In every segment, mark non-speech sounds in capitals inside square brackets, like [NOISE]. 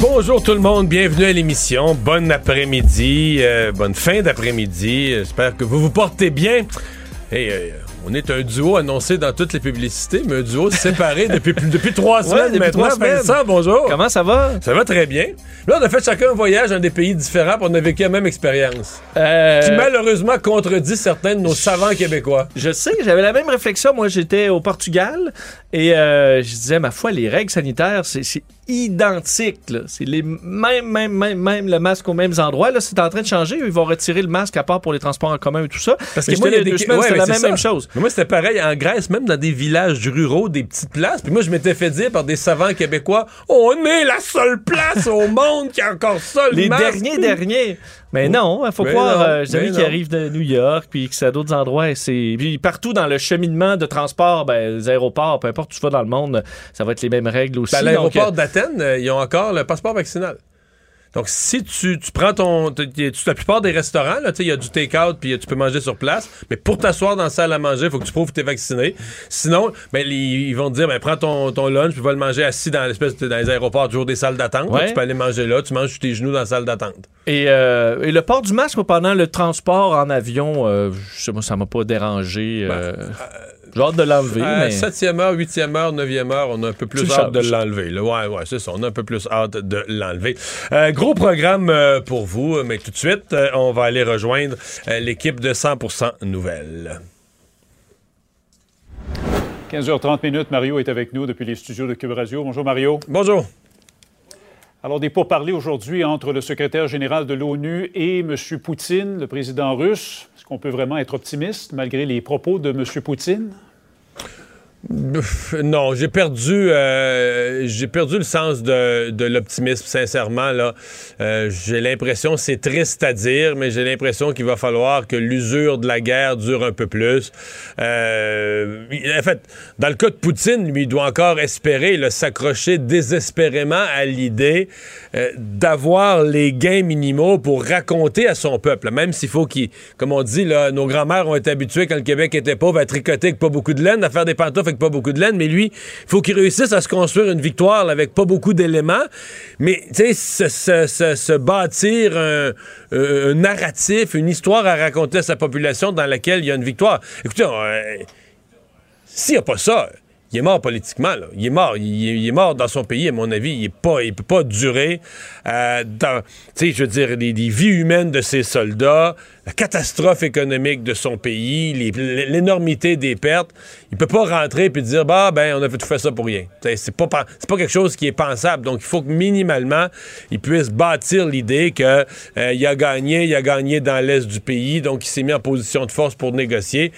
Bonjour tout le monde, bienvenue à l'émission. Bon après-midi, euh, bonne fin d'après-midi. J'espère que vous vous portez bien. Et euh, on est un duo annoncé dans toutes les publicités, mais un duo [LAUGHS] séparé depuis, depuis trois semaines depuis maintenant. trois semaines. Vincent, bonjour. Comment ça va? Ça va très bien. Là, on a fait chacun un voyage dans des pays différents, puis on a vécu la même expérience. Euh, Qui malheureusement contredit certains de nos savants québécois. je sais, j'avais la même réflexion. Moi, j'étais au Portugal et euh, je disais, ma foi, les règles sanitaires, c'est c'est identique. là. C'est les mêmes, même, même, même le masque aux mêmes endroits. Là, c'est en train de changer. Ils vont retirer le masque à part pour les transports en commun et tout ça. Parce que moi, il y a des- semaines, ouais, c'était mais la même chose. Mais moi, c'était pareil en Grèce, même dans des villages ruraux, des petites places. Puis moi, je m'étais fait dire par des savants québécois on est la seule place au monde qui a encore ça, le Les masque. derniers derniers. Mais non, il faut Mais croire, euh, amis qui non. arrivent de New York, puis que c'est à d'autres endroits. et C'est puis partout dans le cheminement de transport, ben, les aéroports, peu importe où tu vas dans le monde, ça va être les mêmes règles aussi. Ben, l'aéroport euh, d'Athènes, euh, ils ont encore le passeport vaccinal. Donc, si tu, tu prends ton. tu- La plupart des restaurants, là, tu sais, il y a du take-out puis euh, tu peux manger sur place. Mais pour t'asseoir dans la salle à manger, il faut que tu prouves que tu es vacciné. Sinon, ben, ils vont te dire ben, prends ton, ton lunch puis va le manger assis dans l'espèce de- dans les aéroports, toujours des salles d'attente. Ouais. Tu peux aller manger là, tu manges sur tes genoux dans la salle d'attente. Et, euh, et le port du masque pendant le transport en avion, euh, je sais moi, ça m'a pas dérangé. euh, J'ai hâte de l'enlever, Euh, mais 7e heure, 8e heure, 9e heure, on a un peu plus Tu hâte de l'enlever. là. Ouais, ouais, c'est ça. On a un peu plus hâte de l'enlever. Euh, gros programme euh, pour vous, mais tout de suite, euh, on va aller rejoindre euh, l'équipe de 100% Nouvelles. 15h30 minutes, Mario est avec nous depuis les studios de Cube Radio. Bonjour Mario. Bonjour. Alors, des pourparlers aujourd'hui entre le secrétaire général de l'ONU et M. Poutine, le président russe. Qu'on peut vraiment être optimiste malgré les propos de M. Poutine? Non, j'ai perdu, euh, j'ai perdu le sens de, l'optimisme, sincèrement. Là, Euh, j'ai l'impression, c'est triste à dire, mais j'ai l'impression qu'il va falloir que l'usure de la guerre dure un peu plus. Euh, en fait, dans le cas de Poutine, lui, il doit encore espérer, là, s'accrocher désespérément à l'idée d'avoir les gains minimaux pour raconter à son peuple, même s'il faut qu'il, comme on dit, nos grands-mères ont été habitués quand le Québec était pauvre à tricoter avec pas beaucoup de laine, à faire des pantoufles avec pas beaucoup de laine, mais lui, il faut qu'il réussisse à se construire une victoire avec pas beaucoup d'éléments, mais tu sais, se, bâtir un, un narratif, une histoire à raconter à sa population dans laquelle il y a une victoire. Écoutez, euh, s'il n'y a pas ça, il est mort politiquement. là. Il est mort. Il, est- il est mort dans son pays, à mon avis. Il ne peut pas durer euh, dans, je veux dire, les, vies humaines de ses soldats, la catastrophe économique de son pays, l'énormité des pertes. Il peut pas rentrer et dire, bah, ben, on a fait tout fait ça pour rien. C'est pas, c'est pas quelque chose qui est pensable. Donc, il faut que minimalement, il puisse bâtir l'idée que euh, il a gagné, il a gagné dans l'est du pays, donc il s'est mis en position de force pour négocier.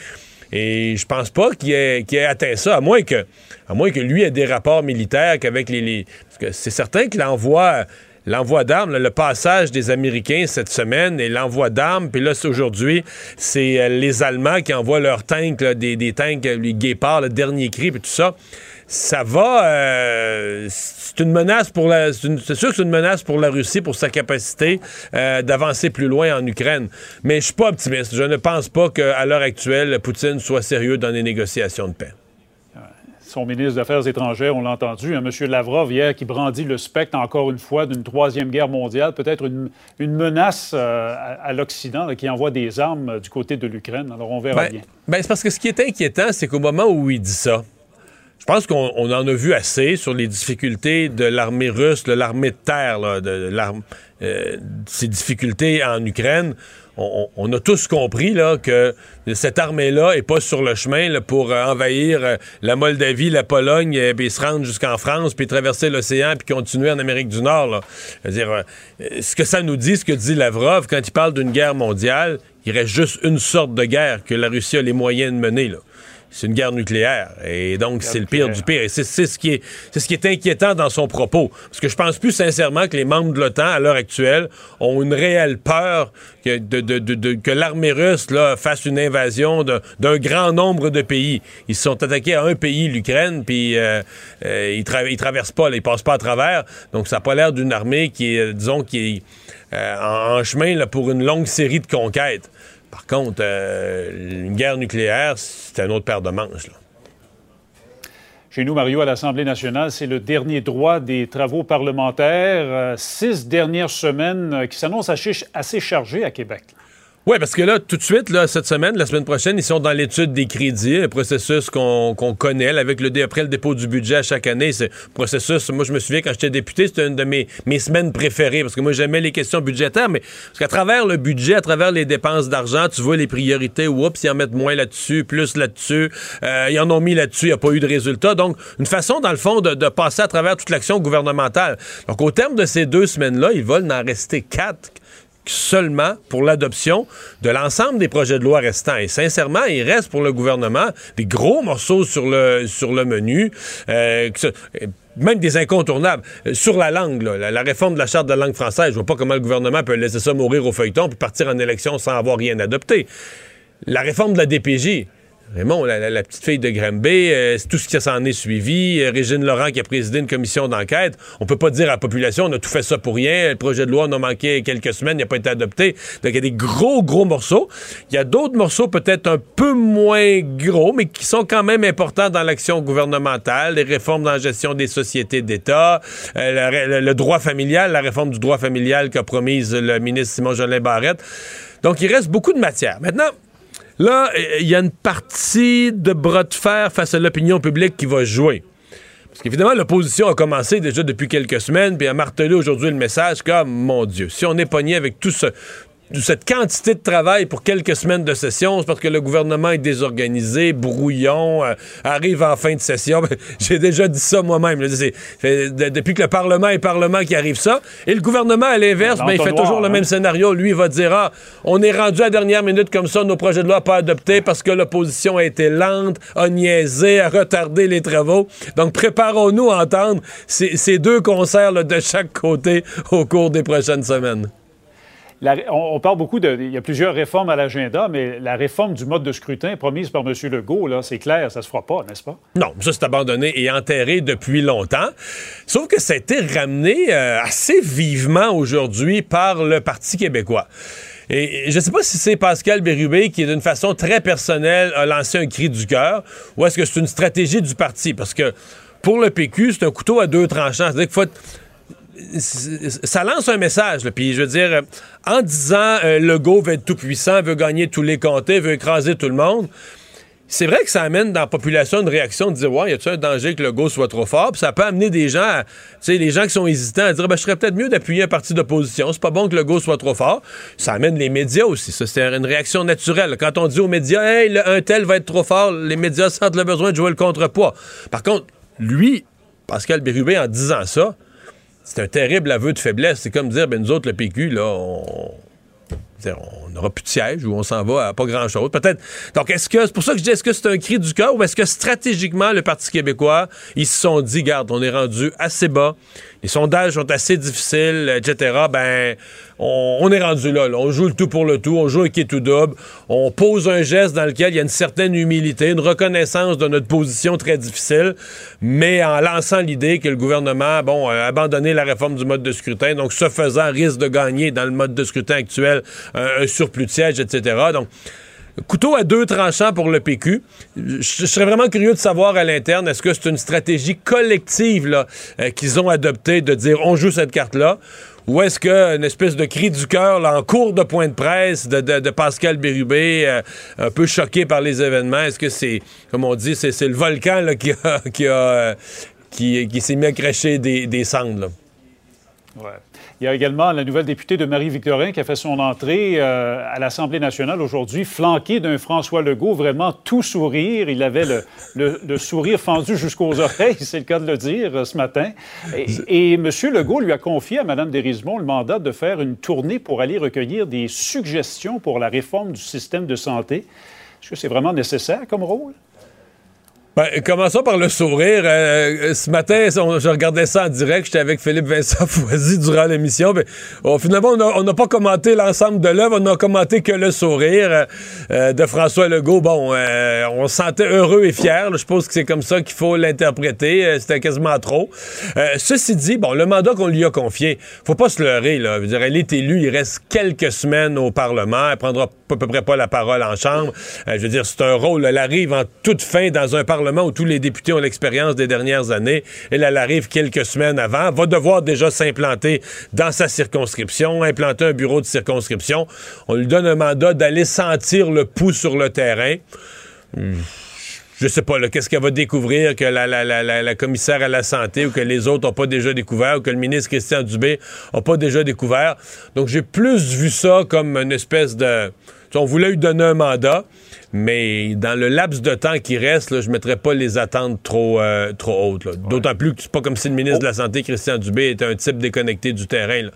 Et je pense pas qu'il ait, atteint ça, à moins que, à moins que lui ait des rapports militaires qu'avec les, Parce que c'est certain que l'envoi. L'envoi d'armes, le passage des Américains cette semaine et l'envoi d'armes, puis là, aujourd'hui, c'est euh, les Allemands qui envoient leurs tanks, des tanks, euh, les guépards, le dernier cri, puis tout ça. Ça va. euh, c'est une menace pour la. C'est sûr que c'est une menace pour la Russie, pour sa capacité euh, d'avancer plus loin en Ukraine. Mais je suis pas optimiste. Je ne pense pas qu'à l'heure actuelle, Poutine soit sérieux dans les négociations de paix. Son ministre des Affaires étrangères, on l'a entendu, hein, M. Lavrov hier, qui brandit le spectre encore une fois d'une troisième guerre mondiale, peut-être une, une menace euh, à, à l'Occident qui envoie des armes du côté de l'Ukraine. Alors on verra Ben, bien. ben, c'est parce que ce qui est inquiétant, c'est qu'au moment où il dit ça, je pense qu'on on en a vu assez sur les difficultés de l'armée russe, de l'armée de terre, de, de l'arm- euh, difficultés en Ukraine. On, a tous compris là, que cette armée-là est pas sur le chemin pour euh, envahir euh, la Moldavie, la Pologne, puis se rendre jusqu'en France, puis traverser l'océan, puis continuer en Amérique du Nord. Là. Euh, ce que ça nous dit, ce que dit Lavrov, quand il parle d'une guerre mondiale, il reste juste une sorte de guerre que la Russie a les moyens de mener. C'est une guerre nucléaire. Et donc, c'est le pire du pire. Et c'est ce, qui est, ce qui est inquiétant dans son propos. Parce que je pense plus sincèrement que les membres de l'OTAN, à l'heure actuelle, ont une réelle peur que, de, que l'armée russe là, fasse une invasion d'un grand nombre de pays. Ils se sont attaqués à un pays, l'Ukraine, puis euh, euh, ils, tra ils traversent pas, ils passent pas à travers. Donc, ça n'a pas l'air d'une armée qui est, disons, qui est euh, en, chemin là, pour une longue série de conquêtes. Par contre, euh, une guerre nucléaire, c'est un autre paire de manches. Chez nous, Mario, à l'Assemblée nationale, c'est le dernier droit des travaux parlementaires. Euh, six dernières semaines qui s'annoncent assez chargées à Québec. Oui, parce que là, tout de suite, là, cette semaine, la semaine prochaine, ils sont dans l'étude des crédits, un processus qu'on connaît avec le après le dépôt du budget à chaque année. C'est processus, moi je me souviens quand j'étais député, c'était une de mes, mes semaines préférées parce que moi j'aimais les questions budgétaires, mais parce qu'à travers le budget, à travers les dépenses d'argent, tu vois les priorités, oups, ils en mettent moins là-dessus, plus là-dessus, euh, ils en ont mis là-dessus, il n'y a pas eu de résultat. Donc, une façon, dans le fond, de, de passer à travers toute l'action gouvernementale. Donc, au terme de ces deux semaines-là, ils veulent en rester quatre seulement pour l'adoption de l'ensemble des projets de loi restants. Et sincèrement, il reste pour le gouvernement des gros morceaux sur le, menu. Euh, même des incontournables. Euh, sur la langue, la, réforme de la charte de la langue française, je vois pas comment le gouvernement peut laisser ça mourir au feuilleton puis partir en élection sans avoir rien adopté. La réforme de la DPJ, Raymond, la, petite fille de Granby, euh, tout ce qui s'en est suivi. Euh, Régine Laurent qui a présidé une commission d'enquête. On peut pas dire à la population, on a tout fait ça pour rien. Le projet de loi en a manqué quelques semaines, il n'a pas été adopté. Donc il y a des gros, gros morceaux. Il y a d'autres morceaux peut-être un peu moins gros, mais qui sont quand même importants dans l'action gouvernementale. Les réformes dans la gestion des sociétés d'État, euh, le, droit familial, la réforme du droit familial qu'a promise le ministre Simon-Jolin Barrette. Donc il reste beaucoup de matière. Maintenant, Là, il y a une partie de bras de fer face à l'opinion publique qui va jouer. Parce qu'évidemment, l'opposition a commencé déjà depuis quelques semaines, puis a martelé aujourd'hui le message comme, mon Dieu, si on est pogné avec tout ce, cette quantité de travail pour quelques semaines de session, c'est parce que le gouvernement est désorganisé, brouillon, euh, arrive en fin de session. [LAUGHS] J'ai déjà dit ça moi-même. depuis que le Parlement est Parlement qui arrive ça. Et le gouvernement, à l'inverse, ben, il fait toujours le même scénario. Lui, il va dire ah, on est rendu à la dernière minute comme ça, nos projets de loi pas adoptés parce que l'opposition a été lente, a niaisé, a retardé les travaux. Donc, préparons-nous à entendre ces, deux concerts de chaque côté au cours des prochaines semaines on, parle beaucoup de. Il y a plusieurs réformes à l'agenda, mais la réforme du mode de scrutin promise par M. Legault, là, c'est clair, ça se fera pas, n'est-ce pas? Non, ça c'est abandonné et enterré depuis longtemps. Sauf que ça a été ramené euh, assez vivement aujourd'hui par le Parti québécois. Et je ne sais pas si c'est Pascal Bérubé qui, d'une façon très personnelle, a lancé un cri du cœur, ou est-ce que c'est une stratégie du parti? Parce que pour le PQ, c'est un couteau à deux tranchants. C'est-à-dire qu'il faut ça lance un message. Puis je veux dire, en disant euh, Legault veut être tout puissant, veut gagner tous les comtés, veut écraser tout le monde. C'est vrai que ça amène dans la population une réaction de dire Ouais, y a-tu un danger que le go soit trop fort? Puis ça peut amener des gens, tu sais, les gens qui sont hésitants à dire ben, Je serais peut-être mieux d'appuyer un parti d'opposition. C'est pas bon que le go soit trop fort. Ça amène les médias aussi. C'est une réaction naturelle. Quand on dit aux médias Hey, un tel va être trop fort, les médias sentent le besoin de jouer le contrepoids. Par contre, lui, Pascal Bérubé, en disant ça, c'est un terrible aveu de faiblesse. C'est comme dire, ben nous autres, le PQ, là, on, on n'aura plus de siège ou on s'en va à pas grand-chose. Peut-être. Donc, est-ce que c'est pour ça que je dis, est-ce que c'est un cri du cœur ou est-ce que stratégiquement, le Parti québécois, ils se sont dit, garde, on est rendu assez bas, les sondages sont assez difficiles, etc. Ben, on, est rendu là, On joue le tout pour le tout, on joue un qui tout double, on pose un geste dans lequel il y a une certaine humilité, une reconnaissance de notre position très difficile, mais en lançant l'idée que le gouvernement, bon, a abandonné la réforme du mode de scrutin, donc ce faisant risque de gagner dans le mode de scrutin actuel un, surplus de sièges, etc. Donc, couteau à deux tranchants pour le PQ. Je, serais vraiment curieux de savoir à l'interne, est-ce que c'est une stratégie collective là, euh, qu'ils ont adoptée de dire on joue cette carte-là ou est-ce qu'une espèce de cri du cœur en cours de point de presse de, Pascal Bérubé, euh, un peu choqué par les événements, est-ce que c'est, comme on dit, c'est, le volcan qui, [LAUGHS] qui, euh, qui, qui s'est mis à cracher des, des cendres? Ouais. Il y a également la nouvelle députée de Marie-Victorin qui a fait son entrée euh, à l'Assemblée nationale aujourd'hui, flanquée d'un François Legault, vraiment tout sourire. Il avait le, sourire fendu jusqu'aux oreilles, [LAUGHS] c'est le cas de le dire, euh, ce matin. Et, M. Legault lui a confié à Mme Desrismond le mandat de faire une tournée pour aller recueillir des suggestions pour la réforme du système de santé. Est-ce que c'est vraiment nécessaire comme rôle? Ben, commençons par le sourire. Euh, ce matin, je regardais ça en direct. J'étais avec Philippe Vincent [LAUGHS] Foisy durant l'émission. Ben, oh, finalement, on a- n'a pas commenté l'ensemble de l'œuvre. On n'a commenté que le sourire euh, euh, de François Legault. Bon, euh, on se sentait heureux et fier. Je pense que c'est comme ça qu'il faut l'interpréter. Euh, C'était quasiment trop. Euh, ceci dit, bon, le mandat qu'on lui a confié, faut pas se leurrer. Là. Dire, elle est élue. Il reste quelques semaines au Parlement. Elle prendra à peu près pas la parole en Chambre. Euh, je veux dire, c'est un rôle. Elle arrive en toute fin dans un Parlement où tous les députés ont l'expérience des dernières années. Elle, elle arrive quelques semaines avant. Va devoir déjà s'implanter dans sa circonscription, implanter un bureau de circonscription. On lui donne un mandat d'aller sentir le pouls sur le terrain. Hmm, Je sais pas, qu'est-ce qu'elle va découvrir que la- la- la- la commissaire à la santé ou que les autres n'ont pas déjà découvert ou que le ministre Christian Dubé n'a pas déjà découvert. Donc, j'ai plus vu ça comme une espèce de... On voulait lui donner un mandat, mais dans le laps de temps qui reste, là, je ne mettrais pas les attentes trop, euh, trop hautes. D'autant plus que c'est pas comme si le ministre de la Santé, Christian Dubé, était un type déconnecté du terrain.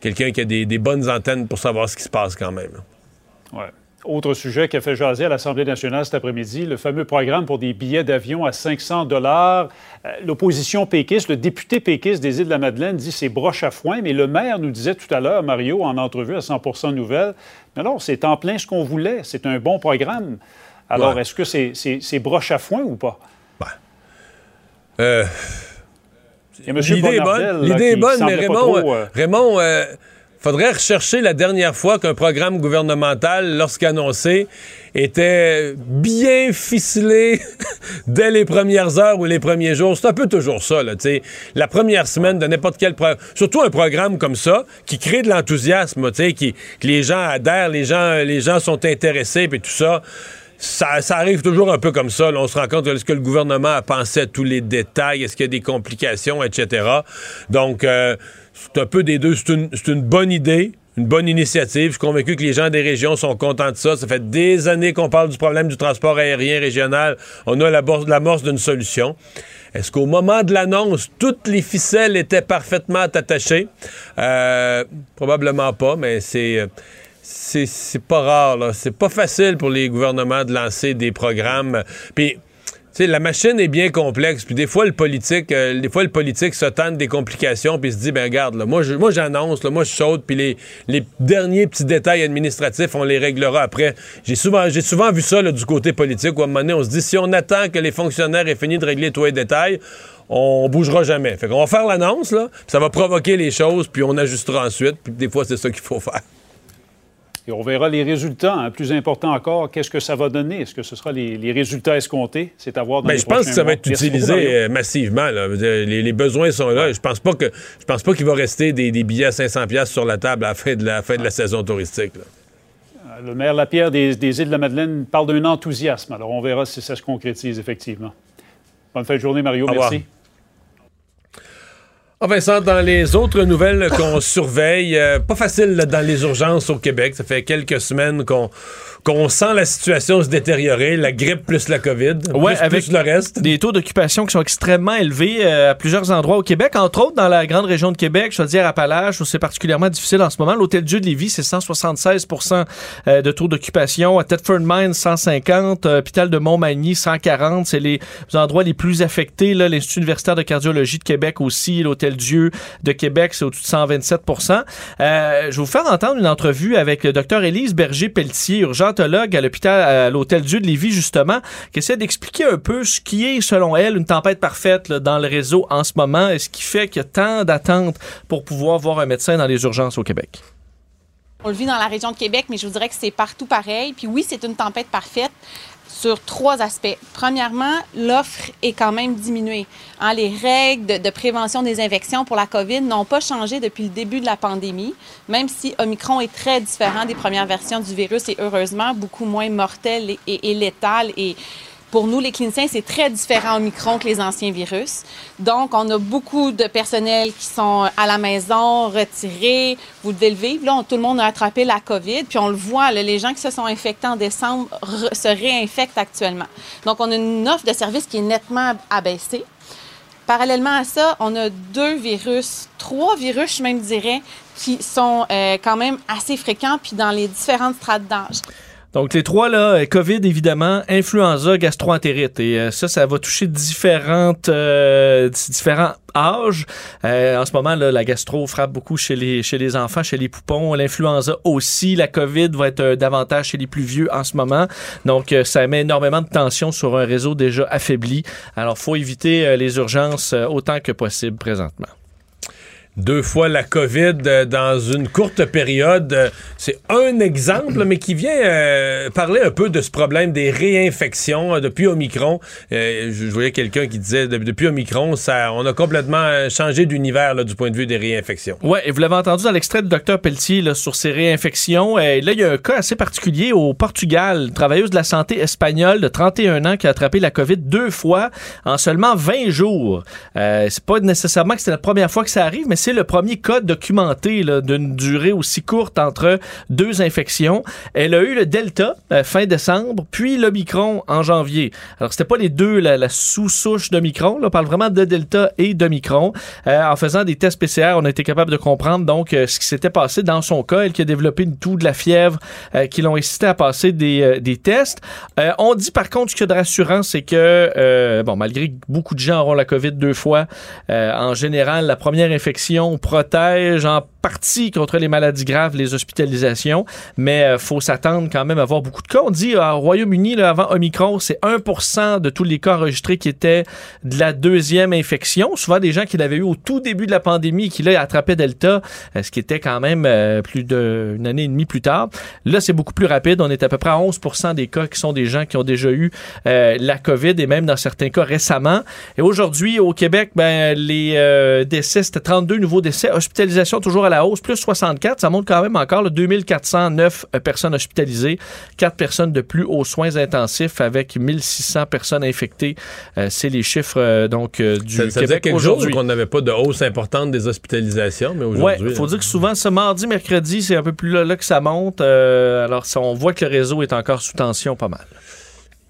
Quelqu'un qui a des, des bonnes antennes pour savoir ce qui se passe quand même. là. Ouais. Autre sujet qui a fait jaser à l'Assemblée nationale cet après-midi, le fameux programme pour des billets d'avion à 500 dollars. Euh, L'opposition péquiste, le député péquiste des Îles-de-la-Madeleine dit c'est broche à foin, mais le maire nous disait tout à l'heure, Mario, en entrevue à 100% Nouvelles, mais alors c'est en plein ce qu'on voulait, c'est un bon programme. Alors Ouais. est-ce que c'est broche à foin ou pas? Euh, a M. L'idée est bonne, là, est bonne, mais Raymond, trop, euh, euh, Raymond, euh, faudrait rechercher la dernière fois qu'un programme gouvernemental, lorsqu'annoncé, était bien ficelé [LAUGHS] dès les premières heures ou les premiers jours. C'est un peu toujours ça. La première semaine de n'importe quel programme, surtout un programme comme ça, qui crée de l'enthousiasme, que les gens adhèrent, les gens, sont intéressés, puis tout ça. Ça, arrive toujours un peu comme ça. on se rend compte de ce que le gouvernement a pensé à tous les détails, est-ce qu'il y a des complications, etc. Donc, euh, c'est un peu des deux. C'est une, bonne idée, une bonne initiative. Je suis convaincu que les gens des régions sont contents de ça. Ça fait des années qu'on parle du problème du transport aérien régional. On a la la l'amorce d'une solution. Est-ce qu'au moment de l'annonce, toutes les ficelles étaient parfaitement attachées? Euh, probablement pas, mais c'est... c'est pas rare. C'est pas facile pour les gouvernements de lancer des programmes. Puis, la machine est bien complexe. Puis des fois, le politique, euh, des fois, le politique se tente des complications puis se dit, ben regarde, là, moi, j'annonce, moi, je saute. Puis les, les derniers petits détails administratifs, on les réglera après. J'ai souvent, souvent vu ça du côté politique où à un moment donné, on se dit, si on attend que les fonctionnaires aient fini de régler tous les détails, on bougera jamais. Fait qu'on va faire l'annonce, là, ça va provoquer les choses, puis on ajustera ensuite. Puis des fois, c'est ça qu'il faut faire. Et on verra les résultats. hein. Plus important encore, qu'est-ce que ça va donner? Est-ce que ce sera les, les résultats escomptés? C'est à voir dans Ben, les je pense que ça va être Merci utilisé euh, massivement. là. Les, les besoins sont là. Je pense pas que je pense pas qu'il va rester des, des billets à 500 pièces sur la table à la fin de la, fin de la saison touristique. là. Le maire Lapierre des, des Îles-de-la-Madeleine parle d'un enthousiasme. Alors, on verra si ça se concrétise effectivement. Bonne fin de journée, Mario. Merci. Ah, Vincent, dans les autres nouvelles qu'on surveille, euh, pas facile là, dans les urgences au Québec. Ça fait quelques semaines qu'on qu'on sent la situation se détériorer, la grippe plus la COVID, Ouais, plus, avec plus le reste. Des taux d'occupation qui sont extrêmement élevés euh, à plusieurs endroits au Québec, entre autres dans la grande région de Québec, je veux dire Appalaches, où c'est particulièrement difficile en ce moment. L'Hôtel Dieu de Lévis, c'est 176% euh, de taux d'occupation. À Thetford Mines, 150. Euh, Hôpital de Montmagny, 140. C'est les endroits les plus affectés. L'Institut universitaire de cardiologie de Québec aussi, l'Hôtel Dieu de Québec, c'est au-dessus de 127 euh, Je vais vous faire entendre une entrevue avec le docteur Élise Berger-Pelletier, urgentologue à l'hôpital, à l'Hôtel Dieu de Lévis, justement, qui essaie d'expliquer un peu ce qui est, selon elle, une tempête parfaite dans le réseau en ce moment et ce qui fait qu'il y a tant d'attentes pour pouvoir voir un médecin dans les urgences au Québec. On le vit dans la région de Québec, mais je vous dirais que c'est partout pareil. Puis oui, c'est une tempête parfaite sur trois aspects. Premièrement, l'offre est quand même diminuée. Hein, les règles de, prévention des infections pour la COVID n'ont pas changé depuis le début de la pandémie, même si Omicron est très différent des premières versions du virus et heureusement beaucoup moins mortel et, et-. Et pour nous, les cliniciens, c'est très différent Omicron que les anciens virus. Donc, on a beaucoup de personnel qui sont à la maison, retirés. Vous devez le vivre. Tout le monde a attrapé la COVID. Puis on le voit, les gens qui se sont infectés en décembre re- se réinfectent actuellement. Donc, on a une offre de service qui est nettement abaissée. Parallèlement à ça, on a deux virus, trois virus, je même dirais, qui sont euh, quand même assez fréquents puis dans les différentes strates d'âge. Donc, les trois, là, COVID, évidemment, influenza, gastroentérite. Et euh, ça, ça va toucher différentes, euh, différents âges. Euh, en ce moment, là, la gastro frappe beaucoup chez les, chez les enfants, chez les poupons. L'influenza aussi. La COVID va être euh, davantage chez les plus vieux en ce moment. Donc, euh, ça met énormément de tension sur un réseau déjà affaibli. Alors, faut éviter euh, les urgences euh, autant que possible présentement. Deux fois la COVID euh, dans une courte période. Euh, C'est un exemple, mais qui vient euh, parler un peu de ce problème des réinfections depuis Omicron. Je, voyais quelqu'un qui disait de- depuis Omicron, ça, on a complètement changé d'univers du point de vue des réinfections. Ouais, et vous l'avez entendu dans l'extrait du docteur Pelletier sur ces réinfections. Là, il y a un cas assez particulier au Portugal. Une travailleuse de la santé espagnole de 31 ans qui a attrapé la COVID deux fois en seulement 20 jours. C'est pas nécessairement que c'est la première fois que ça arrive, mais c'est le premier cas documenté d'une durée aussi courte entre deux infections. Elle a eu le Delta euh, fin décembre, puis l'Omicron en janvier. Alors, c'était pas les deux, la, sous-souche d'Omicron. Là, on parle vraiment de Delta et d'Omicron. Euh, en faisant des tests PCR, on a été capable de comprendre donc euh, ce qui s'était passé dans son cas. Elle qui a développé une toux, de la fièvre, euh, qui l'ont incité à passer des, tests. On dit par contre ce qu'il y a de rassurant, c'est que, bon, malgré que beaucoup de gens auront la COVID deux fois, en général, la première infection protège en partie contre les maladies graves, les hospitalisations, mais euh, faut s'attendre quand même à avoir beaucoup de cas. On dit euh, au Royaume-Uni, avant Omicron, c'est 1% de tous les cas enregistrés qui étaient de la deuxième infection. Souvent des gens qui l'avaient eu au tout début de la pandémie et qui là attrapaient Delta, euh, ce qui était quand même euh, plus d'une année et demie plus tard. Là, c'est beaucoup plus rapide. On est à peu près à 11% des cas qui sont des gens qui ont déjà eu la COVID et même dans certains cas récemment. Et aujourd'hui, au Québec, ben, les décès, c'était 32 nouveaux décès. Hospitalisation toujours à la hausse, plus 64. Ça monte quand même encore là, 2409 euh, personnes hospitalisées, 4 personnes de plus aux soins intensifs avec 1600 personnes infectées. Euh, C'est les chiffres euh, donc euh, du Ça, ça Québec quelques jours aujourd'hui. qu'on n'avait pas de hausse importante des hospitalisations, mais aujourd'hui... il faut dire que souvent, ce mardi, mercredi, c'est un peu plus là, là que ça monte. Euh, alors, ça, on voit que le réseau est encore sous tension pas mal.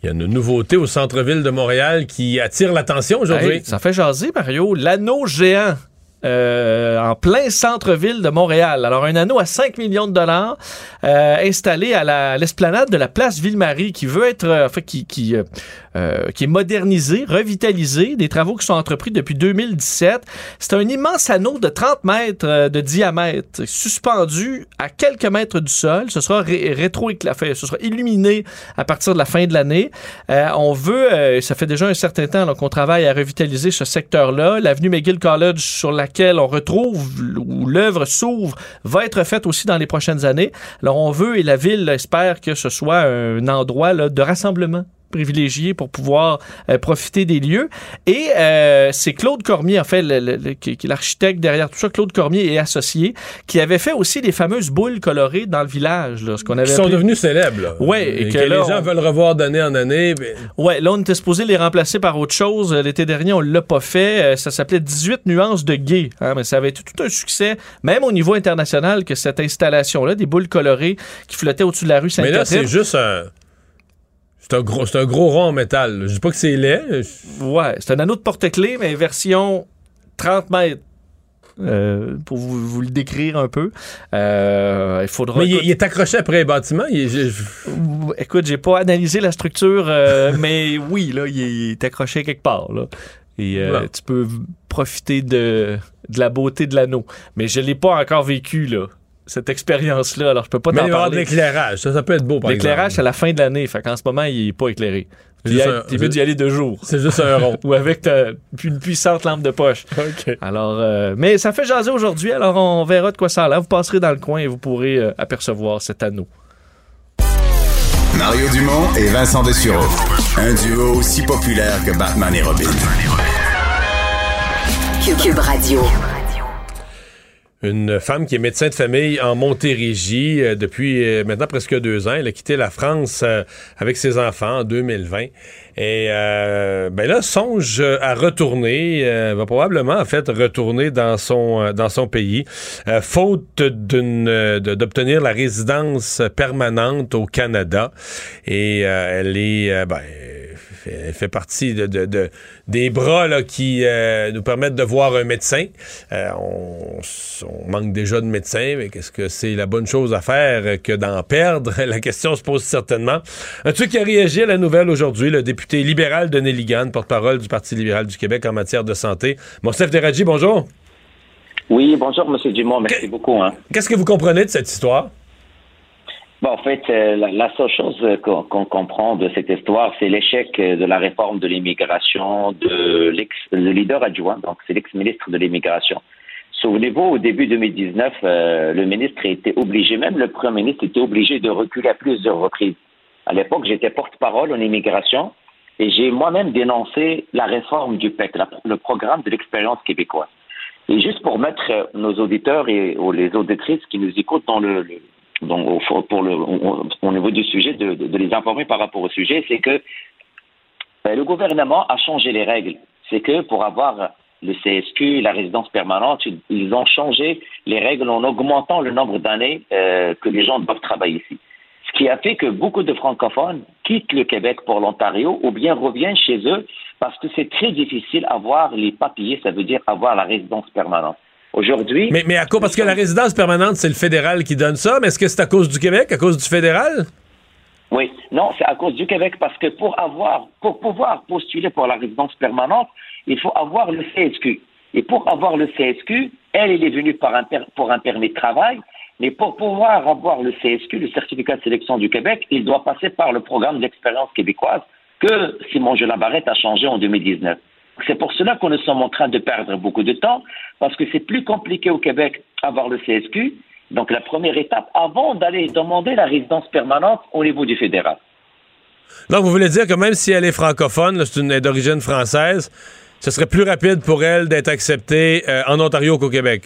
Il y a une nouveauté au centre-ville de Montréal qui attire l'attention aujourd'hui. Hey, ça fait jaser, Mario. L'anneau géant. Euh, en plein centre-ville de Montréal. Alors, un anneau à 5 millions de dollars euh, installé à la- l'esplanade de la place Ville-Marie qui veut être, euh, en fait, qui, qui, est modernisé, revitalisé, des travaux qui sont entrepris depuis 2017. C'est un immense anneau de 30 mètres de diamètre, suspendu à quelques mètres du sol. Ce sera ré- ce sera illuminé à partir de la fin de l'année. On veut, ça fait déjà un certain temps qu'on travaille à revitaliser ce secteur-là. L'avenue McGill College, sur laquelle on retrouve où l'œuvre s'ouvre, va être faite aussi dans les prochaines années. Alors on veut et la ville espère que ce soit un endroit là, de rassemblement privilégié pour pouvoir euh, profiter des lieux. Et euh, c'est Claude Cormier, en fait, le- le- le- qui, est l'architecte derrière tout ça, Claude Cormier et associé, qui avait fait aussi les fameuses boules colorées dans le village, là, ce qu'on avait Qui sont devenus célèbres. Ouais, et et que que, là, les gens on- veulent revoir d'année en année. ben, Ouais, là, on était supposé les remplacer par autre chose. L'été dernier, on l'a pas fait. Euh, Ça s'appelait 18 nuances de gay. hein, mais ça avait été tout un succès, même au niveau international, que cette installation-là, des boules colorées qui flottaient au-dessus de la rue mais là, Sainte-Catherine. c'est juste un. C'est un, gros, c'est un gros rond en métal. là. Je dis pas que c'est laid. Ouais, c'est un anneau de porte-clés, mais version 30 mètres. Euh, pour vous, vous le décrire un peu. Euh, il faudra. Mais il, écoute, il est accroché après les bâtiments. Il est- je- écoute, j'ai pas analysé la structure, euh, [LAUGHS] mais oui, là, il est, il est accroché quelque part. Là. Et tu peux profiter de, de la beauté de l'anneau. Mais je l'ai pas encore vécu, là, cette expérience-là. Alors, je peux pas mais t'en il va y avoir de parler. l'éclairage. Ça, ça peut être beau, par L'éclairage, c'est à la fin de l'année. Fait qu'en ce moment, il est pas éclairé. Il un- t'es mieux d'y aller deux jours. C'est juste un rond. [LAUGHS] Ou avec ta- une puissante lampe de poche. OK. Alors, euh, mais ça fait jaser aujourd'hui, alors on verra de quoi ça a l'air. Vous passerez dans le coin et vous pourrez euh, apercevoir cet anneau. Mario Dumont et Vincent Dessureau. Un duo aussi populaire que Batman et Robin. Cube, Cube Radio. Une femme qui est médecin de famille en Montérégie euh, depuis euh, maintenant presque deux ans. Elle a quitté la France euh, avec ses enfants en 2020. Et euh, ben là, songe à retourner, euh, va probablement en fait retourner dans son euh, dans son pays, faute d'une d'obtenir la résidence permanente au Canada. Et elle est ben, fait, fait partie de, de- de- des bras là, qui euh, nous permettent de voir un médecin. Euh, on, on manque déjà de médecins, mais qu'est-ce que c'est la bonne chose à faire que d'en perdre? [LAUGHS] La question se pose certainement. Un truc qui a réagi à la nouvelle aujourd'hui, le député libéral de Nelligan, porte-parole du Parti libéral du Québec en matière de santé. Monsef Deradji, bonjour. Oui, bonjour, Monsieur Dumont, merci Que- beaucoup. Hein. Qu'est-ce que vous comprenez de cette histoire? En fait, euh, la, seule chose euh, qu'on comprend de cette histoire, c'est l'échec euh, de la réforme de l'immigration de l'ex, le leader adjoint, donc c'est l'ex-ministre de l'immigration. Souvenez-vous, au début 2019, euh, le ministre était obligé, même le premier ministre était obligé de reculer à plusieurs reprises. À l'époque, j'étais porte-parole en immigration et j'ai moi-même dénoncé la réforme du PEC, le programme de l'expérience québécoise. Et juste pour mettre nos auditeurs et ou les auditrices qui nous écoutent dans le- fond- pour le, au, au niveau du sujet, de, les informer par rapport au sujet, c'est que euh, le gouvernement a changé les règles. C'est que pour avoir le CSQ, la résidence permanente, ils, ont changé les règles en augmentant le nombre d'années euh, que les gens doivent travailler ici. Ce qui a fait que beaucoup de francophones quittent le Québec pour l'Ontario ou bien reviennent chez eux parce que c'est très difficile avoir les papiers, ça veut dire avoir la résidence permanente. Aujourd'hui, Mais, mais à cause, parce que la résidence permanente, c'est le fédéral qui donne ça, mais est-ce que c'est à cause du Québec, à cause du fédéral? Oui, non, c'est à cause du Québec parce que pour avoir, pour pouvoir postuler pour la résidence permanente, il faut avoir le CSQ. Et pour avoir le CSQ, elle, elle est venue par un pour un permis de travail, mais pour pouvoir avoir le CSQ, le certificat de sélection du Québec, il doit passer par le programme d'expérience québécoise que Simon Jolabarrette a changé en 2019. C'est pour cela que nous sommes en train de perdre beaucoup de temps, parce que c'est plus compliqué au Québec d'avoir le CSQ. Donc la première étape, avant d'aller demander la résidence permanente au niveau du fédéral. Donc, vous voulez dire que même si elle est francophone, là, c'est une d'origine française, ce serait plus rapide pour elle d'être acceptée euh, en Ontario qu'au Québec?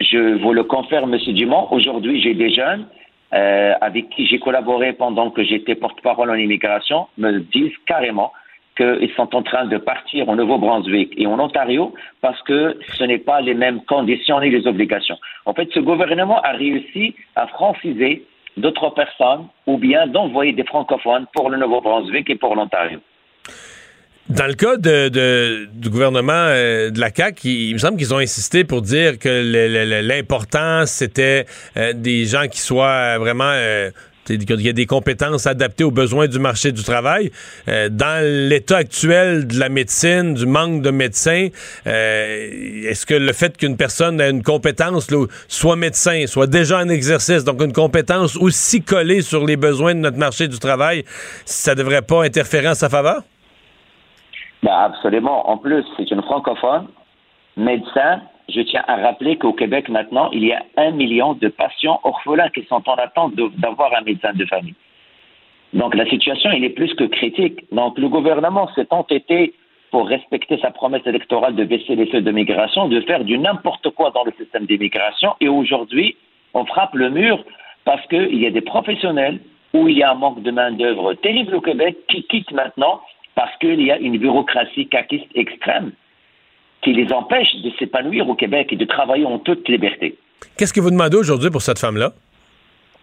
Je vous le confirme, Monsieur Dumont. Aujourd'hui, j'ai des jeunes euh, avec qui j'ai collaboré pendant que j'étais porte-parole en immigration me disent carrément qu'ils sont en train de partir au Nouveau-Brunswick et en Ontario parce que ce n'est pas les mêmes conditions ni les obligations. En fait, ce gouvernement a réussi à franciser d'autres personnes ou bien d'envoyer des francophones pour le Nouveau-Brunswick et pour l'Ontario. Dans le cas du gouvernement euh, de la CAQ, il, me semble qu'ils ont insisté pour dire que l'important, c'était euh, des gens qui soient vraiment... euh, qu'il y a des compétences adaptées aux besoins du marché du travail. Euh, dans l'état actuel de la médecine, du manque de médecins, euh, est-ce que le fait qu'une personne ait une compétence, soit médecin, soit déjà en exercice, donc une compétence aussi collée sur les besoins de notre marché du travail, ça devrait pas interférer en sa faveur? Ben absolument. En plus, c'est une francophone, médecin. Je tiens à rappeler qu'au Québec maintenant, il y a un million de patients orphelins qui sont en attente d'avoir un médecin de famille. Donc la situation, est plus que critique. Donc le gouvernement s'est entêté pour respecter sa promesse électorale de baisser les feux de migration, de faire du n'importe quoi dans le système d'immigration. Et aujourd'hui, on frappe le mur parce qu'il y a des professionnels où il y a un manque de main-d'œuvre terrible au Québec qui quittent maintenant parce qu'il y a une bureaucratie caquiste extrême qui les empêche de s'épanouir au Québec et de travailler en toute liberté. Qu'est-ce que vous demandez aujourd'hui pour cette femme-là?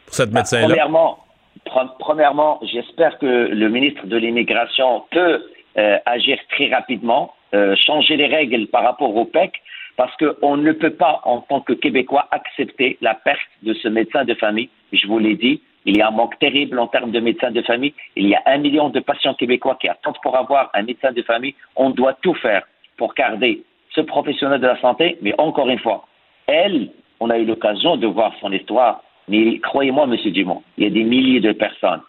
Pour cette médecin-là? Premièrement, pre- premièrement, j'espère que le ministre de l'Immigration peut euh, agir très rapidement, euh, changer les règles par rapport au PEC, parce qu'on ne peut pas, en tant que Québécois, accepter la perte de ce médecin de famille. Je vous l'ai dit, il y a un manque terrible en termes de médecins de famille. Il y a un million de patients québécois qui attendent pour avoir un médecin de famille. On doit tout faire pour garder ce professionnel de la santé, mais encore une fois, elle, on a eu l'occasion de voir son histoire, mais croyez-moi, Monsieur Dumont, il y a des milliers de personnes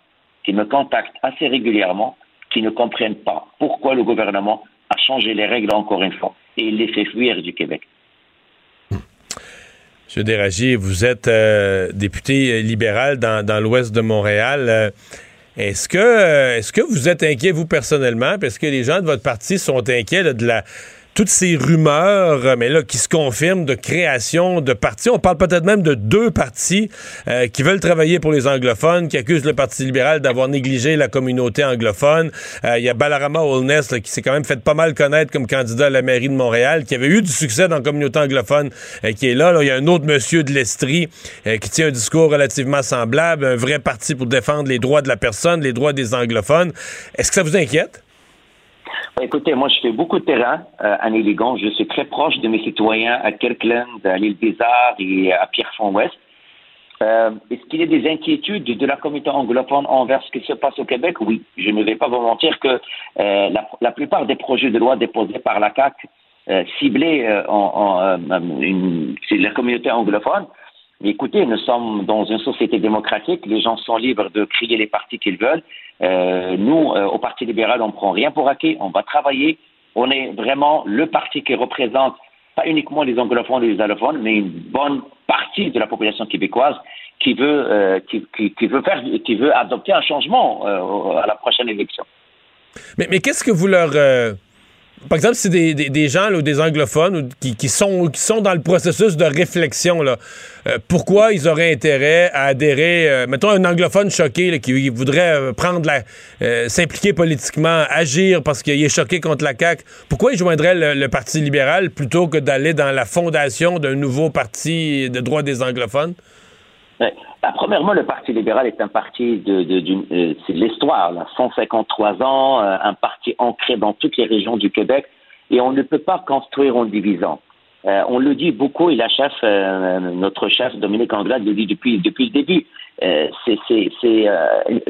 qui me contactent assez régulièrement, qui ne comprennent pas pourquoi le gouvernement a changé les règles encore une fois et les fait fuir du Québec. Monsieur Déragi, vous êtes euh, député libéral dans, l'ouest de Montréal. Euh, est-ce que euh, est-ce que vous êtes inquiet, vous, personnellement, parce que les gens de votre parti sont inquiets de la toutes ces rumeurs, mais là, qui se confirment de création de partis. On parle peut-être même de deux partis qui veulent travailler pour les anglophones, qui accusent le Parti libéral d'avoir négligé la communauté anglophone. Il y a Balarama Holness qui s'est quand même fait pas mal connaître comme candidat à la mairie de Montréal, qui avait eu du succès dans la communauté anglophone, qui est là. là. Il y a un autre monsieur de l'Estrie qui tient un discours relativement semblable, un vrai parti pour défendre les droits de la personne, les droits des anglophones. Est-ce que ça vous inquiète? Écoutez, moi, je fais beaucoup de terrain euh, à Néligon. Je suis très proche de mes citoyens à Kirkland, à l'île des et à Pierrefonds-Ouest. Euh, Est-ce qu'il y a des inquiétudes de la communauté anglophone envers ce qui se passe au Québec? Oui. Je ne vais pas vous mentir que euh, la, la, plupart des projets de loi déposés par la CAC euh, ciblés euh, en, en une, la communauté anglophone écoutez, nous sommes dans une société démocratique, les gens sont libres de crier les partis qu'ils veulent. Euh, nous, euh, au Parti libéral, on ne prend rien pour acquis, on va travailler. On est vraiment le parti qui représente pas uniquement les anglophones et les allophones, mais une bonne partie de la population québécoise qui veut, euh, qui, veut faire, qui veut adopter un changement à la prochaine élection. Mais, qu'est-ce que vous leur par exemple, c'est des, gens ou des anglophones qui, sont, dans le processus de réflexion. Là. Euh, pourquoi ils auraient intérêt à adhérer, euh, mettons un anglophone choqué qui voudrait euh, prendre la, s'impliquer politiquement, agir parce qu'il est choqué contre la CAQ. Pourquoi il joindrait le, le Parti libéral plutôt que d'aller dans la fondation d'un nouveau parti de droit des anglophones? Bah, premièrement, le Parti libéral est un parti de, de, de euh, c'est l'histoire, 153 ans, euh, un parti ancré dans toutes les régions du Québec, et on ne peut pas construire en divisant. Euh, on le dit beaucoup, et la chef, euh, notre chef Dominique Anglade le dit depuis, depuis le début. c'est,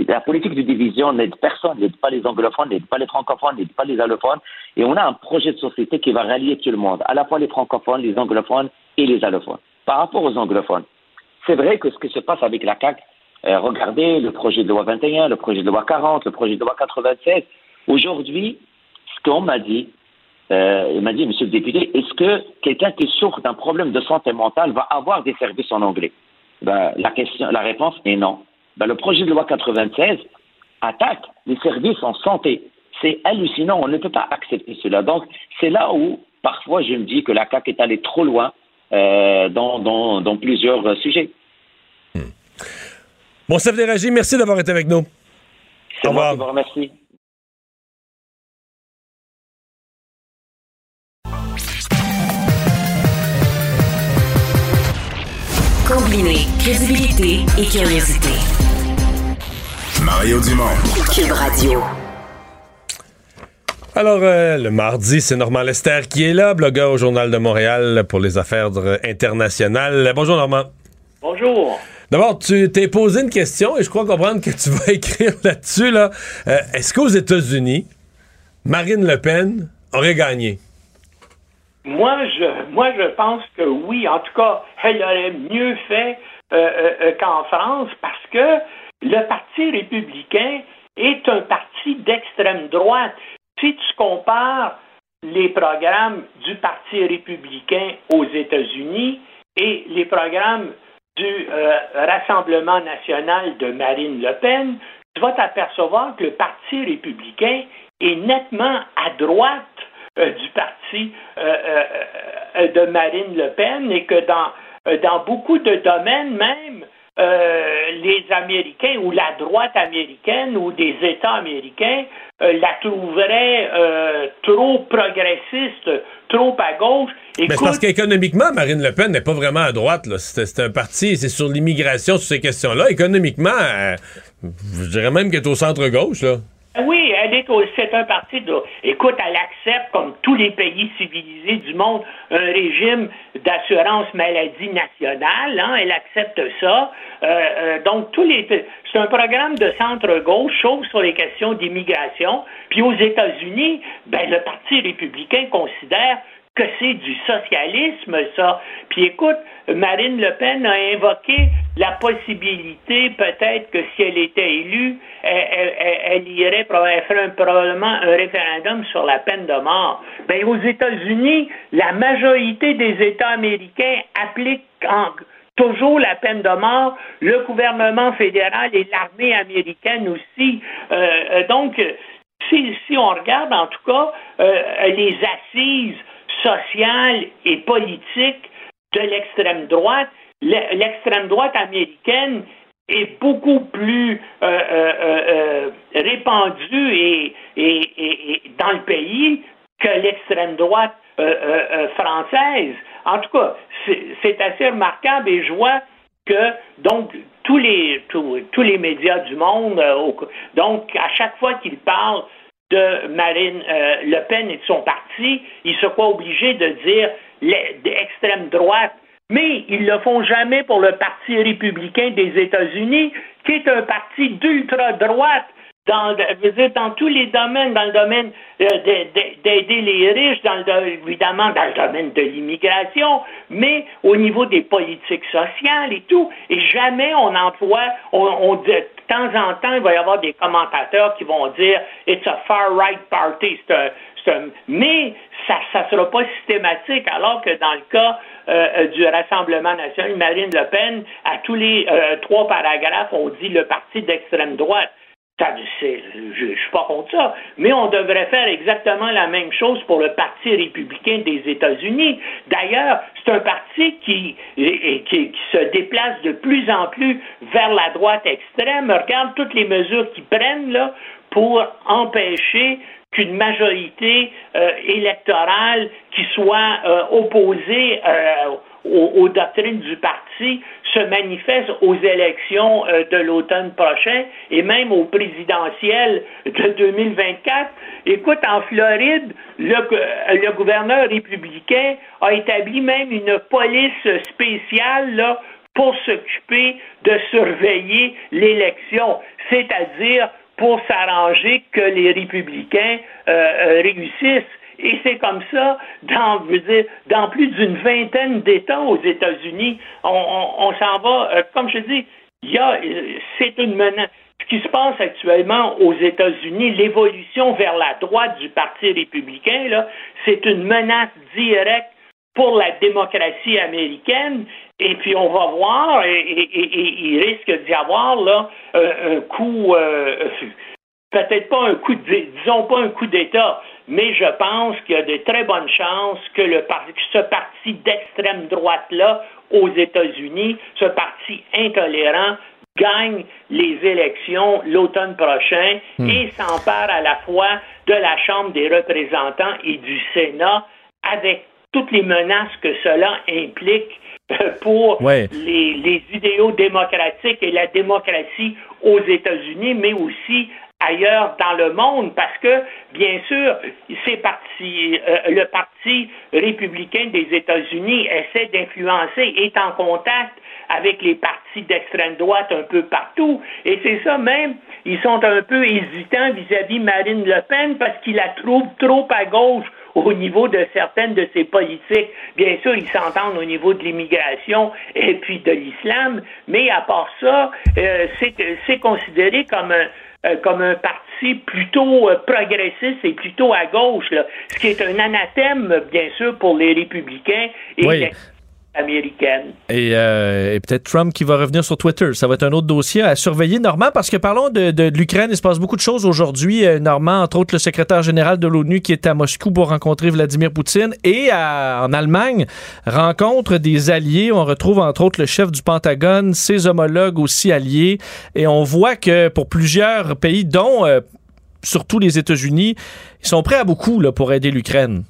la politique de division n'aide personne, n'aide pas les anglophones, n'aide pas les francophones, n'aide pas les allophones, et on a un projet de société qui va rallier tout le monde, à la fois les francophones, les anglophones et les allophones. Par rapport aux anglophones, c'est vrai que ce qui se passe avec la CAQ, euh, regardez le projet de loi 21, le projet de loi 40, le projet de loi 96. Aujourd'hui, ce qu'on m'a dit, euh, il m'a dit, monsieur le député, est-ce que quelqu'un qui souffre d'un problème de santé mentale va avoir des services en anglais? Ben, la, question, la réponse est non. Ben, le projet de loi 96 attaque les services en santé. C'est hallucinant, on ne peut pas accepter cela. Donc, c'est là où, parfois, je me dis que la CAQ est allée trop loin euh, dans, dans, dans, plusieurs euh, sujets. Hmm. Bon, Steph Déragi, merci d'avoir été avec nous. C'est moi qui vous remercie. Combiner crédibilité et curiosité. Mario Dumont. Cube Radio. Alors, euh, le mardi, c'est Normand Lester qui est là, blogueur au Journal de Montréal pour les affaires internationales. Bonjour, Normand. Bonjour. D'abord, tu t'es posé une question et je crois comprendre que tu vas [LAUGHS] écrire là-dessus. Là. Euh, Est-ce qu'aux États-Unis, Marine Le Pen aurait gagné? Moi je, moi, je pense que oui. En tout cas, elle aurait mieux fait euh, euh, qu'en France parce que le Parti républicain est un parti d'extrême droite. Si tu compares les programmes du Parti républicain aux États-Unis et les programmes du euh, Rassemblement national de Marine Le Pen, tu vas t'apercevoir que le Parti républicain est nettement à droite euh, du parti euh, de Marine Le Pen et que dans, dans beaucoup de domaines même, euh, les Américains ou la droite américaine ou des États américains euh, la trouveraient euh, trop progressiste, trop à gauche. Écoute, Mais c'est parce qu'économiquement, Marine Le Pen n'est pas vraiment à droite. C'est un parti, c'est sur l'immigration, sur ces questions-là. Économiquement, je dirais même qu'elle est au centre-gauche. là. Oui, elle est c'est un parti de. Écoute, elle accepte, comme tous les pays civilisés du monde, un régime d'assurance maladie nationale. Hein, elle accepte ça. Euh, euh, donc, tous les. C'est un programme de centre-gauche, sauf sur les questions d'immigration. Puis aux États-Unis, ben, le Parti républicain considère que c'est du socialisme, ça. Puis écoute, Marine Le Pen a invoqué la possibilité, peut-être que si elle était élue, elle, irait, elle ferait probablement un référendum sur la peine de mort. Ben, aux États-Unis, la majorité des États américains appliquent en, toujours la peine de mort, le gouvernement fédéral et l'armée américaine aussi. Euh, donc, si, si, on regarde en tout cas euh, les assises sociale et politique de l'extrême droite. L'extrême droite américaine est beaucoup plus euh, euh, euh, répandue et, dans le pays que l'extrême droite française. En tout cas, c'est assez remarquable et je vois que donc tous les tous, tous les médias du monde, donc à chaque fois qu'ils parlent de Marine Le Pen et de son parti, ils se croient obligés de dire l'extrême droite mais ils ne le font jamais pour le Parti républicain des États-Unis, qui est un parti d'ultra-droite dans, dans tous les domaines, dans le domaine euh, d'aider les riches, dans le, évidemment dans le domaine de l'immigration, mais au niveau des politiques sociales et tout. Et jamais on emploie, on, de temps en temps, il va y avoir des commentateurs qui vont dire It's a far-right party. mais ça ne sera pas systématique, alors que dans le cas euh, du Rassemblement national, Marine Le Pen, à tous les euh, trois paragraphes, on dit le parti d'extrême droite. Je ne suis pas contre ça, mais on devrait faire exactement la même chose pour le Parti républicain des États-Unis. D'ailleurs, c'est un parti qui, qui, se déplace de plus en plus vers la droite extrême. Regarde toutes les mesures qu'ils prennent là, pour empêcher qu'une majorité euh, électorale qui soit euh, opposée euh, aux, doctrines du parti se manifeste aux élections de l'automne prochain et même aux présidentielles de 2024. Écoute, en Floride, le, le gouverneur républicain a établi même une police spéciale pour s'occuper de surveiller l'élection, c'est-à-dire pour s'arranger que les républicains euh, euh, réussissent. Et c'est comme ça dans, plus d'une vingtaine d'États aux États-Unis. On, s'en va, euh, comme je dis, il y a, c'est une menace. Ce qui se passe actuellement aux États-Unis, l'évolution vers la droite du Parti républicain, là, c'est une menace directe pour la démocratie américaine. Et puis on va voir, et, il risque d'y avoir là un coup, euh, peut-être pas un coup, de, disons pas un coup d'État, mais je pense qu'il y a de très bonnes chances que le ce parti d'extrême droite là aux États-Unis, ce parti intolérant, gagne les élections l'automne prochain hmm. et s'empare à la fois de la Chambre des représentants et du Sénat avec toutes les menaces que cela implique euh, pour les, idéaux démocratiques et la démocratie aux États-Unis, mais aussi ailleurs dans le monde, parce que, bien sûr, ces partis, euh, le Parti républicain des États-Unis essaie d'influencer, est en contact avec les partis d'extrême droite un peu partout. Et c'est ça même, ils sont un peu hésitants vis-à-vis -vis Marine Le Pen parce qu'ils la trouvent trop à gauche au niveau de certaines de ses politiques. Bien sûr, ils s'entendent au niveau de l'immigration et puis de l'islam, mais à part ça, euh, c'est considéré comme un, euh, comme un parti plutôt euh, progressiste et plutôt à gauche, là, ce qui est un anathème, bien sûr, pour les républicains et les américaine. Euh, et, peut-être Trump qui va revenir sur Twitter. Ça va être un autre dossier à surveiller. Normand, parce que parlons de, l'Ukraine, il se passe beaucoup de choses aujourd'hui. Euh, Normand, entre autres, le secrétaire général de l'ONU qui est à Moscou pour rencontrer Vladimir Poutine et en Allemagne, rencontre des alliés. On retrouve entre autres le chef du Pentagone, ses homologues aussi alliés. Et on voit que pour plusieurs pays, dont euh, surtout les États-Unis, ils sont prêts à beaucoup pour aider l'Ukraine.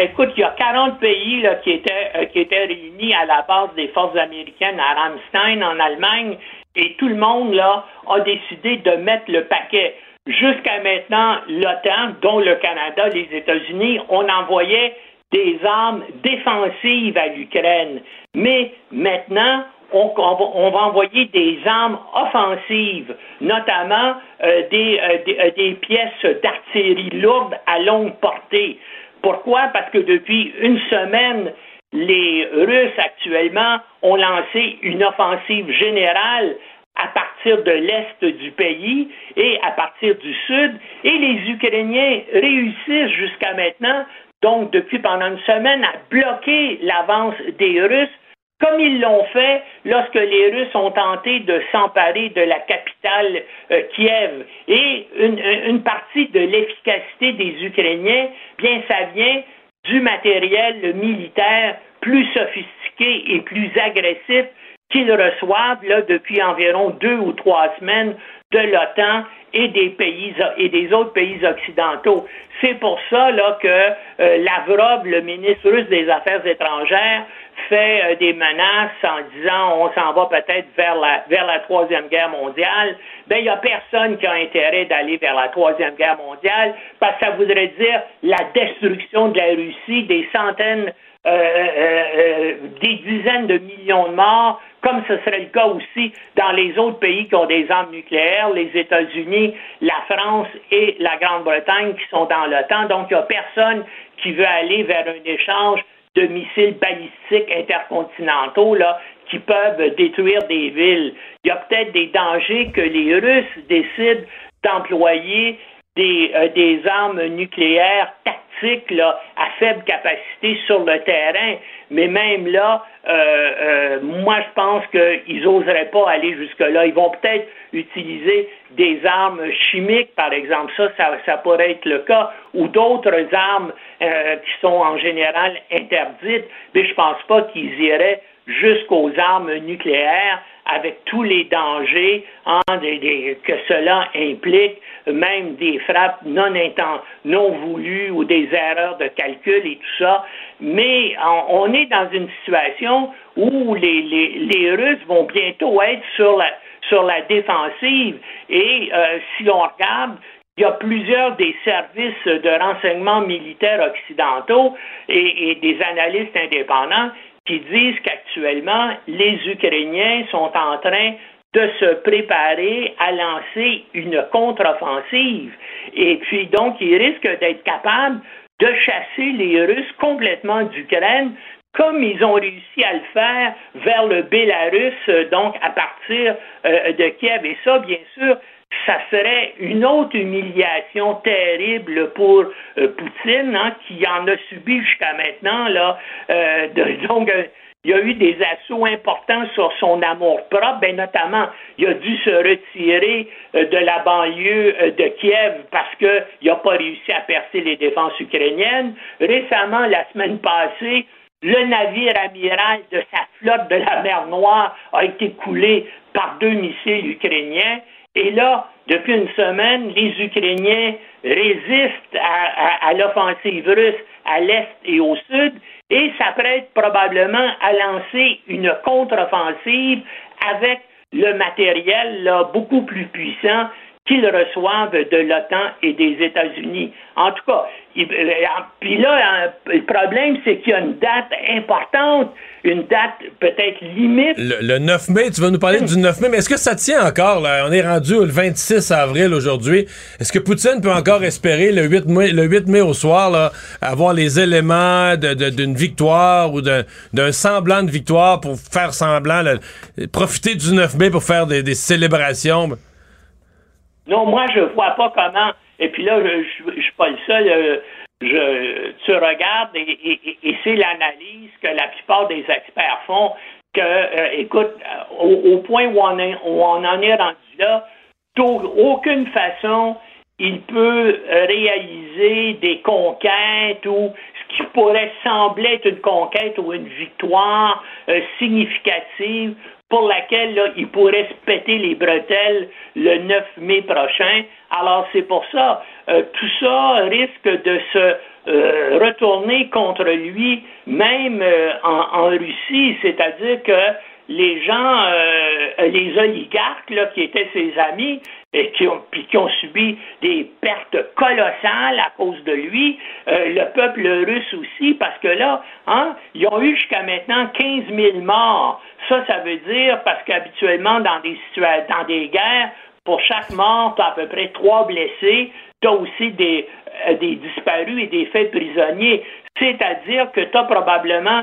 Écoute, il y a 40 pays là, qui, étaient, euh, qui étaient réunis à la base des forces américaines à Ramstein, en Allemagne, et tout le monde là, a décidé de mettre le paquet. Jusqu'à maintenant, l'OTAN, dont le Canada, les États-Unis, on envoyait des armes défensives à l'Ukraine. Mais maintenant, on, va envoyer des armes offensives, notamment euh, des, euh, des, pièces d'artillerie lourde à longue portée. Pourquoi? Parce que depuis une semaine, les Russes actuellement ont lancé une offensive générale à partir de l'est du pays et à partir du sud, et les Ukrainiens réussissent jusqu'à maintenant, donc depuis pendant une semaine, à bloquer l'avance des Russes comme ils l'ont fait lorsque les Russes ont tenté de s'emparer de la capitale euh, Kiev. Et une, partie de l'efficacité des Ukrainiens, bien, ça vient du matériel militaire plus sophistiqué et plus agressif qu'ils reçoivent là, depuis environ deux ou trois semaines de l'OTAN et des pays et des autres pays occidentaux. C'est pour ça là, que euh, Lavrov, le ministre russe des Affaires étrangères, fait euh, des menaces en disant on s'en va peut-être vers la vers la troisième guerre mondiale. Ben il y a personne qui a intérêt d'aller vers la troisième guerre mondiale parce que ça voudrait dire la destruction de la Russie, des centaines euh, euh, euh, des dizaines de millions de morts, comme ce serait le cas aussi dans les autres pays qui ont des armes nucléaires, les États-Unis, la France et la Grande-Bretagne qui sont dans l'OTAN. Donc, il n'y a personne qui veut aller vers un échange de missiles balistiques intercontinentaux là, qui peuvent détruire des villes. Il y a peut-être des dangers que les Russes décident d'employer des, des armes nucléaires tactiques à faible capacité sur le terrain. Mais même là, euh, euh, moi, je pense qu'ils n'oseraient pas aller jusque-là. Ils vont peut-être utiliser des armes chimiques, par exemple. Ça, ça, pourrait être le cas. Ou d'autres armes euh, qui sont en général interdites. Mais je pense pas qu'ils iraient jusqu'aux armes nucléaires avec tous les dangers hein, que cela implique, même des frappes non, non voulues ou des erreurs de calcul et tout ça. Mais on, est dans une situation où les, les, Russes vont bientôt être sur la, sur la défensive et euh, si on regarde, il y a plusieurs des services de renseignement militaire occidentaux et des analystes indépendants qui disent qu'actuellement, les Ukrainiens sont en train de se préparer à lancer une contre-offensive. Et puis, donc, ils risquent d'être capables de chasser les Russes complètement d'Ukraine, comme ils ont réussi à le faire vers le Bélarus, donc à partir euh, de Kiev. Et ça, bien sûr, ça serait une autre humiliation terrible pour euh, Poutine, hein, qui en a subi jusqu'à maintenant. Là, euh, [LAUGHS] donc, euh, il y a eu des assauts importants sur son amour-propre, ben, notamment, il a dû se retirer de la banlieue de Kiev parce qu'il n'a pas réussi à percer les défenses ukrainiennes. Récemment, la semaine passée, le navire amiral de sa flotte de la mer Noire a été coulé par deux missiles ukrainiens. Et là, depuis une semaine, les Ukrainiens résistent à, l'offensive russe à l'est et au sud et s'apprêtent probablement à lancer une contre-offensive avec le matériel beaucoup plus puissant qu'ils reçoivent de l'OTAN et des États-Unis. En tout cas, euh, puis là, le problème, c'est qu'il y a une date importante, une date peut-être limite. Le, 9 mai, tu vas nous parler du 9 mai, mais est-ce que ça tient encore? Là? On est rendu le 26 avril aujourd'hui. Est-ce que Poutine peut encore espérer le 8 mai, le 8 mai au soir là, avoir les éléments d'une victoire ou d'un semblant de victoire pour faire semblant, profiter du 9 mai pour faire des, des célébrations? Non, moi, je vois pas comment. Et puis là, je, ne suis pas le seul. Euh, je, tu regardes et, c'est l'analyse que la plupart des experts font. Que, euh, écoute, euh, au, point où on, où on en est rendu là, d'aucune façon il peut réaliser des conquêtes ou ce qui pourrait sembler être une conquête ou une victoire significative pour laquelle là, il pourrait se péter les bretelles le 9 mai prochain. Alors c'est pour ça, euh, tout ça risque de se euh, retourner contre lui, même euh, en, en, Russie, c'est-à-dire que les gens, les oligarques là, qui étaient ses amis, et qui ont, puis qui ont subi des pertes colossales à cause de lui, le peuple russe aussi, parce que là, hein, ils ont eu jusqu'à maintenant 15 000 morts. Ça, ça veut dire, parce qu'habituellement, dans des dans des guerres, pour chaque mort, tu as à peu près trois blessés, tu as aussi des, euh, des disparus et des faits prisonniers. C'est-à-dire que tu as probablement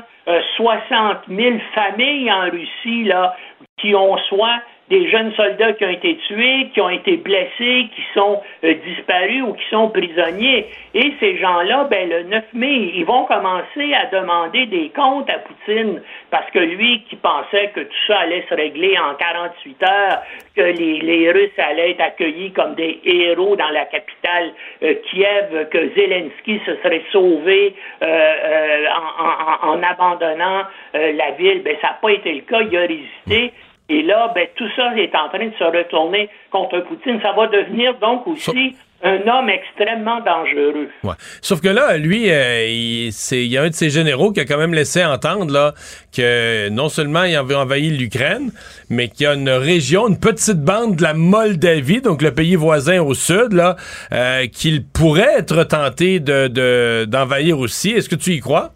60 euh, 000 familles en Russie là, qui ont soit des jeunes soldats qui ont été tués, qui ont été blessés, qui sont euh, disparus ou qui sont prisonniers. Et ces gens-là, ben, le 9 mai, ils vont commencer à demander des comptes à Poutine parce que lui qui pensait que tout ça allait se régler en 48 heures, que les, Russes allaient être accueillis comme des héros dans la capitale euh, Kiev, que Zelensky se serait sauvé euh, en, en, en, abandonnant la ville, ben, ça n'a pas été le cas. Il a résisté. Et là, ben, tout ça est en train de se retourner contre Poutine. Ça va devenir donc aussi un homme extrêmement dangereux. Ouais. Sauf que là, lui, euh, il, il, y a un de ses généraux qui a quand même laissé entendre là, que non seulement il avait envahi l'Ukraine, mais qu'il y a une région, une petite bande de la Moldavie, donc le pays voisin au sud, là, euh, qu'il pourrait être tenté de, d'envahir aussi. Est-ce que tu y crois?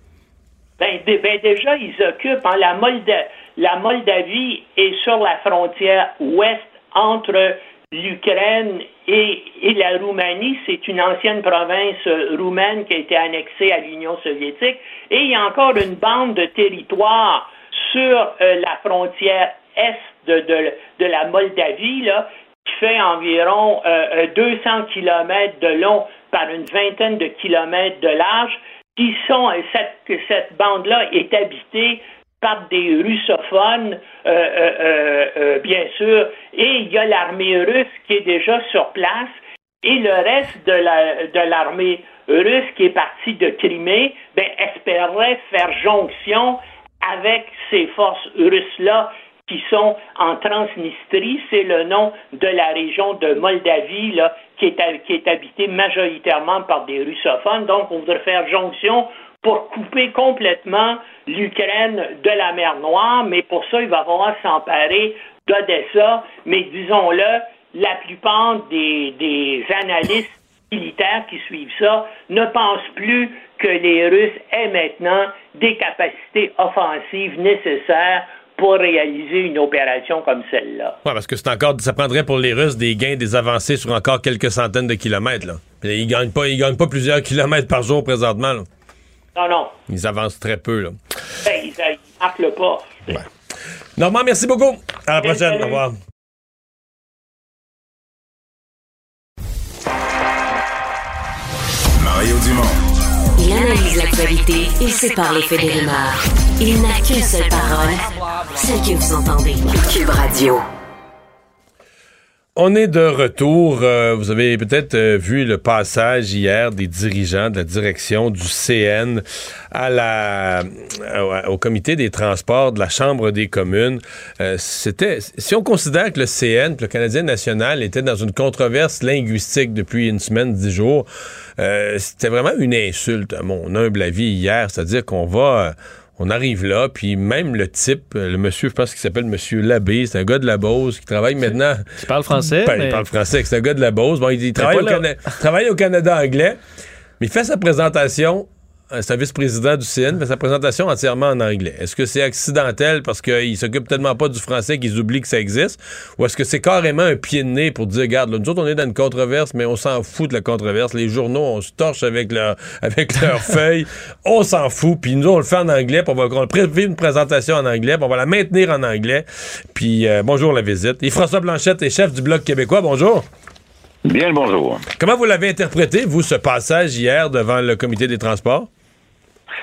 Ben, ben déjà, ils occupent en hein, la Moldavie la Moldavie est sur la frontière ouest entre l'Ukraine et, la Roumanie. C'est une ancienne province roumaine qui a été annexée à l'Union soviétique. Et il y a encore une bande de territoire sur euh, la frontière est de, la Moldavie, là, qui fait environ 200 euh, kilomètres de long par une vingtaine de kilomètres de large. Qui sont, cette, cette bande-là est habitée par des russophones, euh, euh, euh, bien sûr, et il y a l'armée russe qui est déjà sur place, et le reste de l'armée russe qui est partie de Crimée, ben, espérait faire jonction avec ces forces russes-là qui sont en Transnistrie, c'est le nom de la région de Moldavie là, qui, est, qui est habitée majoritairement par des russophones. Donc, on voudrait faire jonction pour couper complètement l'Ukraine de la mer Noire, mais pour ça, il va falloir s'emparer d'Odessa. Mais disons-le, la plupart des, analystes militaires qui suivent ça ne pensent plus que les Russes aient maintenant des capacités offensives nécessaires pour réaliser une opération comme celle-là. Oui, parce que c'est encore, ça prendrait pour les Russes des gains, des avancées sur encore quelques centaines de kilomètres. Là. Ils ne gagnent, pas, ils gagnent pas plusieurs kilomètres par jour présentement. Là. Non, non. Ils avancent très peu, là. Ben, ils, marquent le pas. Ouais. Normand, merci beaucoup. À la prochaine. Au revoir. Mario Dumont. Il analyse l'actualité et sépare les faits des rumeurs. Il n'a qu'une seule parole, celle que vous entendez. Cube Radio. On est de retour. Euh, vous avez peut-être euh, vu le passage hier des dirigeants de la direction du CN euh, au comité des transports de la Chambre des communes. C'était, si on considère que le CN, le Canadien national, était dans une controverse linguistique depuis une semaine, dix jours, c'était vraiment une insulte à mon humble avis hier. C'est-à-dire qu'on va on arrive là, puis même le type, le monsieur, je pense qu'il s'appelle Monsieur Labbé, c'est un gars de la Beauce qui travaille maintenant. Il parle français. Ben, il parle français, c'est un gars de la Beauce. Bon, il, travaille, au travaille au Canada anglais, mais il fait sa présentation c'est un vice-président du CN, fait sa présentation entièrement en anglais. Est-ce que c'est accidentel parce qu'ils s'occupent tellement pas du français qu'ils oublient que ça existe? Ou est-ce que c'est carrément un pied de nez pour dire, regarde, nous autres, on est dans une controverse, mais on s'en fout de la controverse. Les journaux, on se torche avec, leur, [LAUGHS] avec leurs [LAUGHS] feuilles. On s'en fout. Puis nous, on le fait en anglais. Puis on va prévu une présentation en anglais. Puis on va la maintenir en anglais. Puis euh, bonjour la visite. Et François Blanchette est chef du Bloc québécois. Bonjour. Bien le bonjour. Comment vous l'avez interprété, vous, ce passage hier devant le comité des transports?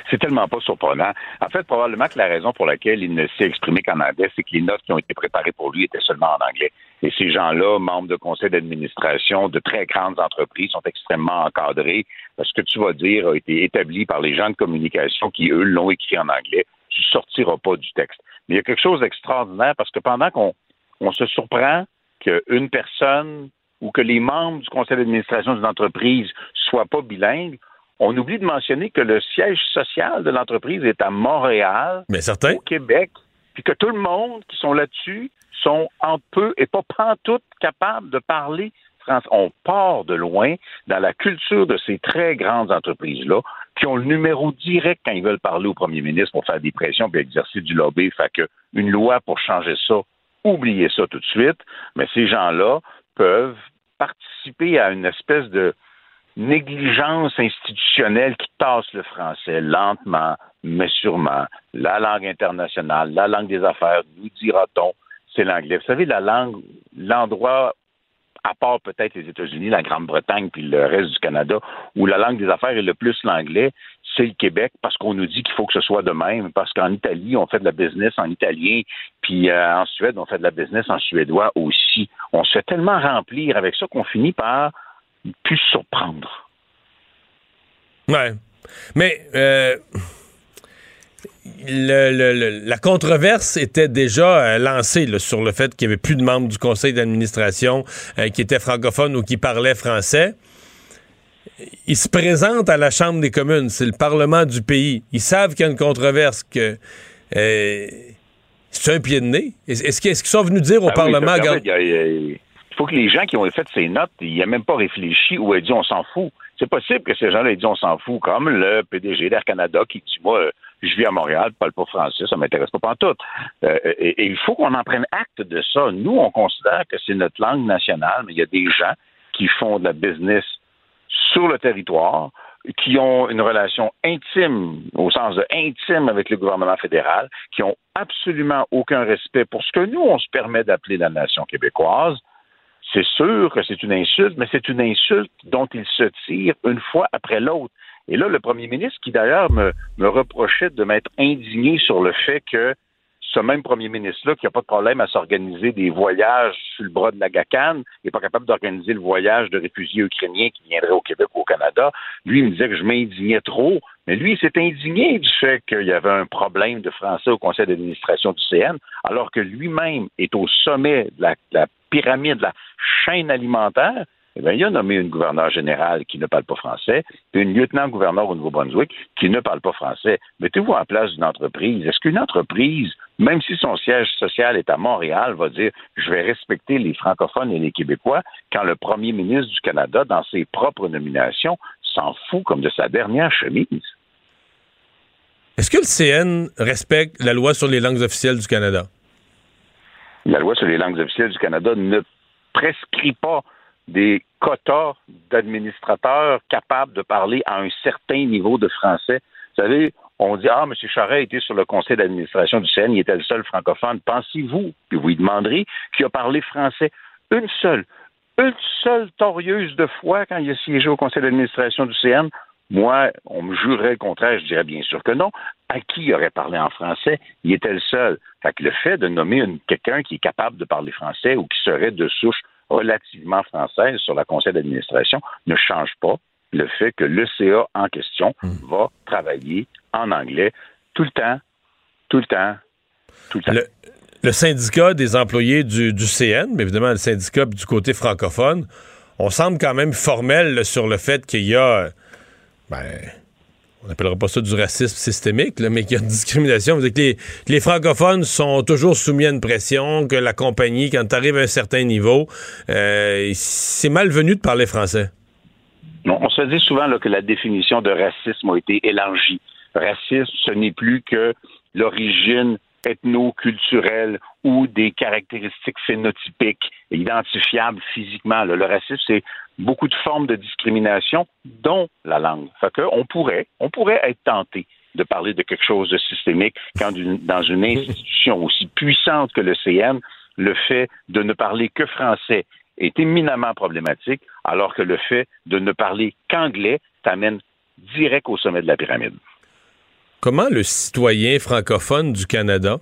C'est tellement pas surprenant. En fait, probablement que la raison pour laquelle il ne s'est exprimé qu'en anglais, c'est que les notes qui ont été préparées pour lui étaient seulement en anglais. Et ces gens-là, membres de conseil d'administration de très grandes entreprises, sont extrêmement encadrés. Ce que tu vas dire a été établi par les gens de communication qui, eux, l'ont écrit en anglais. Tu sortiras pas du texte. Mais il y a quelque chose d'extraordinaire parce que pendant qu'on on se surprend qu'une personne ou que les membres du conseil d'administration d'une entreprise soient pas bilingues, on oublie de mentionner que le siège social de l'entreprise est à Montréal, Mais certain. au Québec, puis que tout le monde qui sont là-dessus sont en peu et pas pantoute capables de parler français. On part de loin dans la culture de ces très grandes entreprises-là, qui ont le numéro direct quand ils veulent parler au premier ministre pour faire des pressions puis exercer du lobby. Fait que une loi pour changer ça, oubliez ça tout de suite. Mais ces gens-là peuvent participer à une espèce de négligence institutionnelle qui tasse le français lentement, mais sûrement. La langue internationale, la langue des affaires, nous dira-t-on, c'est l'anglais. Vous savez, la langue, l'endroit, à part peut-être les États-Unis, la Grande-Bretagne, puis le reste du Canada, où la langue des affaires est le plus l'anglais, c'est le Québec, parce qu'on nous dit qu'il faut que ce soit de même, parce qu'en Italie, on fait de la business en italien, puis euh, en Suède, on fait de la business en suédois aussi. On se fait tellement remplir avec ça qu'on finit par se surprendre. Ouais. Mais euh, la controverse était déjà euh, lancée sur le fait qu'il n'y avait plus de membres du conseil d'administration euh, qui étaient francophones ou qui parlaient français. Ils se présentent à la Chambre des communes, c'est le Parlement du pays. Ils savent qu'il y a une controverse, que c'est un pied de nez. Est-ce qu'ils sont venus dire au Ben oui, Parlement... y a- y a- faut que les gens qui ont fait ces notes, ils n'aient même pas réfléchi ou aient dit on s'en fout. C'est possible que ces gens-là aient dit on s'en fout, comme le PDG d'Air Canada qui dit moi, je vis à Montréal, parle pas français, ça m'intéresse pas pantoute. Euh, et, et il faut qu'on en prenne acte de ça. Nous, on considère que c'est notre langue nationale, mais il y a des gens qui font de la business sur le territoire, qui ont une relation intime, au sens de intime avec le gouvernement fédéral, qui ont absolument aucun respect pour ce que nous, on se permet d'appeler la nation québécoise. C'est sûr que c'est une insulte, mais c'est une insulte dont il se tire une fois après l'autre. Et là, le premier ministre, qui d'ailleurs me, reprochait de m'être indigné sur le fait que ce même premier ministre-là, qui n'a pas de problème à s'organiser des voyages sur le bras de la GACAN, n'est pas capable d'organiser le voyage de réfugiés ukrainiens qui viendraient au Québec ou au Canada. Lui, il me disait que je m'indignais trop, mais lui, il s'est indigné du fait qu'il y avait un problème de français au conseil d'administration du CN, alors que lui-même est au sommet de la, la pyramide, de la chaîne alimentaire. Eh bien, il a nommé une gouverneure générale qui ne parle pas français, puis une lieutenant-gouverneur au Nouveau-Brunswick qui ne parle pas français. Mettez-vous en place d'une entreprise. Est-ce qu'une entreprise, même si son siège social est à Montréal, va dire je vais respecter les francophones et les Québécois quand le premier ministre du Canada, dans ses propres nominations, s'en fout comme de sa dernière chemise? Est-ce que le CN respecte la loi sur les langues officielles du Canada? La loi sur les langues officielles du Canada ne prescrit pas des quotas d'administrateurs capables de parler à un certain niveau de français. Vous savez, on dit Ah, M. Charret était sur le conseil d'administration du CN, il était le seul francophone. Pensez-vous, puis vous lui demanderez, qui a parlé français une seule, une seule torieuse de fois quand il a siégé au conseil d'administration du CN? Moi, on me jurerait le contraire, je dirais bien sûr que non. À qui il aurait parlé en français? Il était le seul. Fait que le fait de nommer quelqu'un qui est capable de parler français ou qui serait de souche relativement française sur la conseil d'administration ne change pas le fait que l'ECA en question va travailler en anglais tout le temps, tout le temps, tout le temps. Le, le syndicat des employés du, du CN, mais évidemment le syndicat du côté francophone, on semble quand même formel là, sur le fait qu'il y a, ben, on n'appellera pas ça du racisme systémique, mais qu'il y a une discrimination. Vous dites que les, francophones sont toujours soumis à une pression, que la compagnie, quand tu arrives à un certain niveau, euh, c'est malvenu de parler français. On se dit souvent que la définition de racisme a été élargie. Racisme, ce n'est plus que l'origine ethno-culturelle ou des caractéristiques phénotypiques identifiables physiquement. Le racisme, c'est beaucoup de formes de discrimination, dont la langue. On pourrait, on pourrait être tenté de parler de quelque chose de systémique quand dans une institution aussi puissante que le CN, le fait de ne parler que français est éminemment problématique, alors que le fait de ne parler qu'anglais t'amène direct au sommet de la pyramide. Comment le citoyen francophone du Canada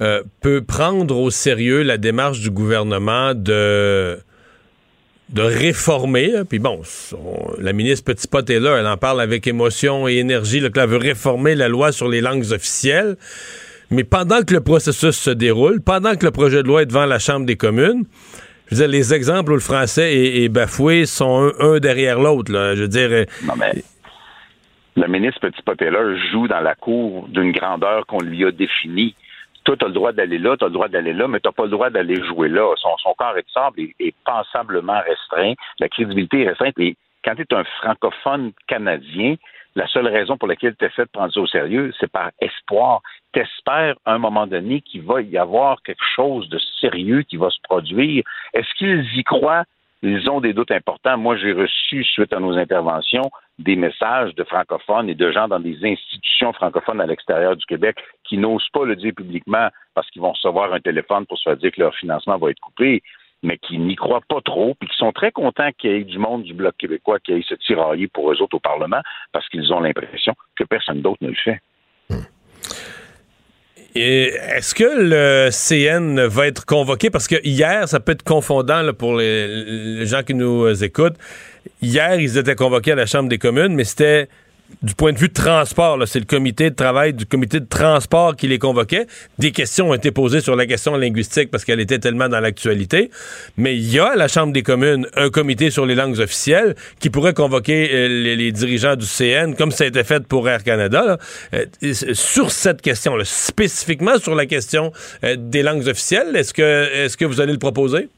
euh, peut prendre au sérieux la démarche du gouvernement de de réformer, là, puis bon, la ministre Petit Pot est là, elle en parle avec émotion et énergie, là, qu'elle veut réformer la loi sur les langues officielles, mais pendant que le processus se déroule, pendant que le projet de loi est devant la Chambre des communes, je veux dire, les exemples où le français est, bafoué sont un, derrière l'autre, je veux dire... euh, Non, mais le ministre Petit Potella joue dans la cour d'une grandeur qu'on lui a définie. Toi, tu as le droit d'aller là, tu as le droit d'aller là, mais tu n'as pas le droit d'aller jouer là. Son, son corps de sable est, est pensablement restreint. La crédibilité est restreinte. Et quand tu es un francophone canadien, la seule raison pour laquelle tu fait prendre ça au sérieux, c'est par espoir. Tu espères à un moment donné qu'il va y avoir quelque chose de sérieux qui va se produire. Est-ce qu'ils y croient? Ils ont des doutes importants. Moi, j'ai reçu, suite à nos interventions, des messages de francophones et de gens dans des institutions francophones à l'extérieur du Québec qui n'osent pas le dire publiquement parce qu'ils vont recevoir un téléphone pour se dire que leur financement va être coupé, mais qui n'y croient pas trop, puis qui sont très contents qu'il y ait du monde du Bloc québécois qui aille se tirailler pour eux autres au Parlement parce qu'ils ont l'impression que personne d'autre ne le fait. Est-ce que le CN va être convoqué? Parce que hier, ça peut être confondant pour les, gens qui nous écoutent. Hier, ils étaient convoqués à la Chambre des communes, mais c'était du point de vue transport, c'est le comité de travail du comité de transport qui les convoquait. Des questions ont été posées sur la question linguistique parce qu'elle était tellement dans l'actualité. Mais il y a à la Chambre des communes un comité sur les langues officielles qui pourrait convoquer euh, les, dirigeants du CN, comme ça a été fait pour Air Canada, euh, sur cette question, spécifiquement sur la question euh, des langues officielles. Est-ce que, est-ce que vous allez le proposer?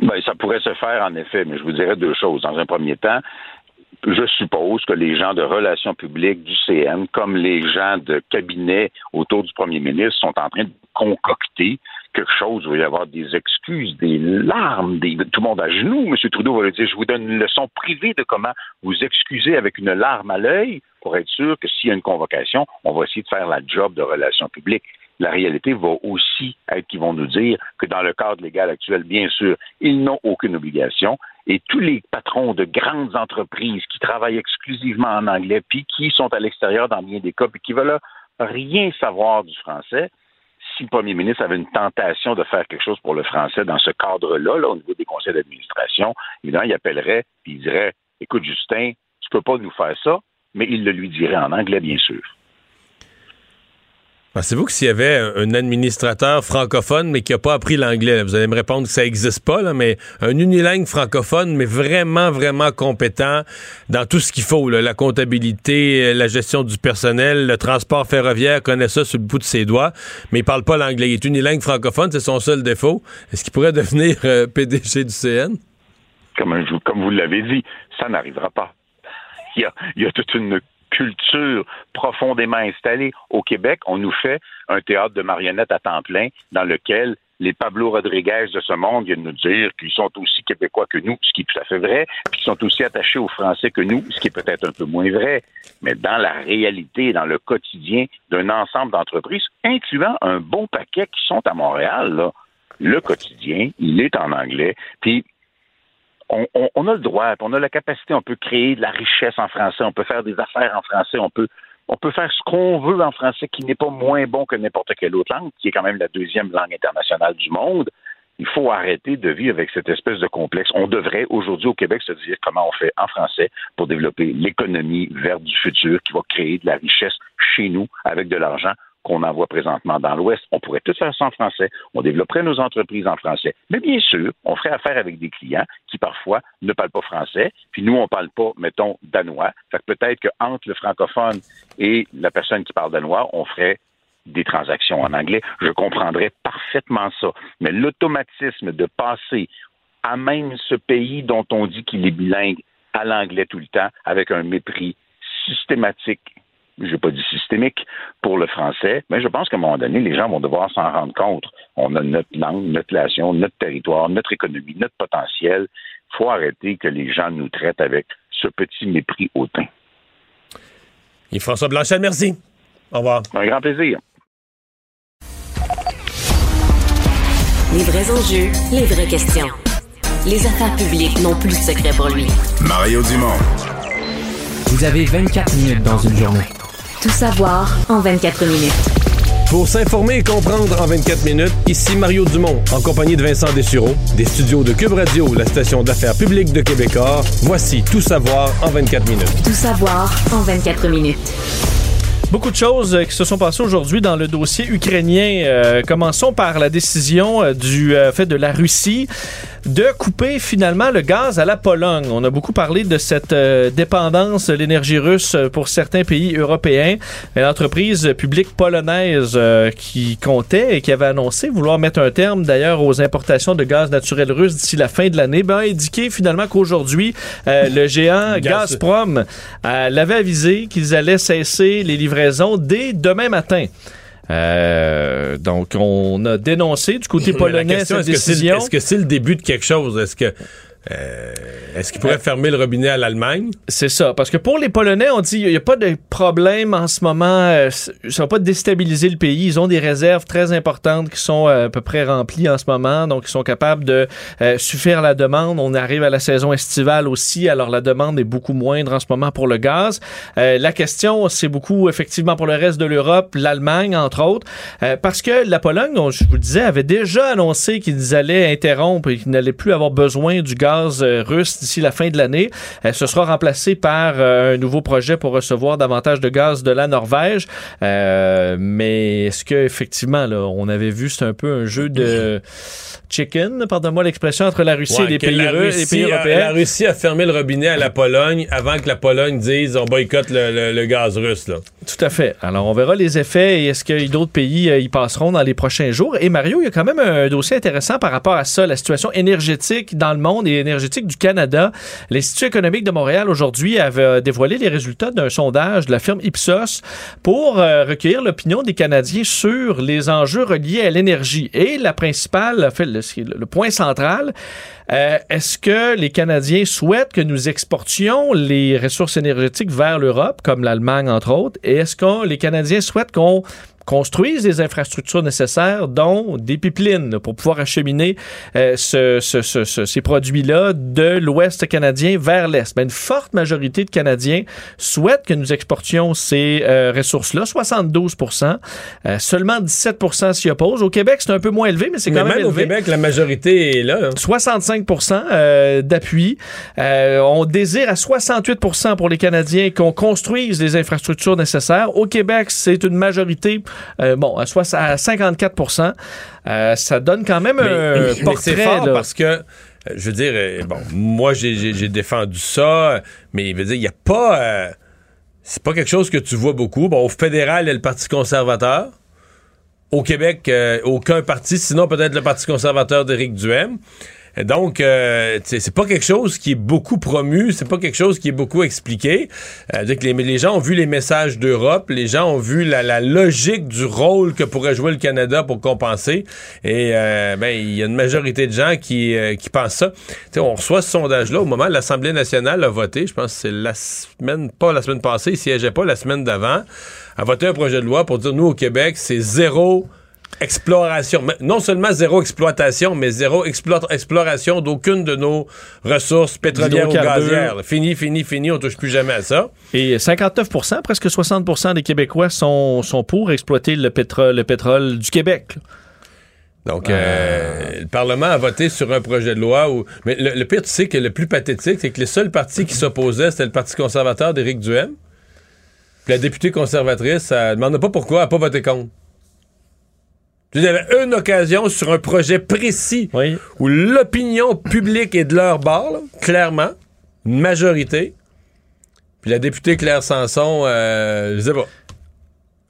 Ben, ça pourrait se faire, en effet, mais je vous dirais deux choses. Dans un premier temps, je suppose que les gens de relations publiques du CN, comme les gens de cabinet autour du premier ministre, sont en train de concocter quelque chose il va y avoir des excuses, des larmes, des, tout le monde à genoux. M. Trudeau va lui dire, je vous donne une leçon privée de comment vous excuser avec une larme à l'œil pour être sûr que s'il y a une convocation, on va essayer de faire la job de relations publiques la réalité va aussi être qu'ils vont nous dire que dans le cadre légal actuel, bien sûr, ils n'ont aucune obligation. Et tous les patrons de grandes entreprises qui travaillent exclusivement en anglais, puis qui sont à l'extérieur dans bien des cas, puis qui veulent rien savoir du français, si le premier ministre avait une tentation de faire quelque chose pour le français dans ce cadre-là, là, au niveau des conseils d'administration, évidemment, il appellerait puis il dirait Écoute, Justin, tu peux pas nous faire ça, mais il le lui dirait en anglais, bien sûr. Pensez-vous que s'il y avait un administrateur francophone, mais qui n'a pas appris l'anglais, vous allez me répondre que ça n'existe pas, là, mais un unilingue francophone, mais vraiment, vraiment compétent dans tout ce qu'il faut, la comptabilité, la gestion du personnel, le transport ferroviaire, connaît ça sur le bout de ses doigts, mais il parle pas l'anglais. Il est unilingue francophone, c'est son seul défaut. Est-ce qu'il pourrait [LAUGHS] devenir euh, PDG du CN? Comme, comme vous l'avez dit, ça n'arrivera pas. [LAUGHS] Il y, a, il y a toute une culture profondément installée. Au Québec, on nous fait un théâtre de marionnettes à temps plein dans lequel les Pablo Rodriguez de ce monde viennent nous dire qu'ils sont aussi québécois que nous, ce qui est tout à fait vrai, qu'ils sont aussi attachés aux Français que nous, ce qui est peut-être un peu moins vrai. Mais dans la réalité, dans le quotidien d'un ensemble d'entreprises, incluant un bon paquet qui sont à Montréal, là, le quotidien, il est en anglais. Puis on, a le droit, on a la capacité, on peut créer de la richesse en français, on peut faire des affaires en français, on peut, on peut faire ce qu'on veut en français qui n'est pas moins bon que n'importe quelle autre langue, qui est quand même la deuxième langue internationale du monde. Il faut arrêter de vivre avec cette espèce de complexe. On devrait aujourd'hui au Québec se dire comment on fait en français pour développer l'économie verte du futur qui va créer de la richesse chez nous avec de l'argent qu'on envoie présentement dans l'Ouest. On pourrait tout faire ça en français. On développerait nos entreprises en français. Mais bien sûr, on ferait affaire avec des clients qui parfois ne parlent pas français. Puis nous, on ne parle pas, mettons, danois. Fait que peut-être qu'entre le francophone et la personne qui parle danois, on ferait des transactions en anglais. Je comprendrais parfaitement ça. Mais l'automatisme de passer à même ce pays dont on dit qu'il est bilingue à l'anglais tout le temps, avec un mépris systématique je n'ai pas dit systémique pour le français, mais je pense qu'à un moment donné, les gens vont devoir s'en rendre compte. On a notre langue, notre nation, notre territoire, notre économie, notre potentiel. Il faut arrêter que les gens nous traitent avec ce petit mépris hautain. Et François Blanchet, merci. Au revoir. Un grand plaisir. Les vrais enjeux, les vraies questions. Les affaires publiques n'ont plus de secret pour lui. Mario Dumont. Vous avez 24 minutes dans une journée. Tout savoir en 24 minutes. Pour s'informer et comprendre en 24 minutes, ici Mario Dumont, en compagnie de Vincent Dessureau, des studios de Cube Radio, la station d'affaires publique de Québecor. Voici Tout savoir en 24 minutes. Tout savoir en 24 minutes. Beaucoup de choses euh, qui se sont passées aujourd'hui dans le dossier ukrainien. Euh, commençons par la décision euh, du fait de la Russie de couper finalement le gaz à la Pologne. On a beaucoup parlé de cette euh, dépendance de l'énergie russe pour certains pays européens. L'entreprise publique polonaise euh, qui comptait et qui avait annoncé vouloir mettre un terme d'ailleurs aux importations de gaz naturel russe d'ici la fin de l'année, ben, a indiqué finalement qu'aujourd'hui, euh, [LAUGHS] le géant Gazprom l'avait avisé qu'ils allaient cesser les livraisons dès demain matin. Euh, donc, on a dénoncé du côté [LAUGHS] polonais cette décision. Est-ce que c'est le début de quelque chose? Est-ce que Euh, Est-ce qu'il pourrait fermer le robinet à l'Allemagne? C'est ça. Parce que pour les Polonais, on dit qu'il n'y a pas de problème en ce moment. euh, ça va pas déstabiliser le pays. Ils ont des réserves très importantes qui sont euh, à peu près remplies en ce moment. Donc, ils sont capables de euh, suffire à la demande. On arrive à la saison estivale aussi. Alors, la demande est beaucoup moindre en ce moment pour le gaz. La question, c'est beaucoup effectivement pour le reste de l'Europe, l'Allemagne, entre autres. Parce que la Pologne, on- je vous le disais, avait déjà annoncé qu'ils allaient interrompre et qu'ils n'allaient plus avoir besoin du gaz euh, russe d'ici la fin de l'année. Euh, ce sera remplacé par euh, un nouveau projet pour recevoir davantage de gaz de la Norvège. Mais est-ce que effectivement, là, on avait vu, c'est un peu un jeu de chicken, pardonne-moi l'expression, entre la Russie Ouais, et les pays, russes, les pays a- européens? La Russie a fermé le robinet à la Pologne avant que la Pologne dise on boycotte le, le- le gaz russe. Là. Tout à fait. Alors, on verra les effets et est-ce que d'autres pays y passeront dans les prochains jours. Et Mario, il y a quand même un dossier intéressant par rapport à ça, la situation énergétique dans le monde et énergétique du Canada. L'Institut économique de Montréal aujourd'hui avait euh, dévoilé les résultats d'un sondage de la firme Ipsos pour euh, recueillir l'opinion des Canadiens sur les enjeux reliés à l'énergie. Et la principale, fait, le, le point central, euh, est-ce que les Canadiens souhaitent que nous exportions les ressources énergétiques vers l'Europe, comme l'Allemagne entre autres, et est-ce que les Canadiens souhaitent qu'on construise des infrastructures nécessaires, dont des pipelines, pour pouvoir acheminer euh, ce- ce- ce- ce- ces produits-là de l'Ouest canadien vers l'Est. Ben, une forte majorité de Canadiens souhaitent que nous exportions ces euh, ressources-là, 72% Euh, Seulement 17 s'y opposent. Au Québec, c'est un peu moins élevé, mais c'est Mais quand même, même au élevé. Québec, la majorité est là. hein. 65% euh, d'appui. Euh, on désire à 68% pour les Canadiens qu'on construise les infrastructures nécessaires. Au Québec, c'est une majorité, euh, bon, à, soix- à 54% Euh, Ça donne quand même un [LAUGHS] mais portrait. fort là. parce que, euh, je veux dire, euh, bon, moi, j'ai- défendu ça, mais il veut dire, il n'y a pas. euh, c'est pas quelque chose que tu vois beaucoup. Bon, au fédéral, il y a le Parti conservateur. Au Québec, euh, aucun parti, sinon peut-être le Parti conservateur d'Éric Duhem. Donc, euh, c'est pas quelque chose qui est beaucoup promu, c'est pas quelque chose qui est beaucoup expliqué. Euh, que les, gens ont vu les messages d'Europe, les gens ont vu la, logique du rôle que pourrait jouer le Canada pour compenser. Et euh, ben, il y a une majorité de gens qui, euh, qui pensent ça. Tu sais, on reçoit ce sondage-là au moment où l'Assemblée nationale a voté, je pense que c'est la semaine, pas la semaine passée, il siégeait pas la semaine d'avant, a voté un projet de loi pour dire, nous, au Québec, c'est zéro exploration. Non seulement zéro exploitation, mais zéro explo- exploration d'aucune de nos ressources pétrolières ou gazières. Fini, fini, fini, on touche plus jamais à ça. Et 59% presque 60% des Québécois sont, sont pour exploiter le pétrole, le pétrole du Québec. Donc, euh, le Parlement a voté sur un projet de loi où... Mais le, le pire, tu sais que le plus pathétique, c'est que les seuls partis qui s'opposaient, c'était le Parti conservateur d'Éric Duhem. Puis la députée conservatrice, elle ne demande pas pourquoi, elle n'a pas voté contre. Il y avait une occasion sur un projet précis Oui. où l'opinion publique est de leur bord, là, clairement, une majorité. Puis la députée Claire Sanson, euh, je sais pas.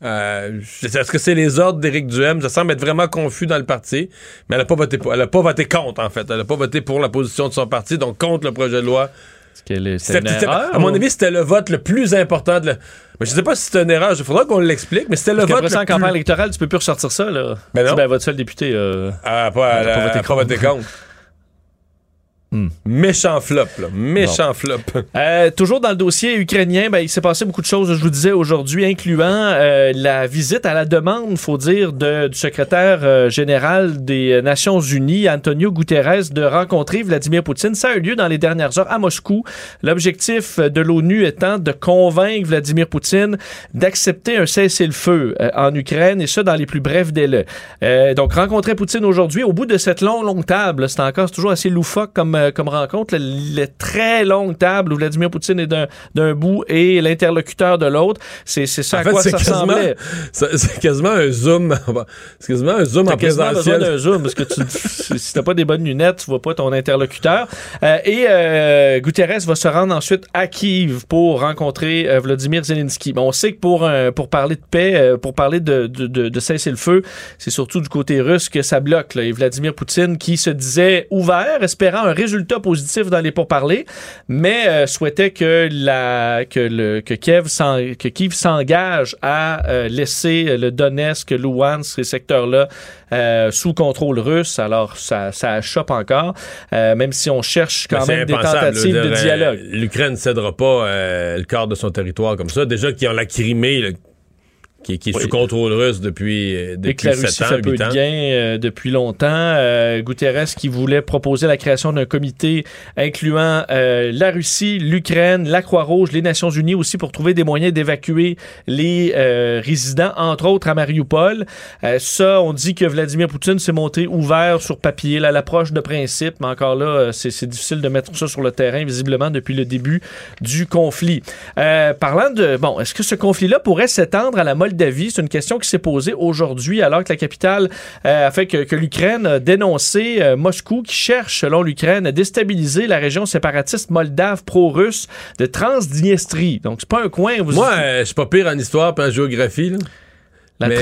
Euh, Est-ce que c'est les ordres d'Éric Duhem? Ça semble être vraiment confus dans le parti, mais elle n'a pas voté pour. Elle a pas voté contre, en fait. Elle n'a pas voté pour la position de son parti, donc contre le projet de loi. C'était- une erreur, à mon avis, c'était le vote le plus important de la... Mais je sais pas si c'est une erreur. Il faudra qu'on l'explique, mais c'était le vote qu'après ça, en le campagne électorale, tu peux plus ressortir ça. Là. Ben non. Tu ben, votre seul député. euh, Ah, pas, pas elle a pas voté contre. [LAUGHS] Hmm. Méchant flop, là. Méchant flop. [LAUGHS] Euh, toujours dans le dossier ukrainien, ben, il s'est passé beaucoup de choses, je vous disais aujourd'hui, incluant euh, la visite à la demande, faut dire, de- du secrétaire euh, général des Nations Unies, Antonio Guterres, de rencontrer Vladimir Poutine. Ça a eu lieu dans les dernières heures à Moscou. L'objectif de l'ONU étant de convaincre Vladimir Poutine d'accepter un cessez-le-feu en Ukraine, et ça dans les plus brefs délais. Donc, rencontrer Poutine aujourd'hui, au bout de cette longue, longue table, c'est encore toujours assez loufoque comme, comme rencontre, la, très longue table où Vladimir Poutine est d'un- bout et l'interlocuteur de l'autre. C'est ça En à fait, quoi ça quasiment, ressemblait. c'est quasiment un zoom. C'est quasiment un zoom en présentiel. d'un zoom parce que tu, si t'as pas des bonnes lunettes, tu vois pas ton interlocuteur. Euh, et euh, Guterres va se rendre ensuite à Kiev pour rencontrer euh, Vladimir Zelensky. Bon, on sait que pour euh, pour parler de paix, euh, pour parler de, de, de, de cesser le feu, c'est surtout du côté russe que ça bloque. Là. Et Vladimir Poutine qui se disait ouvert, espérant un résultat résultats positifs dans les pourparlers, mais euh, souhaitait que, la, que, le, que, Kiev, s'en- que Kiev s'engage à euh, laisser le Donetsk, Luhansk, ces secteurs-là euh, sous contrôle russe. Alors, ça, ça achoppe encore, euh, même si on cherche quand Mais même des tentatives de dialogue. L'Ukraine ne cédera pas le quart de son territoire comme ça. Déjà qu'ils ont la Crimée, qui, qui est Oui. sous contrôle russe depuis, euh, depuis la 7 Russie ans, fait peu 8 de ans. gains euh, depuis longtemps. Euh, Guterres qui voulait proposer la création d'un comité incluant euh, la Russie, l'Ukraine, la Croix-Rouge, les Nations Unies aussi pour trouver des moyens d'évacuer les résidents, entre autres à Mariupol. Ça, on dit que Vladimir Poutine s'est monté ouvert sur papier, là, l'approche de principe, mais encore là, c'est c'est difficile de mettre ça sur le terrain, visiblement, depuis le début du conflit. Parlant de... Bon, est-ce que ce conflit-là pourrait s'étendre à la C'est une question qui s'est posée aujourd'hui, alors que la capitale euh, a fait que, que l'Ukraine a dénoncé euh, Moscou, qui cherche, selon l'Ukraine, à déstabiliser la région séparatiste moldave pro-russe de Transdniestrie. Donc, c'est pas un coin... Vous Moi, euh, je suis pas pire en histoire et en géographie. Là. La mais-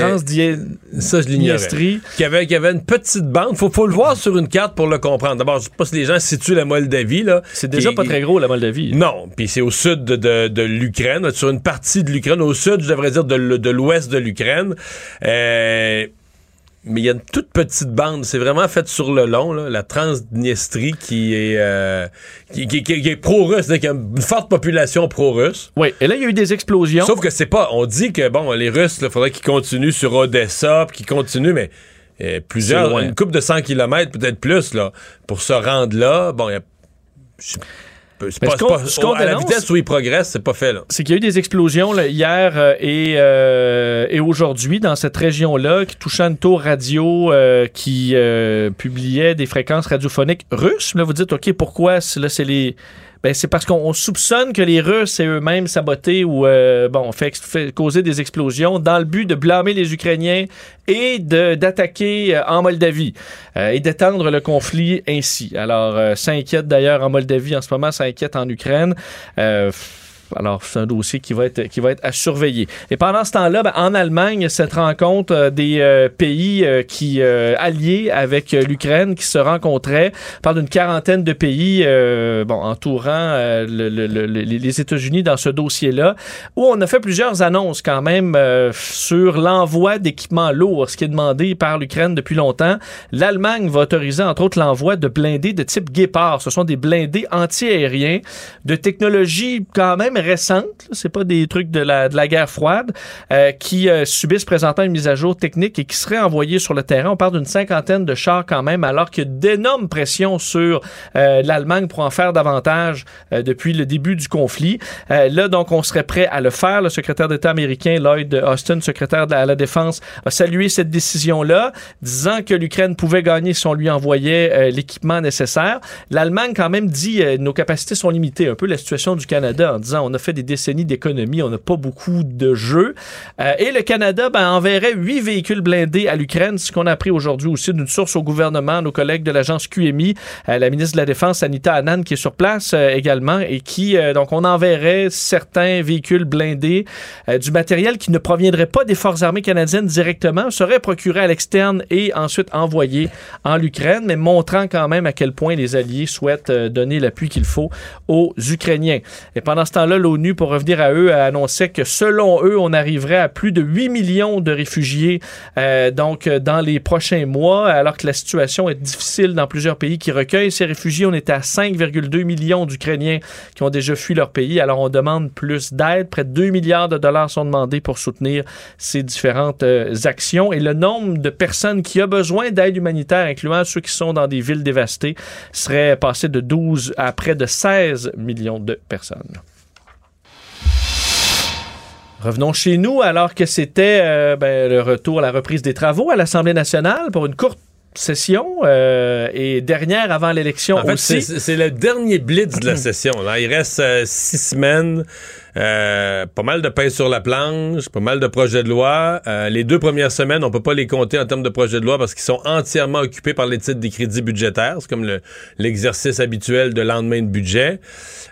Transdniestrie... Y, avait, y avait une petite bande. Faut, faut le voir sur une carte pour le comprendre. D'abord, je sais pas si les gens situent la Moldavie. là. C'est déjà Qui- pas très gros, la Moldavie. Non, puis c'est au sud de, de, de l'Ukraine, sur une partie de l'Ukraine, au sud, je devrais dire, de, de l'ouest de l'Ukraine. Euh, mais il y a une toute petite bande, c'est vraiment fait sur le long, là, la Transdniestrie qui est, euh, qui, qui- qui- qui est pro-russe, y a une forte population pro-russe. Oui, et là, il y a eu des explosions. Sauf que c'est pas, on dit que bon, les Russes, il faudrait qu'ils continuent sur Odessa, puis qu'ils continuent, mais euh, plusieurs, une coupe de 100 km, peut-être plus, là, pour se rendre là. Bon, il y a- c'est pas, ce pas- ce à la vitesse où ils progressent, c'est pas fait, c'est qu'il y a eu des explosions là, hier euh, et, euh, et aujourd'hui dans cette région-là, qui touchant une tour radio euh, qui publiait des fréquences radiophoniques russes. Là, vous dites, OK, pourquoi là, c'est les. Ben, c'est parce qu'on on soupçonne que les Russes aient eux-mêmes saboté ou euh, bon, fait, causer des explosions dans le but de blâmer les Ukrainiens et d'attaquer euh, en Moldavie euh, et d'étendre le conflit ainsi. Alors, euh, ça inquiète d'ailleurs en Moldavie en ce moment, ça inquiète en Ukraine. Alors, c'est un dossier qui va être, qui va être à surveiller. Et pendant ce temps-là, ben, en Allemagne, cette rencontre euh, des euh, pays euh, qui alliés avec l'Ukraine qui se rencontraient, on parle d'une quarantaine de pays bon, entourant le- le- le- le- les États-Unis dans ce dossier-là, où on a fait plusieurs annonces quand même sur l'envoi d'équipements lourds, ce qui est demandé par l'Ukraine depuis longtemps. L'Allemagne va autoriser entre autres l'envoi de blindés de type Guépard. Ce sont des blindés anti-aériens de technologie quand même récente. là. C'est pas des trucs de la, de la guerre froide euh, qui euh, subissent présentement une mise à jour technique et qui seraient envoyés sur le terrain. On parle d'une cinquantaine de chars quand même, alors qu'il y a d'énormes pressions sur euh, l'Allemagne pour en faire davantage euh, depuis le début du conflit. Euh, là, donc, on serait prêt à le faire. Le secrétaire d'État américain Lloyd Austin, secrétaire à la Défense, a salué cette décision-là, disant que l'Ukraine pouvait gagner si on lui envoyait euh, l'équipement nécessaire. L'Allemagne, quand même, dit nos capacités sont limitées. Un peu la situation du Canada en disant a fait des décennies d'économie, on n'a pas beaucoup de jeux. Euh, et le Canada ben, enverrait huit véhicules blindés à l'Ukraine, ce qu'on a appris aujourd'hui aussi d'une source au gouvernement, nos collègues de l'agence QMI, euh, la ministre de la Défense, Anita Anand, qui est sur place euh, également, et qui, euh, donc, on enverrait certains véhicules blindés, du matériel qui ne proviendrait pas des forces armées canadiennes directement, serait procuré à l'externe et ensuite envoyé en l'Ukraine, mais montrant quand même à quel point les Alliés souhaitent donner l'appui qu'il faut aux Ukrainiens. Et pendant ce temps-là, l'ONU, pour revenir à eux, a annoncé que selon eux, on arriverait à plus de 8 millions de réfugiés euh, donc euh, dans les prochains mois, alors que la situation est difficile dans plusieurs pays qui recueillent ces réfugiés. On était à 5,2 millions d'Ukrainiens qui ont déjà fui leur pays. Alors on demande plus d'aide. Près de 2 milliards de dollars sont demandés pour soutenir ces différentes euh, actions. Et le nombre de personnes qui ont besoin d'aide humanitaire, incluant ceux qui sont dans des villes dévastées, serait passé de 12 à près de 16 millions de personnes. Revenons chez nous alors que c'était euh, ben, le retour, la reprise des travaux à l'Assemblée nationale pour une courte session euh, et dernière avant l'élection En fait, aussi. c'est- le dernier blitz de la session. Là. Il reste euh, six semaines. Euh, pas mal de pain sur la planche, pas mal de projets de loi. Euh, les deux premières semaines, on peut pas les compter en termes de projets de loi parce qu'ils sont entièrement occupés par les titres des crédits budgétaires. C'est comme le- l'exercice habituel de lendemain de budget.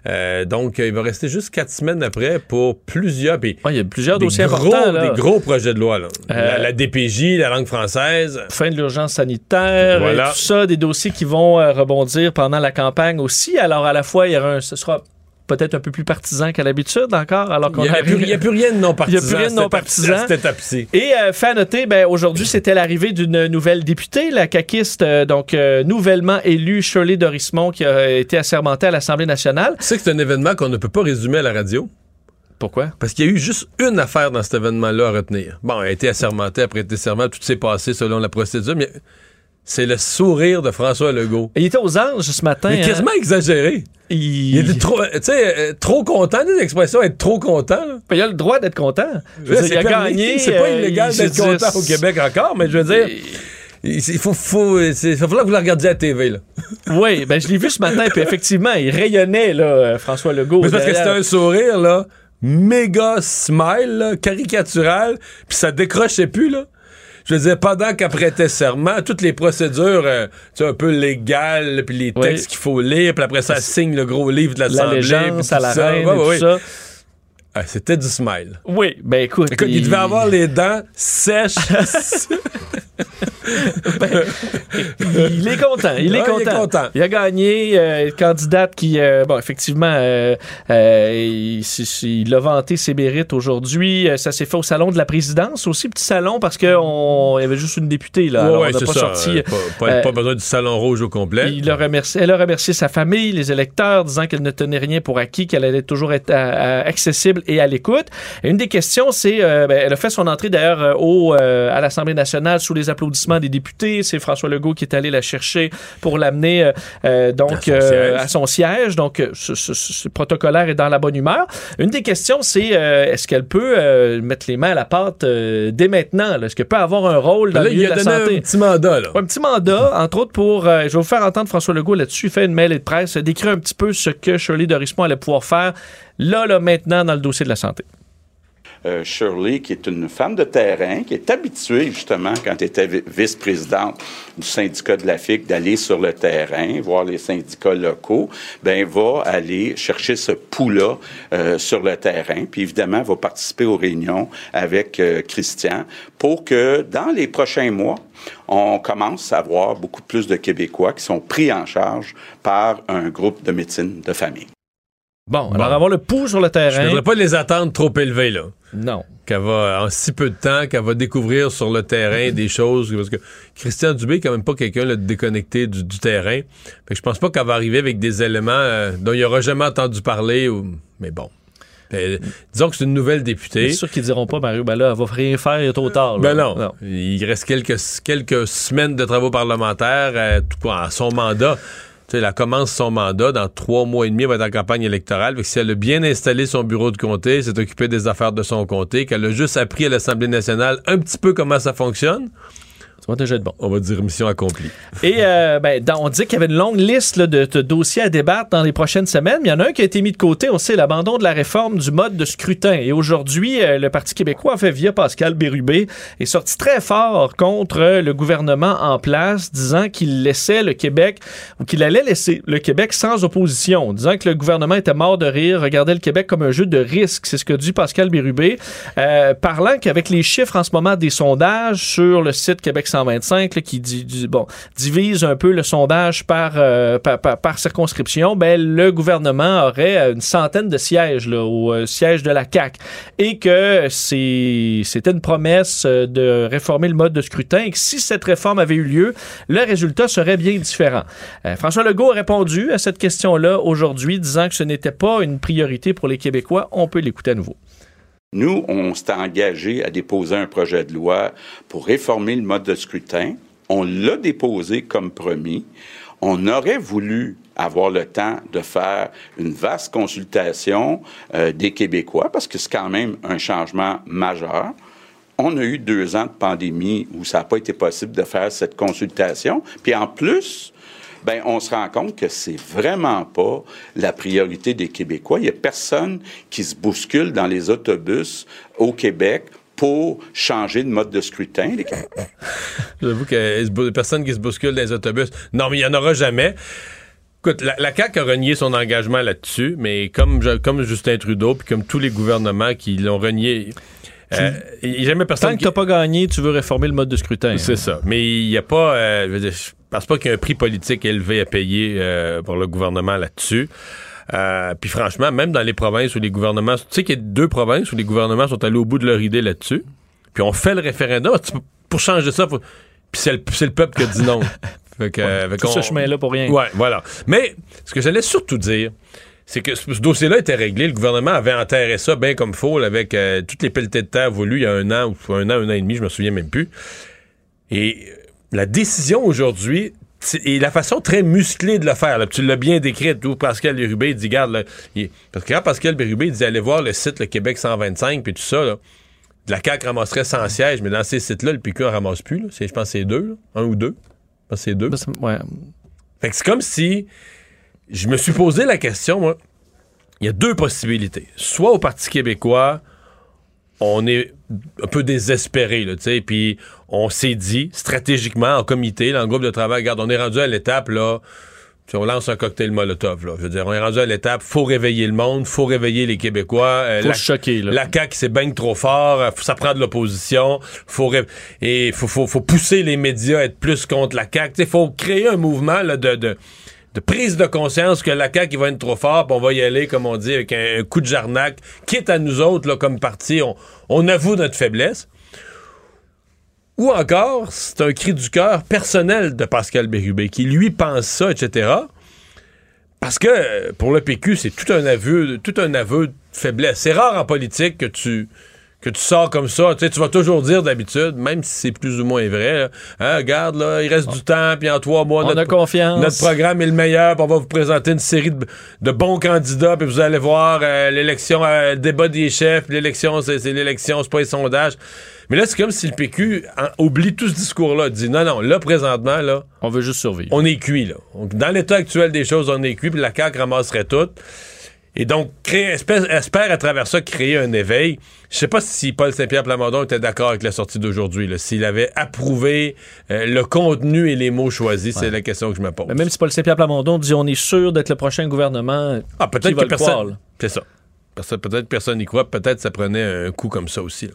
Euh, donc, il va rester juste quatre semaines après pour plusieurs. Ouais, il y a plusieurs dossiers gros, importants. là. Des gros projets de loi. Là. la, Euh, la DPJ, la langue française. fin de l'urgence sanitaire, Voilà. et tout ça, des dossiers qui vont euh, rebondir pendant la campagne aussi. Alors, à la fois, il y aura un, ce sera peut-être un peu plus partisan qu'à l'habitude encore, alors Il qu'on n'y a, arrive- plus- il y a plus rien de non [LAUGHS] Il y a partisan. plus rien de cette étape-ci. Et euh, fait à noter, ben, aujourd'hui, c'était l'arrivée d'une nouvelle députée, la caquiste, euh, donc euh, nouvellement élue Shirley Dorismont, qui a été assermentée à l'Assemblée nationale. Tu sais que c'est un événement qu'on ne peut pas résumer à la radio. Pourquoi? Parce qu'il y a eu juste une affaire dans cet événement-là à retenir. Bon, elle a été assermentée, après été serment, tout s'est passé selon la procédure, mais c'est le sourire de François Legault. Il était aux anges ce matin. Mais hein. quasiment exagéré. Il... Il était trop, tu sais, euh, trop content, des expressions, être trop content. là. Il a le droit d'être content. Je veux Là, dire, c'est il a gagné. C'est pas euh, illégal il d'être content au Québec encore, mais je veux dire, il il faut, faut, il va falloir que vous la regardiez à la TV. Là. [LAUGHS] Oui, ben je l'ai vu ce matin, puis effectivement, il rayonnait, là, euh, François Legault. Mais c'est parce que c'était un sourire, là, méga smile, là, caricatural, puis ça décrochait plus, là. Je veux dire, pendant qu'elle prêtait serment, toutes les procédures, euh, tu sais, un peu légales, puis les Oui. textes qu'il faut lire, puis après ça, elle signe le gros livre de l'Assemblée. Puis à tout la ça. reine Ouais, et tout ouais. ça. Ah, C'était du smile. Oui, ben écoute. Écoute, il devait avoir les dents sèches. [LAUGHS] il est content. Il est Ouais, il est content. content. Il a gagné. euh, candidate qui, euh, bon, effectivement, euh, euh, il, a vanté ses mérites aujourd'hui. Ça s'est fait au salon de la présidence aussi, petit salon parce qu'il y avait juste une députée là. Ouais, Alors, ouais, on n'a pas ça. sorti. Pas, pas- pas besoin du salon rouge au complet. Il a remercié, elle a remercié sa famille, les électeurs, disant qu'elle ne tenait rien pour acquis, qu'elle allait toujours être à- à- accessible et à l'écoute. Une des questions, c'est, euh, ben, elle a fait son entrée d'ailleurs euh, au, euh, à l'Assemblée nationale sous les applaudissements des députés. C'est François Legault qui est allé la chercher pour l'amener euh, euh, donc À son siège. à son siège. Donc, ce, ce- ce protocolaire est dans la bonne humeur. Une des questions, c'est euh, est-ce qu'elle peut euh, mettre les mains à la pâte euh, dès maintenant? Est-ce qu'elle peut avoir un rôle dans Là, le il milieu a de la donné santé? un petit mandat, là. Un petit mandat, entre autres pour. euh, je vais vous faire entendre François Legault là-dessus. Il fait une mail de presse, décrit un petit peu ce que Shirley Dorismont allait pouvoir faire là, là, maintenant, dans le dossier de la santé. euh, Shirley, qui est une femme de terrain, qui est habituée, justement, quand elle était vi- vice-présidente du syndicat de la FIC, d'aller sur le terrain, voir les syndicats locaux, ben va aller chercher ce pouls-là euh, sur le terrain. Puis, évidemment, va participer aux réunions avec euh, Christian pour que, dans les prochains mois, on commence à voir beaucoup plus de Québécois qui sont pris en charge par un groupe de médecine de famille. Bon, alors avoir le pouls sur le Je ne terrain. voudrais pas les attendre trop élevées, là. Non. Qu'elle va, en si peu de temps, qu'elle va découvrir sur le terrain [LAUGHS] des choses. Parce que Christian Dubé est quand même pas quelqu'un de déconnecté du, du terrain. Fait que je pense pas qu'elle va arriver avec des éléments euh, dont il aura jamais entendu parler. Ou... Mais bon. Euh, disons que c'est une nouvelle députée. C'est sûr qu'ils diront pas, Mario, ben là, elle va rien faire, il est trop tard. là. Ben non. Il reste quelques, quelques semaines de travaux parlementaires euh, tout, à son mandat. Sais, elle commence son mandat. Dans trois mois et demi, elle va être en campagne électorale. Fait que si elle a bien installé son bureau de comté, s'est occupé des affaires de son comté, qu'elle a juste appris à l'Assemblée nationale un petit peu comment ça fonctionne, Bon. on va dire mission accomplie. Et euh, ben, dans- on dit qu'il y avait une longue liste là, de, de dossiers à débattre dans les prochaines semaines. Mais il y en a un qui a été mis de côté. On sait l'abandon de la réforme du mode de scrutin. Et aujourd'hui, euh, le Parti québécois a fait via Pascal Bérubé est sorti très fort contre euh, le gouvernement en place, disant qu'il laissait le Québec ou qu'il allait laisser le Québec sans opposition, disant que le gouvernement était mort de rire, regardait le Québec comme un jeu de risque. C'est ce que dit Pascal Bérubé, euh, parlant qu'avec les chiffres en ce moment des sondages sur le site Québec 125 là, qui bon, divise un peu le sondage par, euh, par, circonscription, ben, le gouvernement aurait euh, une centaine de sièges au euh, siège de la CAC et que c'était une promesse de réformer le mode de scrutin et que si cette réforme avait eu lieu, le résultat serait bien différent. François Legault a répondu à cette question-là aujourd'hui, disant que ce n'était pas une priorité pour les Québécois. On peut l'écouter à nouveau. Nous, on s'est engagé à déposer un projet de loi pour réformer le mode de scrutin. On l'a déposé comme promis. On aurait voulu avoir le temps de faire une vaste consultation euh, des Québécois parce que c'est quand même un changement majeur. On a eu deux ans de pandémie où ça n'a pas été possible de faire cette consultation. Puis en plus, ben on se rend compte que c'est vraiment pas la priorité des Québécois. Il y a personne qui se bouscule dans les autobus au Québec pour changer de mode de scrutin. [LAUGHS] J'avoue a personne qui se bouscule dans les autobus. Non, mais il n'y en aura jamais. Écoute, la, la CAQ a renié son engagement là-dessus, mais comme, comme Justin Trudeau, puis comme tous les gouvernements qui l'ont renié, euh, il y a jamais personne Tant que t'as pas gagné, tu veux réformer le mode de scrutin. C'est ça. Mais il n'y a pas. euh, je veux dire, je pense pas qu'il y ait un prix politique élevé à payer euh, pour le gouvernement là-dessus. Euh, puis franchement, même dans les provinces où les gouvernements. Tu sais qu'il y a deux provinces où les gouvernements sont allés au bout de leur idée là-dessus. Puis on fait le référendum. Peux- Pour changer ça, faut- puis c'est le, c'est le peuple qui a dit non. [LAUGHS] Fait que, euh, fait Tout ce chemin-là pour rien. Ouais, voilà. Mais ce que j'allais surtout dire, c'est que ce, ce dossier-là était réglé. Le gouvernement avait enterré ça bien comme faut, avec euh, toutes les pelletées de terre voulues il y a un an ou un an, un an et demi, je me souviens même plus. Et euh, la décision aujourd'hui, et la façon très musclée de le faire, là, tu l'as bien décrit, tout Pascal Bérubé, dit, garde, là, il- parce que quand Pascal Bérubé dit, allez voir le site, le Québec 125, puis tout ça, là, la CAQ ramasserait 100 sièges, mais dans ces sites-là, le PQ en ramasse plus. là. Je pense que c'est deux, là. un ou deux. Je pense que c'est deux. Ouais. Fait que c'est comme si je me suis posé la question, moi. Il y a deux possibilités. Soit au Parti québécois, on est un peu désespéré, là, tu sais, puis on s'est dit, stratégiquement, en comité, dans le groupe de travail, regarde, on est rendu à l'étape, là, on lance un cocktail Molotov, là. Je veux dire, on est rendu à l'étape, faut réveiller le monde, faut réveiller les Québécois. euh, Faut la, choquer, là. La CAQ, c'est baigne trop fort, euh, faut- ça prend de l'opposition, faut ré- et faut, faut, faut pousser les médias à être plus contre la CAQ. Il faut créer un mouvement là, de, de, de prise de conscience que la CAQ va être trop fort, on va y aller, comme on dit, avec un, coup de jarnac, quitte à nous autres, comme parti, on, avoue notre faiblesse. Ou encore, c'est un cri du cœur personnel de Pascal Bérubé, qui lui pense ça, etc. Parce que pour le PQ, c'est tout un aveu, tout un aveu de faiblesse. C'est rare en politique que tu que tu sors comme ça. Tu sais, tu vas toujours dire d'habitude, même si c'est plus ou moins vrai, là, Hein, regarde, là, il reste du temps, puis en trois mois, On a confiance. notre programme est le meilleur, puis on va vous présenter une série de, de bons candidats, puis vous allez voir euh, l'élection, euh, le débat des chefs, l'élection, c'est l'élection, c'est pas les sondages. Mais là, c'est comme si le PQ en- oublie tout ce discours-là, dit non, non, là, présentement, là, On veut juste survivre. on est cuit, là. Dans l'état actuel des choses, on est cuit, puis la CAQ ramasserait tout. Et donc, créer, espère, espère à travers ça créer un éveil. Je sais pas si Paul Saint-Pierre Plamondon était d'accord avec la sortie d'aujourd'hui, s'il avait approuvé euh, le contenu et les mots choisis, c'est la question que je me pose. Mais même si Paul Saint-Pierre Plamondon dit on est sûr d'être le prochain gouvernement, Ah, peut-être va que personne. C'est ça. Peut-être que personne n'y croit. Peut-être ça prenait un coup comme ça aussi. là.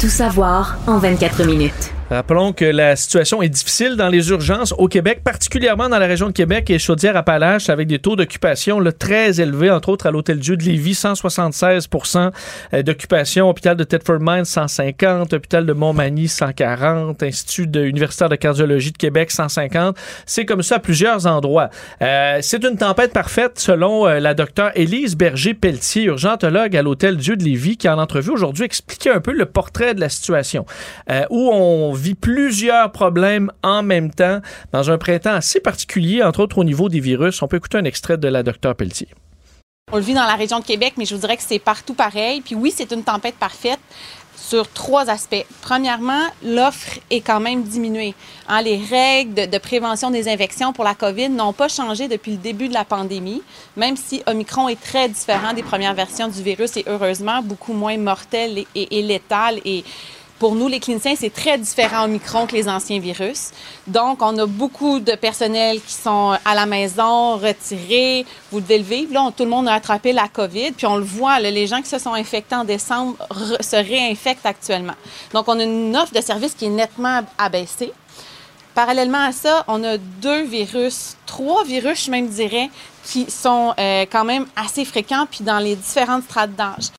Tout savoir en 24 minutes. Rappelons que la situation est difficile dans les urgences au Québec, particulièrement dans la région de Québec et Chaudière-Appalaches, avec des taux d'occupation très élevés, entre autres à l'Hôtel-Dieu de Lévis, 176% euh, d'occupation, hôpital de Thetford Mines, 150, hôpital de Montmagny, 140, Institut de, universitaire de cardiologie de Québec, 150. C'est comme ça à plusieurs endroits. Euh, c'est une tempête parfaite, selon euh, la docteure Élise Berger-Pelletier, urgentologue à l'Hôtel-Dieu de Lévis, qui en entrevue aujourd'hui expliquait un peu le portrait de la situation, euh, où on vit plusieurs problèmes en même temps dans un printemps assez particulier, entre autres au niveau des virus. On peut écouter un extrait de la docteure Pelletier. On le vit dans la région de Québec, mais je vous dirais que c'est partout pareil. Puis oui, c'est une tempête parfaite sur trois aspects. Premièrement, l'offre est quand même diminuée. Hein, les règles de, prévention des infections pour la COVID n'ont pas changé depuis le début de la pandémie, même si Omicron est très différent des premières versions du virus et heureusement beaucoup moins mortel et, et- et létal. Et pour nous, les cliniciens, c'est très différent Omicron que les anciens virus. Donc, on a beaucoup de personnel qui sont à la maison, retirés. Vous devez le vivre. Là, tout le monde a attrapé la COVID. Puis on le voit, là, les gens qui se sont infectés en décembre re- se réinfectent actuellement. Donc, on a une offre de services qui est nettement abaissée. Parallèlement à ça, on a deux virus, trois virus, je même dirais, qui sont euh, quand même assez fréquents puis dans les différentes strates d'âge.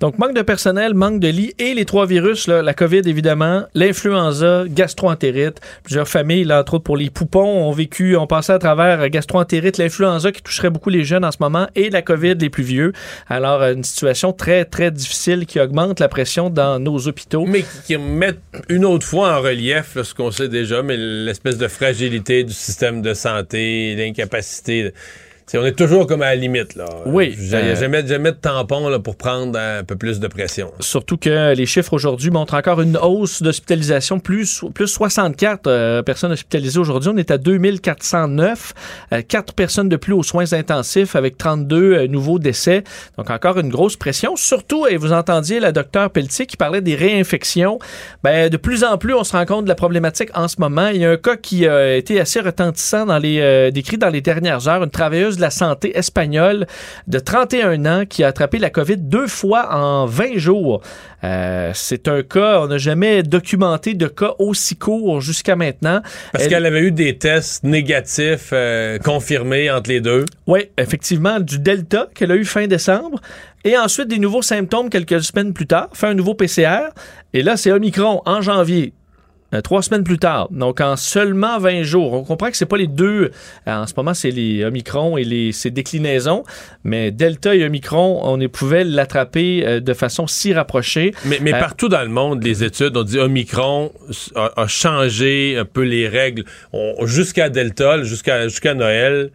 Donc, manque de personnel, manque de lits et les trois virus, la COVID évidemment, l'influenza, gastroentérite. Plusieurs familles, là, entre autres pour les poupons, ont vécu, ont passé à travers euh, gastroentérite, l'influenza qui toucherait beaucoup les jeunes en ce moment et la COVID les plus vieux. Alors, euh, une situation très, très difficile qui augmente la pression dans nos hôpitaux. Mais qui- mettent une autre fois en relief ce qu'on sait déjà, mais l'espèce de fragilité du système de santé, l'incapacité. On est toujours comme à la limite. Là. Oui. Il n'y a Euh, jamais, jamais de tampon là, pour prendre un peu plus de pression. Surtout que les chiffres aujourd'hui montrent encore une hausse d'hospitalisation, plus, plus 64 euh, personnes hospitalisées aujourd'hui. On est à 2409, euh, 4 personnes de plus aux soins intensifs avec 32 euh, nouveaux décès. Donc encore une grosse pression. Surtout, et vous entendiez la docteure Pelletier qui parlait des réinfections. Ben, de plus en plus, on se rend compte de la problématique en ce moment. Il y a un cas qui a été assez retentissant dans les, décrit dans les dernières heures. Une travailleuse de la santé espagnole de 31 ans qui a attrapé la COVID deux fois en 20 jours. Euh, c'est un cas, on n'a jamais documenté de cas aussi court jusqu'à maintenant. Parce Elle- qu'elle avait eu des tests négatifs euh, confirmés entre les deux. Oui, effectivement, du Delta qu'elle a eu fin décembre. Et ensuite, des nouveaux symptômes quelques semaines plus tard. Fait un nouveau PCR. Et là, c'est Omicron en janvier. Euh, Trois semaines plus tard, donc en seulement 20 jours. On comprend que c'est pas les deux. euh, En ce moment, c'est les Omicron et les, ses déclinaisons, mais Delta et Omicron, on est- pouvait l'attraper euh, de façon si rapprochée. Mais, mais Euh, partout dans le monde, les études ont dit Omicron a, a changé un peu les règles. Jusqu'à Delta, jusqu'à jusqu'à Noël,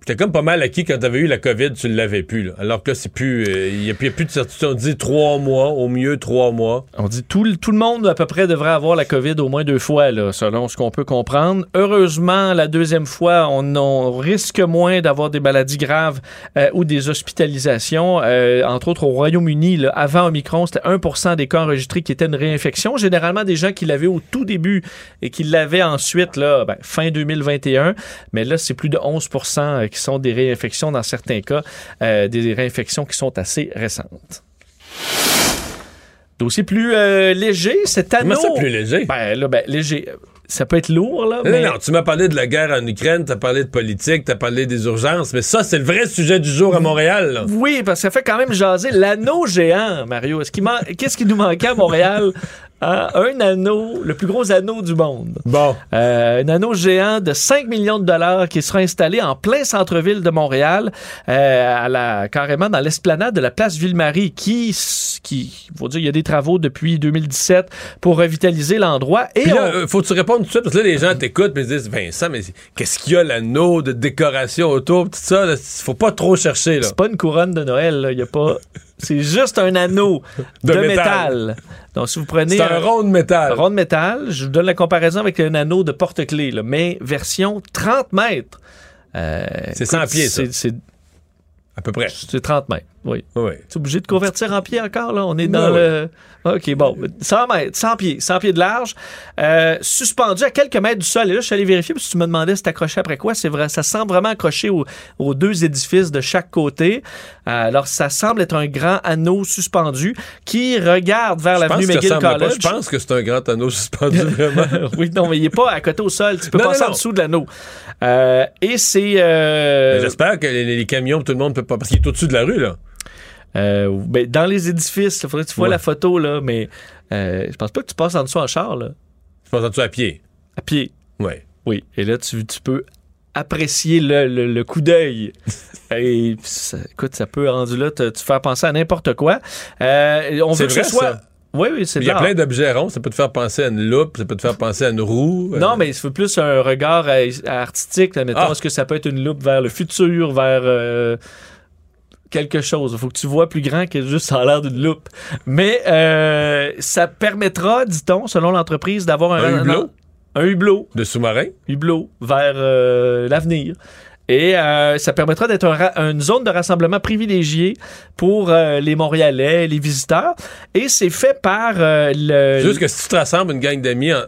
c'était comme pas mal acquis quand t'avais eu la COVID, tu l'avais plus. Alors que c'est plus. euh, Il n'y a, plus- de certitude. On dit trois mois, au mieux trois mois. On dit tout, tout le monde à peu près devrait avoir la COVID au moins deux fois, là, selon ce qu'on peut comprendre. Heureusement, la deuxième fois, on, risque moins d'avoir des maladies graves euh, ou des hospitalisations. Euh, entre autres, au Royaume-Uni, avant Omicron, c'était 1% des cas enregistrés qui étaient une réinfection. Généralement, des gens qui l'avaient au tout début et qui l'avaient ensuite, là, ben, fin 2021. Mais là, c'est plus de 11 euh, qui sont des réinfections dans certains cas, euh, des réinfections qui sont assez récentes. Dossier plus euh, léger, cet anneau. Comment ça, plus léger? Ben là, ben léger. Ça peut être lourd, là. Non, mais... non, tu m'as parlé de la guerre en Ukraine, t'as parlé de politique, t'as parlé des urgences, mais ça, c'est le vrai sujet du jour à Montréal. là. Oui, parce que ça fait quand même jaser l'anneau géant, Mario. Man- Qu'est-ce qui nous manquait à Montréal? Hein, Un anneau, le plus gros anneau du monde. Bon. Euh, un anneau géant de 5 millions de dollars qui sera installé en plein centre-ville de Montréal, euh, à la, carrément dans l'esplanade de la place Ville-Marie, qui, qui, faut dire, il y a des travaux depuis 2017 pour revitaliser l'endroit. Et Puis là, on- euh, faut que tu répondes tout de suite, parce que là, les gens t'écoutent et se disent Vincent, mais qu'est-ce qu'il y a l'anneau de décoration autour, tout ça, là, faut pas trop chercher. C'est pas une couronne de Noël. Il y a pas. C'est juste un anneau de, De métal. métal. Donc, si vous prenez. C'est un rond de métal. un rond de métal, je vous donne la comparaison avec un anneau de porte-clés, mais version 30 mètres. Euh, C'est 100 pieds, ça. C'est À peu près. c'est 30 mètres, oui. Oui. Tu es obligé de convertir en pieds encore, là? On est dans Oui, le... OK, bon. 100 mètres, 100 pieds, 100 pieds de large, euh, suspendu à quelques mètres du sol. Et là, je suis allé vérifier, parce que tu me demandais si accroché après quoi. C'est vrai, ça semble vraiment accroché au- aux deux édifices de chaque côté. Euh, alors, ça semble être un grand anneau suspendu qui regarde vers l'avenue McGill. College. Je pense que c'est un grand anneau suspendu, [LAUGHS] vraiment. oui, non, mais il n'est pas à côté au sol. Tu peux Non, passer non, en dessous de l'anneau. Euh, et c'est... Mais J'espère que les, les camions, tout le monde peut pas. Parce qu'il est au-dessus de la rue, là. Euh, ben, dans les édifices, il faudrait que tu vois Ouais. la photo, là, mais euh, je pense pas que tu passes en dessous en char, là, Je pense en dessous à pied. à pied. Oui. Oui, et là, tu, tu peux apprécier le, le- le coup d'œil. [LAUGHS] et ça- écoute, ça peut, rendu là, te, te faire penser à n'importe quoi. Euh, on veut que vrai, ce soit... ça. Oui, oui, c'est Il y a plein d'objets ronds. Ça peut te faire penser à une loupe, ça peut te faire penser à une roue. Non, Euh, mais c'est plus un regard artistique. là, Mettons, Ah. est-ce que ça peut être une loupe vers le futur, vers euh, quelque chose? Il faut que tu vois plus grand que juste ça a l'air d'une loupe. Mais euh, ça permettra, dit-on, selon l'entreprise, d'avoir un, Un hublot? Un, hublot. De sous-marin? Hublot vers euh, l'avenir. Et euh, ça permettra d'être un une zone de rassemblement privilégiée pour euh, les Montréalais, les visiteurs. Et c'est fait par euh, le... Juste que si tu te rassembles une gang d'amis, en-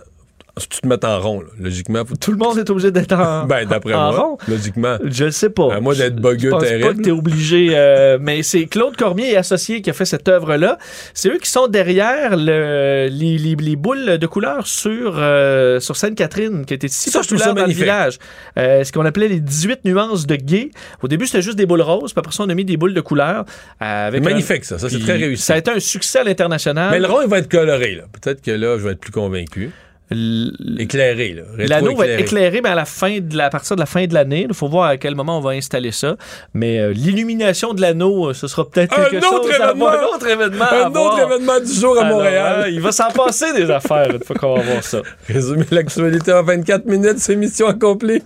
si tu te mets en rond, là, logiquement. faut- Tout le monde est obligé d'être en, [LAUGHS] Ben, d'après moi, rond. logiquement. Je le sais pas. À moins d'être Je- bogueux Je pense pas terrible. que t'es obligé. euh, mais c'est Claude Cormier et Associés qui a fait cette œuvre-là. C'est eux qui sont derrière le, les, les- les boules de couleur sur, euh, sur Sainte-Catherine, qui était si Ça, je populaire ça dans le magnifique. village. Euh, ce qu'on appelait les 18 nuances de gay. Au début, c'était juste des boules roses, puis après ça, on a mis des boules de couleur. avec Magnifique, un- ça. Ça, c'est très réussi. Ça a été un succès à l'international. Mais le rond, il va être coloré, là. Peut-être que là, je vais être plus convaincu. Éclairé, là. L'anneau va être éclairé, mais à la fin de la, à partir de la fin de l'année. Il faut voir à quel moment on va installer ça. Mais euh, l'illumination de l'anneau, euh, ce sera peut-être Un quelque autre chose événement! Un autre événement. à Un voir. autre événement du jour à Alors, Montréal. euh, il va s'en passer des affaires une fois qu'on va voir ça. [LAUGHS] Résumer l'actualité en 24 minutes, c'est mission accomplie.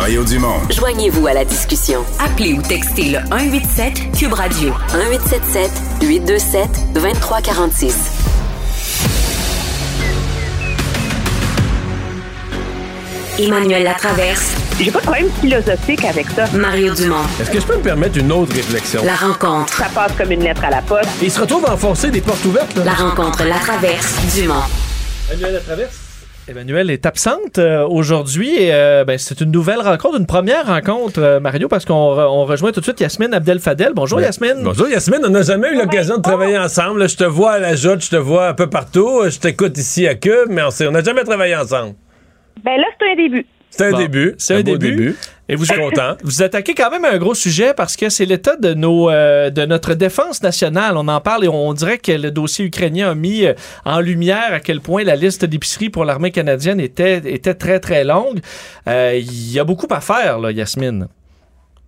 Mario Dumont. Joignez-vous à la discussion. Appelez ou textez le 187 Cube Radio 1877 827 2346. Emmanuel Latraverse. J'ai pas de problème philosophique avec ça. Mario Dumont. Est-ce que je peux me permettre une autre réflexion? La rencontre. Ça passe comme une lettre à la poste. Il se retrouve à enfoncer des portes ouvertes. Là. La rencontre Latraverse. Dumont. Emmanuel Latraverse? Emmanuel est absente euh, aujourd'hui et euh, ben, c'est une nouvelle rencontre, une première rencontre, euh, Mario, parce qu'on re- on rejoint tout de suite Yasmine Abdel-Fadel. Bonjour Ben, Yasmine. Bonjour Yasmine, on n'a jamais eu l'occasion de travailler ensemble. Je te vois à la joute, je te vois un peu partout. Je t'écoute ici à Cube, mais on n'a jamais travaillé ensemble. Ben là, c'est un début. C'est un Bon, début. c'est un beau début. Et vous êtes content. [LAUGHS] Vous attaquez quand même un gros sujet parce que c'est l'état de nos euh, de notre défense nationale. On en parle et on dirait que le dossier ukrainien a mis euh, en lumière à quel point la liste d'épicerie pour l'armée canadienne était était très très longue. Euh, Il y a beaucoup à faire là, Yasmine.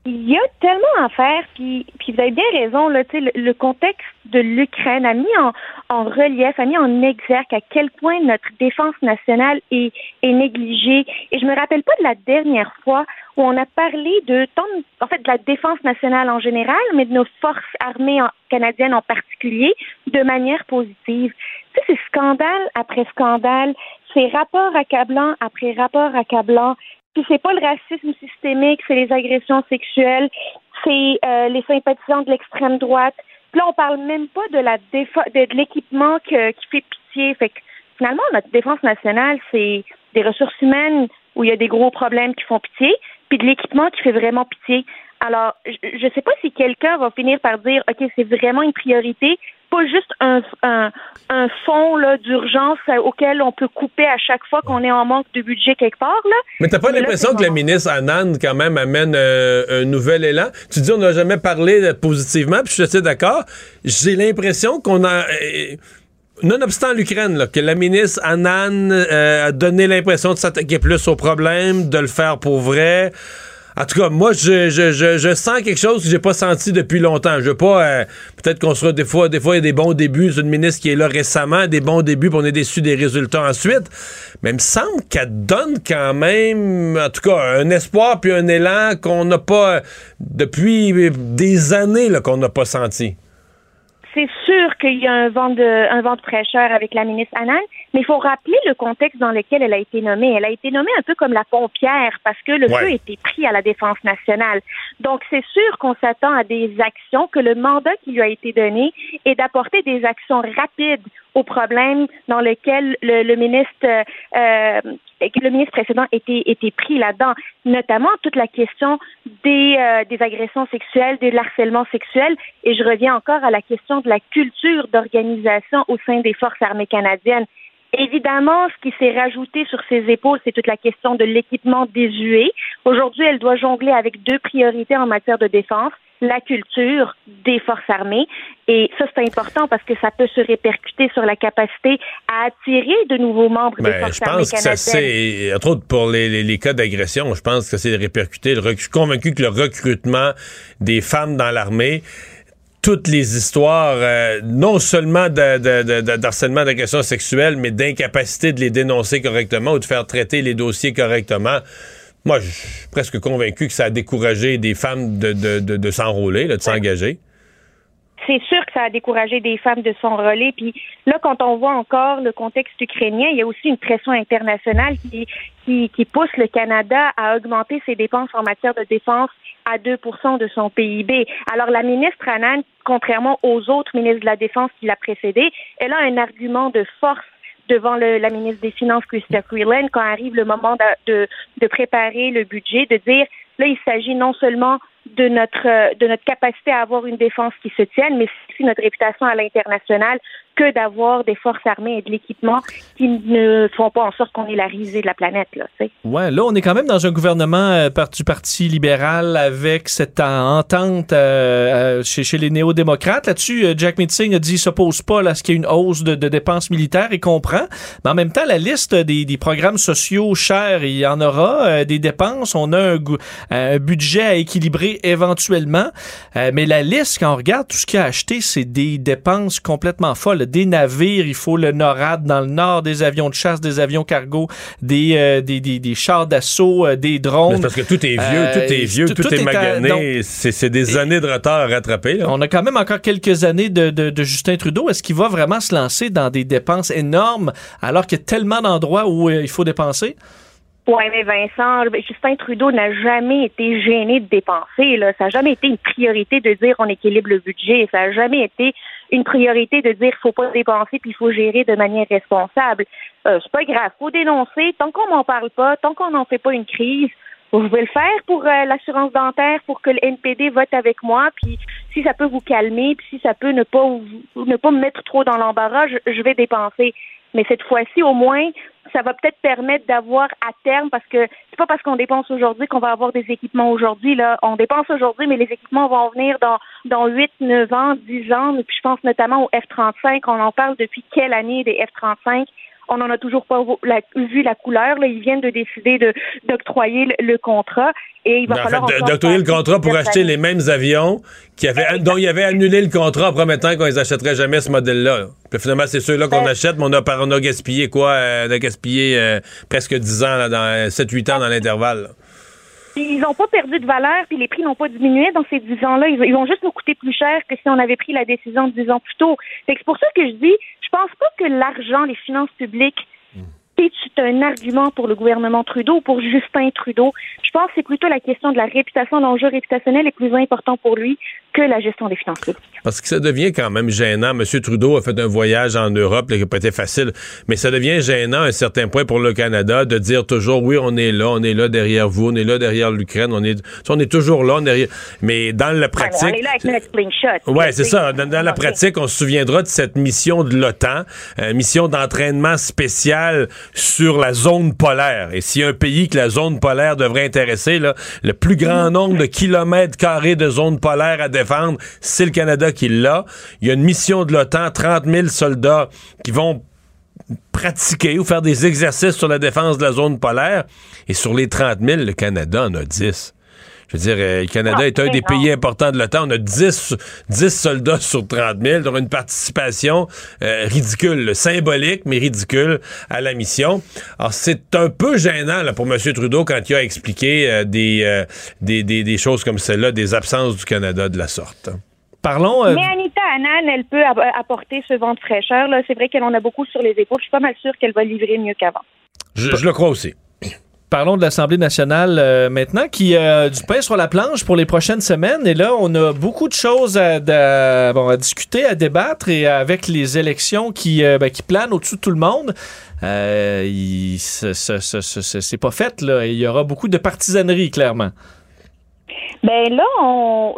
Il y a tellement à faire, puis, puis vous avez bien raison, là, le, le contexte de l'Ukraine a mis en, en relief, a mis en exergue à quel point notre défense nationale est, est négligée. Et je me rappelle pas de la dernière fois où on a parlé de, tant, en fait, de la défense nationale en général, mais de nos forces armées en- canadiennes en particulier, de manière positive. Tu sais, c'est scandale après scandale, c'est rapport accablant après rapport accablant. Puis c'est pas le racisme systémique, c'est les agressions sexuelles, c'est euh, les sympathisants de l'extrême droite. Puis là, on parle même pas de la défo- de, de l'équipement qui fait pitié. Fait que finalement, notre défense nationale, c'est des ressources humaines où il y a des gros problèmes qui font pitié, puis de l'équipement qui fait vraiment pitié. Alors, je ne sais pas si quelqu'un va finir par dire, OK, c'est vraiment une priorité, pas juste un, un, un fonds d'urgence auquel on peut couper à chaque fois qu'on est en manque de budget quelque part. Là. Mais t'as pas l'impression que la ministre Annan, quand même, amène euh, un nouvel élan? Tu dis on n'a jamais parlé positivement, puis je suis assez d'accord. J'ai l'impression qu'on a... euh, Nonobstant l'Ukraine, que la ministre Annan euh, a donné l'impression de s'attaquer plus au problème, de le faire pour vrai. En tout cas, moi, je, je, je, je sens quelque chose que j'ai pas senti depuis longtemps. Je veux pas... euh, Peut-être qu'on sera des fois... Des fois, il y a des bons débuts. C'est une ministre qui est là récemment, des bons débuts, puis on est déçu des résultats ensuite. Mais il me semble qu'elle donne quand même, en tout cas, un espoir puis un élan qu'on n'a pas... euh, Depuis des années qu'on n'a pas senti. c'est sûr qu'il y a un vent de un vent de fraîcheur avec la ministre Annan, mais il faut rappeler le contexte dans lequel elle a été nommée. Elle a été nommée un peu comme la pompière parce que le Ouais. feu était pris à la défense nationale. Donc c'est sûr qu'on s'attend à des actions que le mandat qui lui a été donné est d'apporter des actions rapides aux problèmes dans lesquels le, le ministre euh, euh, le ministre précédent était était pris là-dedans, notamment toute la question des euh, des agressions sexuelles, des harcèlements sexuels et je reviens encore à la question de la culture d'organisation au sein des forces armées canadiennes. Évidemment, ce qui s'est rajouté sur ses épaules, c'est toute la question de l'équipement désuet. Aujourd'hui, elle doit jongler avec deux priorités en matière de défense, la culture des forces armées. Et ça, c'est important parce que ça peut se répercuter sur la capacité à attirer de nouveaux membres des Ben, forces je armées pense que ça canadiennes. c'est, entre autres pour les, les- les cas d'agression, je pense que c'est répercuté. Le Je suis convaincu que le recrutement des femmes dans l'armée, toutes les histoires, euh, non seulement d'harcèlement, d'agression sexuelle, mais d'incapacité de les dénoncer correctement ou de faire traiter les dossiers correctement. Moi, je suis presque convaincu que ça a découragé des femmes de, de- de- de s'enrôler, de s'engager. C'est sûr que ça a découragé des femmes de s'enrôler. Puis là, quand on voit encore le contexte ukrainien, il y a aussi une pression internationale qui, pousse le Canada à augmenter ses dépenses en matière de défense à 2% de son PIB. Alors la ministre Annan, contrairement aux autres ministres de la Défense qui l'a précédée, elle a un argument de force devant le- la ministre des Finances, Chrystia Freeland, quand arrive le moment de, de, de préparer le budget, de dire, là, il s'agit non seulement de notre, euh, de notre capacité à avoir une défense qui se tienne, mais aussi notre réputation à l'international que d'avoir des forces armées et de l'équipement qui ne font pas en sorte qu'on est la risée de la planète. Là. Ouais, là, on est quand même dans un gouvernement euh, du Parti libéral avec cette en- entente euh, chez, les néo-démocrates. Là-dessus, Jack Meeting a dit qu'il s'oppose pas à ce qu'il y ait une hausse de, dépenses militaires et comprend. Mais en même temps, la liste des, des programmes sociaux chers, il y en aura des dépenses. On a un budget à équilibrer éventuellement. Euh, mais la liste, quand on regarde tout ce qu'il a acheté, c'est des dépenses complètement folles. Des navires, il faut le NORAD dans le nord, des avions de chasse, des avions cargo, des, euh, des, des, des, chars d'assaut, euh, des drones. parce que tout est vieux, tout est vieux, tout, est, magané. C'est des années de retard à rattraper. Là. On a quand même encore quelques années de, de, de Justin Trudeau. Est-ce qu'il va vraiment se lancer dans des dépenses énormes alors qu'il y a tellement d'endroits où il faut dépenser? Oui, mais Vincent, Justin Trudeau n'a jamais été gêné de dépenser. Là. Ça n'a jamais été une priorité de dire on équilibre le budget. Ça n'a jamais été une priorité de dire faut pas dépenser puis il faut gérer de manière responsable. Euh, c'est pas grave, faut dénoncer. Tant qu'on n'en parle pas, tant qu'on n'en fait pas une crise, vous pouvez le faire pour euh, l'assurance dentaire, pour que le NPD vote avec moi, puis si ça peut vous calmer, puis si ça peut ne pas ne pas me mettre trop dans l'embarras, je vais dépenser. Mais cette fois-ci, au moins, ça va peut-être permettre d'avoir à terme, parce que c'est pas parce qu'on dépense aujourd'hui qu'on va avoir des équipements aujourd'hui. Là, on dépense aujourd'hui, mais les équipements vont venir dans dans 8, 9 ans, 10 ans. Et puis je pense notamment au F-35. On en parle depuis quelle année des F-35 on n'en a toujours pas vu la couleur. Là. Ils viennent de décider de, d'octroyer le, contrat. Et il va ben, falloir. d'octroyer le contrat pour acheter les mêmes avions qui avaient, dont il avait annulé le contrat en promettant qu'on les achèterait jamais ce modèle-là. Puis finalement, c'est ceux-là qu'on ben achète, mais on a, on a gaspillé quoi? Euh, on a gaspillé euh, presque 10 ans, là, dans 7-8 ans dans l'intervalle. Ils n'ont pas perdu de valeur, puis les prix n'ont pas diminué dans ces 10 ans-là. Ils, vont juste nous coûter plus cher que si on avait pris la décision 10 ans plus tôt. C'est pour ça que je dis, pense pas que l'argent, les finances publiques, c'est un argument pour le gouvernement Trudeau ou pour Justin Trudeau. Je pense que c'est plutôt la question de la réputation, l'enjeu réputationnel est plus important pour lui que la gestion des finances publiques. Parce que ça devient quand même gênant. M. Trudeau a fait un voyage en Europe qui n'a pas été facile, mais ça devient gênant à un certain point pour le Canada de dire toujours oui, on est là, on est là derrière vous, on est là derrière l'Ukraine, on est, on est toujours là, derrière. Mais dans la pratique. on est là avec notre. Ouais, c'est ça. Dans, la pratique, on se souviendra de cette mission de l'OTAN, euh, mission d'entraînement spécial sur la zone polaire. Et s'il y a un pays que la zone polaire devrait intéresser, là, le plus grand nombre de kilomètres carrés de zone polaire à défendre, c'est le Canada qui l'a. Il y a une mission de l'OTAN, 30 000 soldats qui vont pratiquer ou faire des exercices sur la défense de la zone polaire. Et sur les 30 000, le Canada en a 10. Je veux dire, euh, le Canada ah, est un des pays importants de l'OTAN. On a 10, 10 soldats sur 30 000, donc une participation euh, ridicule, symbolique, mais ridicule à la mission. Alors, c'est un peu gênant là, pour M. Trudeau quand il a expliqué euh, des, des, des, choses comme celle-là, des absences du Canada de la sorte. Parlons. Mais Anita Annan, elle peut apporter ce vent de fraîcheur. C'est vrai qu'elle en a beaucoup sur les épaules. Je suis pas mal sûre qu'elle va livrer mieux qu'avant. je le crois aussi. Parlons de l'Assemblée nationale euh, maintenant, qui a du pain sur la planche pour les prochaines semaines. Et là, on a beaucoup de choses à, discuter, à débattre. Et avec les élections qui, euh, ben, planent au-dessus de tout le monde, euh, c'est pas fait. Là. Il y aura beaucoup de partisanerie, clairement. Ben là,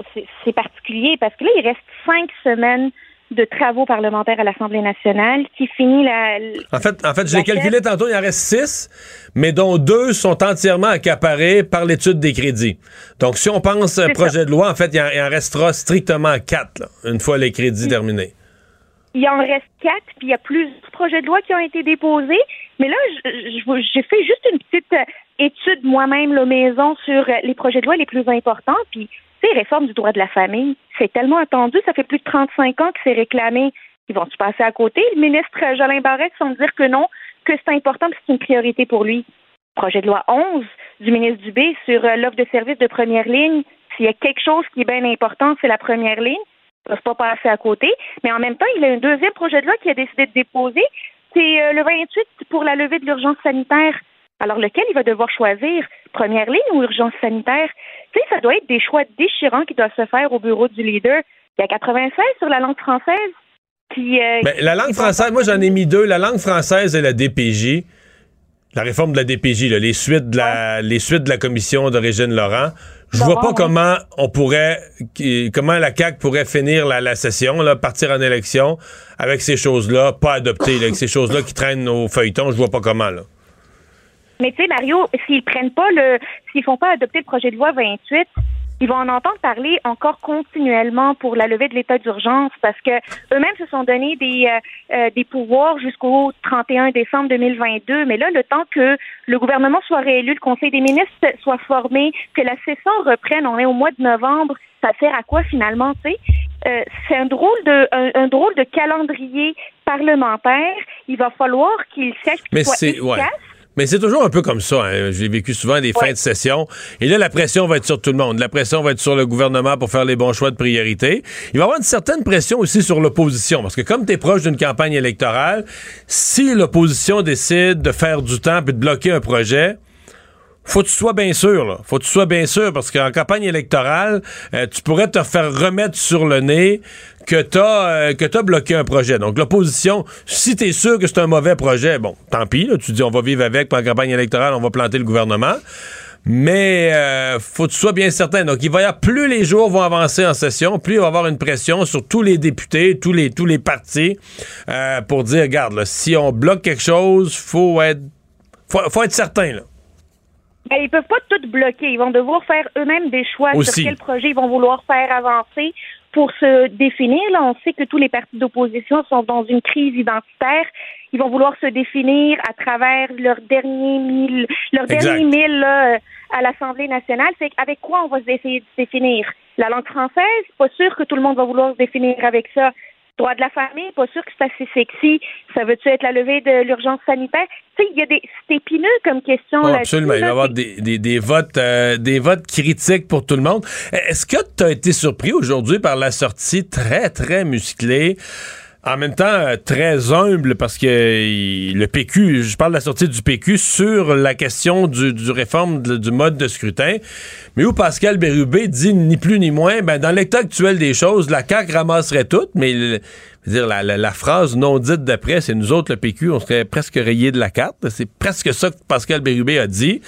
c'est particulier parce que là, il reste cinq semaines de travaux parlementaires à l'Assemblée nationale qui finit la. En fait, en fait je l'ai calculé tantôt, il en reste six, mais dont deux sont entièrement accaparés par l'étude des crédits. Donc, si on pense projet de loi, en fait, il en, restera strictement quatre, une fois les crédits terminés. Il en reste quatre, puis il y a plus de projets de loi qui ont été déposés. Mais là, j'ai fait juste une petite euh, étude moi-même, la maison, sur euh, les projets de loi les plus importants. Puis réforme du droit de la famille, c'est tellement attendu, ça fait plus de 35 ans que c'est réclamé. Ils vont se passer à côté? Le ministre Jolin Barrette semble dire que non, que c'est important, que c'est une priorité pour lui. Projet de loi 11 du ministre Dubé sur euh, l'offre de services de première ligne. S'il y a quelque chose qui est bien important, c'est la première ligne. Ça ne pas passer à côté. Mais en même temps, il y a un deuxième projet de loi qui a décidé de déposer. C'est euh, le 28 pour la levée de l'urgence sanitaire. Alors, lequel il va devoir choisir? Première ligne ou urgence sanitaire? Tu sais, ça doit être des choix déchirants qui doivent se faire au bureau du leader. Il y a 96 sur la langue française. Puis, euh, ben, la langue française, moi j'en ai mis deux, la langue française et la DPJ. La réforme de la DPJ, les, suites de la, les suites de la commission d'origine Laurent. Je vois pas comment on pourrait, comment la CAQ pourrait finir la, session, là, partir en élection avec ces choses-là, pas adoptées, avec ces choses-là qui traînent au feuilleton. Je vois pas comment, là. Mais tu sais, Mario, s'ils prennent pas le, s'ils font pas adopter le projet de loi 28, ils vont en entendre parler encore continuellement pour la levée de l'état d'urgence parce que eux-mêmes se sont donné des, euh, euh, des pouvoirs jusqu'au 31 décembre 2022. Mais là, le temps que le gouvernement soit réélu, le Conseil des ministres soit formé, que la session reprenne, on est au mois de novembre, ça sert à quoi finalement, tu sais? Euh, c'est un drôle de un, un drôle de calendrier parlementaire. Il va falloir qu'il sache qu'il soit efficace. ouais. Mais c'est toujours un peu comme ça. hein. J'ai vécu souvent des fins de session. Et là, la pression va être sur tout le monde. La pression va être sur le gouvernement pour faire les bons choix de priorité. Il va y avoir une certaine pression aussi sur l'opposition. Parce que comme tu es proche d'une campagne électorale, si l'opposition décide de faire du temps et de bloquer un projet, faut que tu sois bien sûr, là. Faut que tu sois bien sûr, parce qu'en campagne électorale, euh, tu pourrais te faire remettre sur le nez que t'as euh, que t'as bloqué un projet. Donc l'opposition, si t'es sûr que c'est un mauvais projet, bon, tant pis, là, tu dis on va vivre avec, puis en campagne électorale, on va planter le gouvernement. Mais euh, faut que tu sois bien certain. Donc, il va y avoir plus les jours vont avancer en session, plus il va y avoir une pression sur tous les députés, tous les tous les partis, euh, pour dire, regarde, là, si on bloque quelque chose, faut être faut, faut être certain là. Ben, ils peuvent pas tout bloquer. Ils vont devoir faire eux-mêmes des choix Aussi. sur quel projet ils vont vouloir faire avancer pour se définir. Là, on sait que tous les partis d'opposition sont dans une crise identitaire. Ils vont vouloir se définir à travers leur dernier mille, leur Exact. dernier mille là, à l'Assemblée nationale. C'est avec quoi on va se dé- se définir? La langue française, pas sûr que tout le monde va vouloir se définir avec ça. Droit de la famille, pas sûr que c'est assez sexy. Ça veut-tu être la levée de l'urgence sanitaire? Tu sais, il y a des. C'est épineux comme question Oh, absolument. Il va y avoir des, des- des votes, euh, des votes critiques pour tout le monde. Est-ce que tu as été surpris aujourd'hui par la sortie très, très musclée? En même temps, euh, très humble parce que le PQ, je parle de la sortie du PQ sur la question du, du réforme de- du mode de scrutin, mais où Pascal Bérubé dit ni plus ni moins, ben, dans l'état actuel des choses, la CAQ ramasserait tout, mais le- dire, la, la- la phrase non dite d'après, c'est nous autres, le PQ, on serait presque rayé de la carte. C'est presque ça que Pascal Bérubé a dit.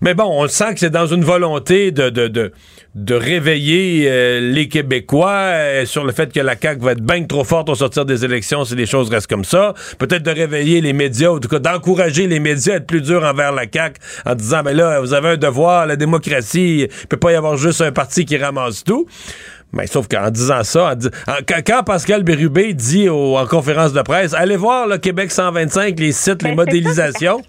Mais bon, on sent que c'est dans une volonté de, de, de, de réveiller euh, les Québécois euh, sur le fait que la CAQ va être bien trop forte au sortir des élections si les choses restent comme ça. Peut-être de réveiller les médias, ou en tout cas d'encourager les médias à être plus durs envers la CAQ en disant, ben là, vous avez un devoir, la démocratie, il peut pas y avoir juste un parti qui ramasse tout. Mais sauf qu'en disant ça, en di- en- quand, Pascal Bérubé dit au- en conférence de presse, allez voir le Québec 125, les sites, les modélisations.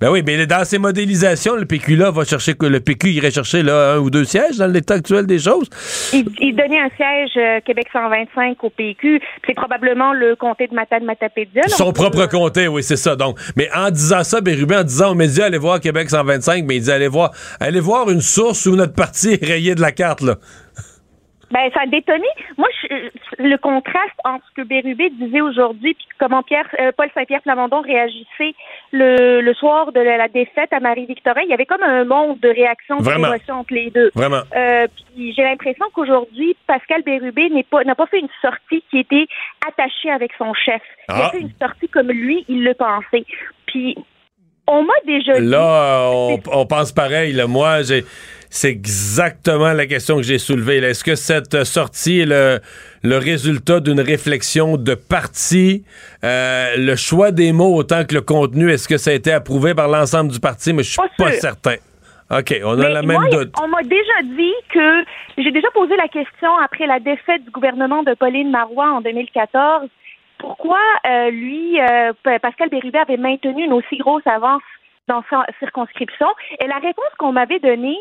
Ben oui, mais dans ces modélisations, le PQ là va chercher que le PQ irait chercher là un ou deux sièges dans l'état actuel des choses. Il, il donnait un siège euh, Québec 125 au PQ. C'est probablement le comté de Matane Matapédia. Son propre comté, oui, c'est ça. Donc, mais en disant ça, Bérubé, en disant aux médias, allez voir Québec 125, mais il dit allez voir, allez voir une source où notre parti est rayé de la carte là. Ben, ça a détonné. Moi, je- le contraste entre ce que Bérubé disait aujourd'hui puis comment Pierre, euh, Paul Saint-Pierre Plamondon réagissait le, le soir de la, la défaite à Marie-Victorin, il y avait comme un monde de réactions, de Vraiment. émotions entre les deux. Vraiment. Euh, puis j'ai l'impression qu'aujourd'hui, Pascal Bérubé n'est pas n'a pas fait une sortie qui était attachée avec son chef. Il a Ah. fait une sortie comme lui, il le pensait. Puis on m'a déjà dit Là, on, on pense pareil. Là. Moi, j'ai. C'est exactement la question que j'ai soulevée. Est-ce que cette sortie est le, le résultat d'une réflexion de parti? Euh, le choix des mots autant que le contenu, est-ce que ça a été approuvé par l'ensemble du parti? Mais je suis pas, certain. OK, on a Mais la moi, même doute. On m'a déjà dit que j'ai déjà posé la question après la défaite du gouvernement de Pauline Marois en 2014. Pourquoi euh, lui, euh, Pascal Bérubé avait maintenu une aussi grosse avance dans sa circonscription? Et la réponse qu'on m'avait donnée,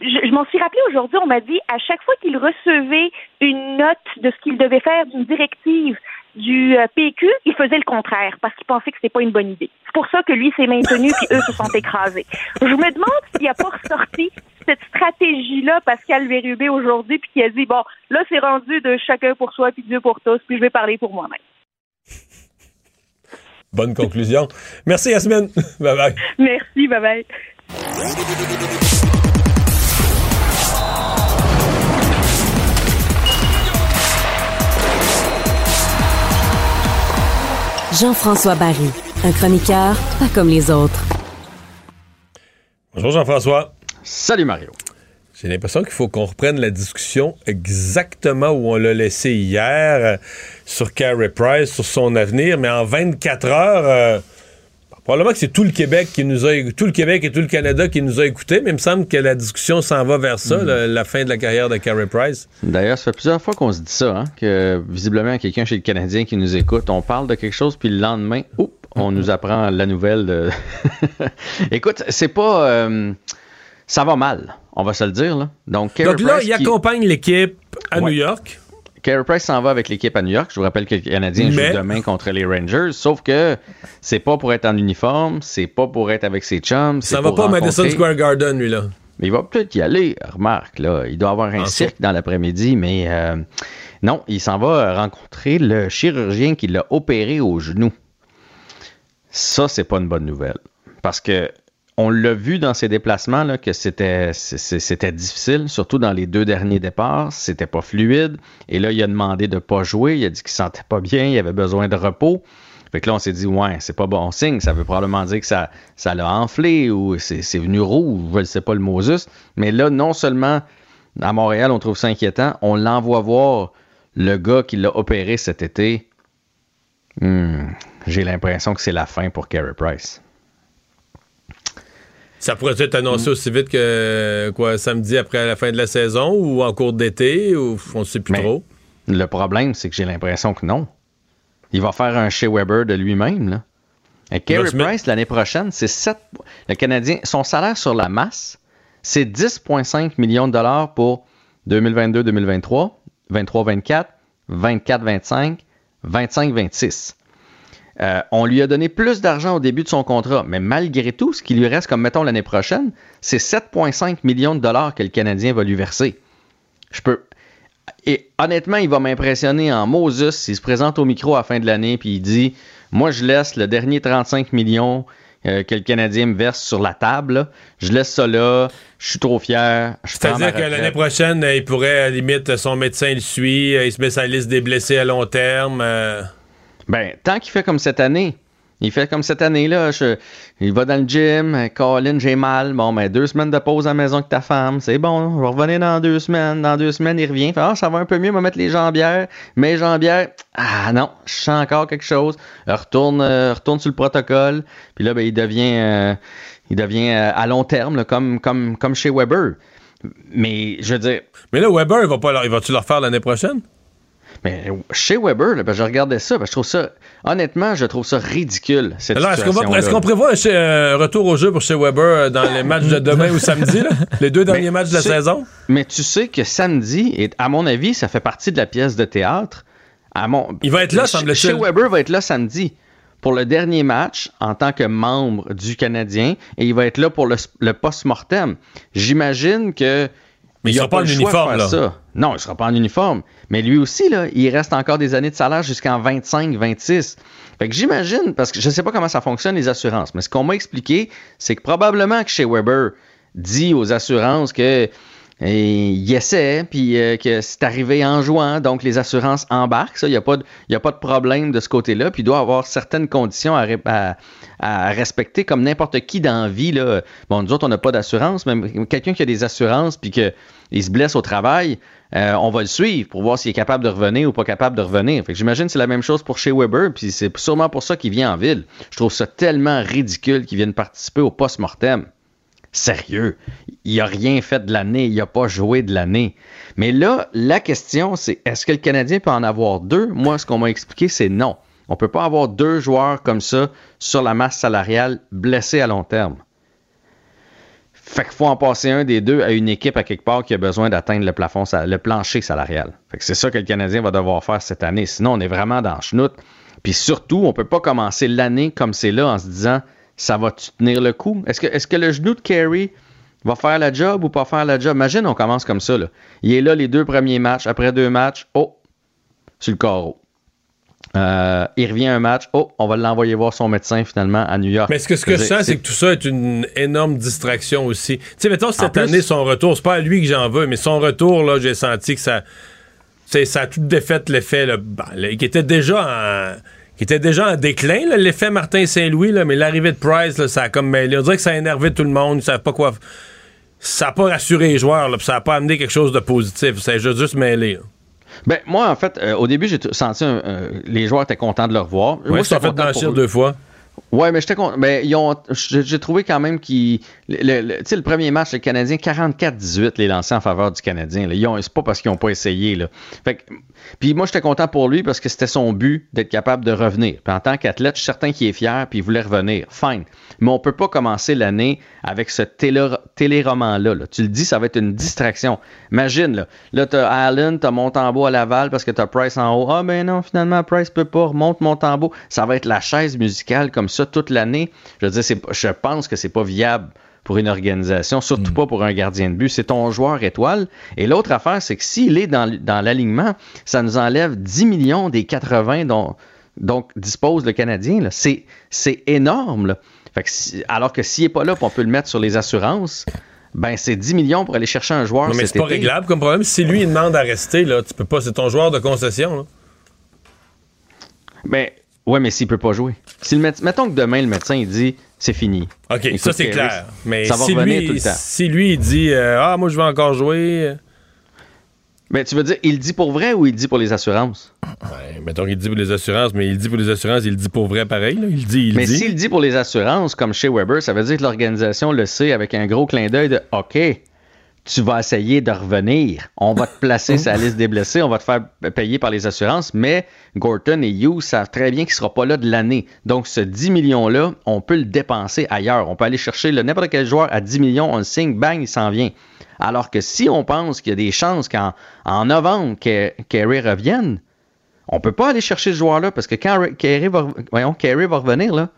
je, je m'en suis rappelé aujourd'hui. On m'a dit à chaque fois qu'il recevait une note de ce qu'il devait faire d'une directive du euh, PQ, il faisait le contraire parce qu'il pensait que c'était pas une bonne idée. C'est pour ça que lui s'est maintenu puis eux se sont [LAUGHS] écrasés. Je me demande s'il a pas ressorti cette stratégie-là, Pascal Bérubé, aujourd'hui, puis qu'il a dit, bon, là, c'est rendu de chacun pour soi, puis Dieu pour tous, puis je vais parler pour moi-même. Bonne conclusion. Merci, Yasmine. [LAUGHS] bye bye. Merci, bye-bye. Jean-François Barry, un chroniqueur pas comme les autres. Bonjour, Jean-François. Salut, Mario. J'ai l'impression qu'il faut qu'on reprenne la discussion exactement où on l'a laissé hier euh, sur Carey Price, sur son avenir, mais en 24 heures, euh, Probablement que c'est tout le Québec qui nous a tout le Québec et tout le Canada qui nous a écoutés, mais il me semble que la discussion s'en va vers ça, la, la fin de la carrière de Carey Price. D'ailleurs, ça fait plusieurs fois qu'on se dit ça, hein, que visiblement quelqu'un chez le Canadien qui nous écoute, on parle de quelque chose, puis le lendemain, oups, on nous apprend la nouvelle de. [LAUGHS] Écoute, c'est pas. euh, ça va mal, on va se le dire. Là. Donc, Carey Donc là, Price il qui- accompagne l'équipe à Ouais. New York. Carey Price s'en va avec l'équipe à New York. Je vous rappelle que le Canadien Mais- joue demain contre les Rangers. Sauf que c'est pas pour être en uniforme, c'est pas pour être avec ses chums. Ça va pour pas au Madison rencontrer- Square Garden, lui, là. Mais il va peut-être y aller, remarque, là. Il doit avoir un En cirque dans l'après-midi, mais euh, non, il s'en va rencontrer le chirurgien qui l'a opéré au genou. Ça, c'est pas une bonne nouvelle. Parce que on l'a vu dans ses déplacements là, que c'était difficile, surtout dans les deux derniers départs. C'était pas fluide. Et là, il a demandé de pas jouer. Il a dit qu'il se sentait pas bien, il avait besoin de repos. Fait que là, on s'est dit, ouais, c'est pas bon signe. Ça veut probablement dire que ça ça l'a enflé ou c'est c'est venu rouge, je ne sais pas le mot. Mais là, non seulement à Montréal, on trouve ça inquiétant, on l'envoie voir le gars qui l'a opéré cet été. Hmm, J'ai l'impression que c'est la fin pour Carey Price. Ça pourrait être annoncé aussi vite que quoi samedi après la fin de la saison ou en cours d'été ou on ne sait plus Mais trop? Le problème, c'est que j'ai l'impression que non. Il va faire un Shea Weber de lui-même. Et Carey Price, l'année prochaine, c'est 7. Le Canadien, son salaire sur la masse, c'est 10,5 millions de dollars pour 2022-2023, 23-24, 24-25, 25-26. Euh, on lui a donné plus d'argent au début de son contrat, mais malgré tout, ce qui lui reste comme, mettons, l'année prochaine, c'est 7,5 millions de dollars que le Canadien va lui verser. Je peux. Et honnêtement, il va m'impressionner en Moses s'il se présente au micro à la fin de l'année puis il dit Moi, je laisse le dernier 35 millions euh, que le Canadien me verse sur la table. là. Je laisse ça là. Je suis trop fier. C'est-à-dire que l'année prochaine, il pourrait, à la limite, son médecin le suit, euh, il se met la liste des blessés à long terme. euh, Ben, tant qu'il fait comme cette année. Il fait comme cette année-là. il va dans le gym. Colin, j'ai mal. Bon, ben, deux semaines de pause à la maison avec ta femme. C'est bon. Je vais revenir dans deux semaines. Dans deux semaines, il revient. Fait, ah, ça va un peu mieux. Va mettre les jambières. Mes jambières. Ah, non. Je sens encore quelque chose. Retourne, euh, retourne sur le protocole. Puis là, ben, il devient, euh, il devient euh, à long terme, comme, comme, comme chez Weber. Mais, je veux dire, Mais là, Weber, il va pas il va-tu le refaire l'année prochaine? Mais chez Weber, là, ben, je regardais ça, ben, je trouve ça, honnêtement, je trouve ça ridicule. Cette Alors, est-ce qu'on va- est-ce qu'on prévoit un, un retour au jeu pour chez Weber euh, dans les matchs de demain ou samedi, là? [LAUGHS] les deux derniers Mais matchs de la sais- saison? Mais tu sais que samedi, et à mon avis, ça fait partie de la pièce de théâtre. À mon... Il va être là, semble-t-il. Chez Weber va être là samedi pour le dernier match en tant que membre du Canadien et il va être là pour le, le post-mortem. J'imagine que. Mais il a sera pas en uniforme, là. ça. Non, il sera pas en uniforme. Mais lui aussi, là, il reste encore des années de salaire jusqu'en 25, 26. Fait que j'imagine, parce que je ne sais pas comment ça fonctionne, les assurances, mais ce qu'on m'a expliqué, c'est que probablement que chez Weber dit aux assurances que et il essaie, puis euh, que c'est arrivé en jouant, donc les assurances embarquent. Ça, il n'y a, pas de- a pas de problème de ce côté-là. Puis il doit avoir certaines conditions à respecter, comme n'importe qui dans la vie. Là. Bon, nous autres, on n'a pas d'assurance, mais quelqu'un qui a des assurances, puis qu'il se blesse au travail, euh, on va le suivre pour voir s'il est capable de revenir ou pas capable de revenir. Fait que j'imagine que c'est la même chose pour chez Weber, puis c'est sûrement pour ça qu'il vient en ville. Je trouve ça tellement ridicule qu'il vienne participer au post-mortem. Sérieux, il n'a rien fait de l'année, il n'a pas joué de l'année. Mais là, la question, c'est est-ce que le Canadien peut en avoir deux? Moi, ce qu'on m'a expliqué, c'est non. On ne peut pas avoir deux joueurs comme ça sur la masse salariale blessés à long terme. Fait qu'il faut en passer un des deux à une équipe à quelque part qui a besoin d'atteindre le plafond, le plancher salarial. Fait que c'est ça que le Canadien va devoir faire cette année. Sinon, on est vraiment dans le chenoute. Puis surtout, on peut pas commencer l'année comme c'est là en se disant ça va tenir le coup? Est-ce que, est-ce que le genou de Carey va faire la job ou pas faire la job? Imagine, on commence comme ça. Là. Il est là les deux premiers matchs. Après deux matchs, oh, sur le carreau. Euh, il revient un match. Oh, on va l'envoyer voir son médecin finalement à New York. Mais ce que, ce que je sens, c'est que tout ça est une énorme distraction aussi. Tu sais, mettons, cette plus- année, son retour, c'est pas à lui que j'en veux, mais son retour, là, j'ai senti que ça. ça a tout défait l'effet, ben, qui était déjà en. Qui était déjà en déclin, l'effet Martin Saint-Louis, mais l'arrivée de Price, là, ça a comme mêlé. On dirait que ça a énervé tout le monde, ils savent pas quoi. Ça a pas rassuré les joueurs, là, ça a pas amené quelque chose de positif. Ça a juste mêlé. là. Ben, moi, en fait, euh, au début, j'ai senti un- euh, les joueurs étaient contents de le revoir. Ouais, moi, j'étais fait blanchir deux fois. Ouais, mais j'étais content. Ben, ils ont, j'ai trouvé quand même qu'ils. Le, sais, le premier match, le Canadien, 44-18 les lancés en faveur du Canadien. là. Ils ont, c'est pas parce qu'ils n'ont pas essayé. Là. Fait que- puis moi, j'étais content pour lui parce que c'était son but d'être capable de revenir. Puis en tant qu'athlète, je suis certain qu'il est fier puis il voulait revenir. Fine. Mais on peut pas commencer l'année avec ce télé- téléroman-là. là. Tu le dis, ça va être une distraction. Imagine, là, là t'as Allen, t'as Montembeau à Laval parce que t'as Price en haut. Ah ben non, finalement, Price peut pas. Remonte Montembeau. Ça va être la chaise musicale comme ça toute l'année. Je veux dire, c'est, je pense que c'est pas viable pour une organisation, surtout pas pour un gardien de but. C'est ton joueur étoile. Et l'autre affaire, c'est que s'il est dans, l'alignement, ça nous enlève 10 millions des 80 dont donc dispose le Canadien. là. C'est, c'est énorme. là. Fait que si- alors que s'il n'est pas là, on peut le mettre sur les assurances, ben c'est 10 millions pour aller chercher un joueur. Non, mais cet c'est pas réglable comme problème. Si lui, il demande à rester, là, tu peux pas. C'est ton joueur de concession. Là. Ben, ouais, mais s'il peut pas jouer. Si le méde- mettons que demain, le médecin, il dit c'est fini. OK, Écoute, ça, c'est clair. Mais ça va si, revenir lui, tout le temps. si lui, il dit euh, Ah, moi, je vais encore jouer. Mais tu veux dire, il dit pour vrai ou il dit pour les assurances? Ouais, mettons qu'il dit pour les assurances, mais il dit pour les assurances, il dit pour vrai pareil. là. Il dit, il Mais s'il dit pour les assurances, comme chez Weber, ça veut dire que l'organisation le sait avec un gros clin d'œil de OK, tu vas essayer de revenir. On va te placer sur la liste des blessés, on va te faire payer par les assurances, mais Gorton et Hughes savent très bien qu'il ne sera pas là de l'année. Donc, ce 10 millions-là, on peut le dépenser ailleurs. On peut aller chercher le- n'importe quel joueur à 10 millions, on le signe, bang, il s'en vient. Alors que si on pense qu'il y a des chances qu'en en novembre, Carey revienne, on peut pas aller chercher ce joueur-là parce que quand Carey va, voyons, Carey va revenir, là,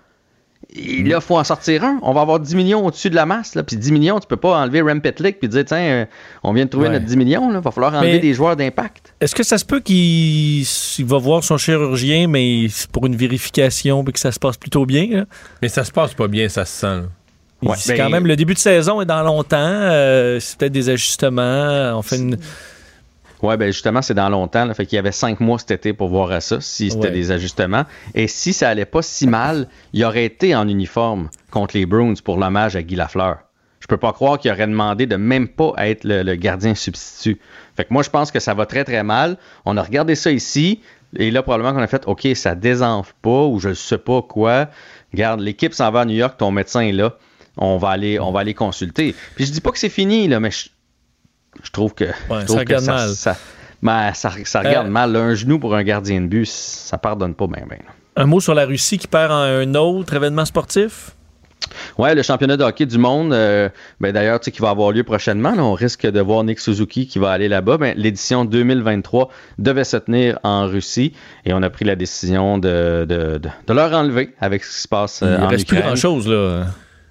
il là, faut en sortir un. On va avoir 10 millions au-dessus de la masse. Là. Puis 10 millions, tu peux pas enlever Rem Pitlick puis dire, tiens, euh, on vient de trouver Ouais. notre 10 millions. Il va falloir enlever Mais- des joueurs d'impact. Est-ce que ça se peut qu'il il va voir son chirurgien, mais c'est pour une vérification, puis que ça se passe plutôt bien? là? Mais ça se passe pas bien, ça se sent. là. Il- Ouais, c'est ben- quand même le début de saison est dans longtemps. euh, c'est peut-être des ajustements. On fait une. Ouais, ben justement, c'est dans longtemps. Là, fait qu'il y avait 5 mois cet été pour voir à ça, si c'était Ouais. des ajustements. Et si ça allait pas si mal, il aurait été en uniforme contre les Bruins pour l'hommage à Guy Lafleur. Je peux pas croire qu'il aurait demandé de même pas être le, le gardien substitut. Fait que moi, je pense que ça va très très mal. On a regardé ça ici, et là, probablement qu'on a fait, OK, ça désenfle pas, ou je sais pas quoi. Regarde, l'équipe s'en va à New York, ton médecin est là. On va aller, on va aller consulter. Puis je dis pas que c'est fini, là, mais je, je trouve que, je trouve ça que mal. ça, ben, ça, ça regarde Euh, mal. Un genou pour un gardien de but, ça pardonne pas bien. Un mot sur la Russie qui perd en un autre événement sportif? Ouais, le championnat de hockey du monde, euh, ben d'ailleurs, tu sais, qui va avoir lieu prochainement. là, on risque de voir Nick Suzuki qui va aller là-bas. Ben, L'édition 2023 devait se tenir en Russie et on a pris la décision de, de, de, de leur enlever avec ce qui se passe euh, Il en reste plus grand-chose, là.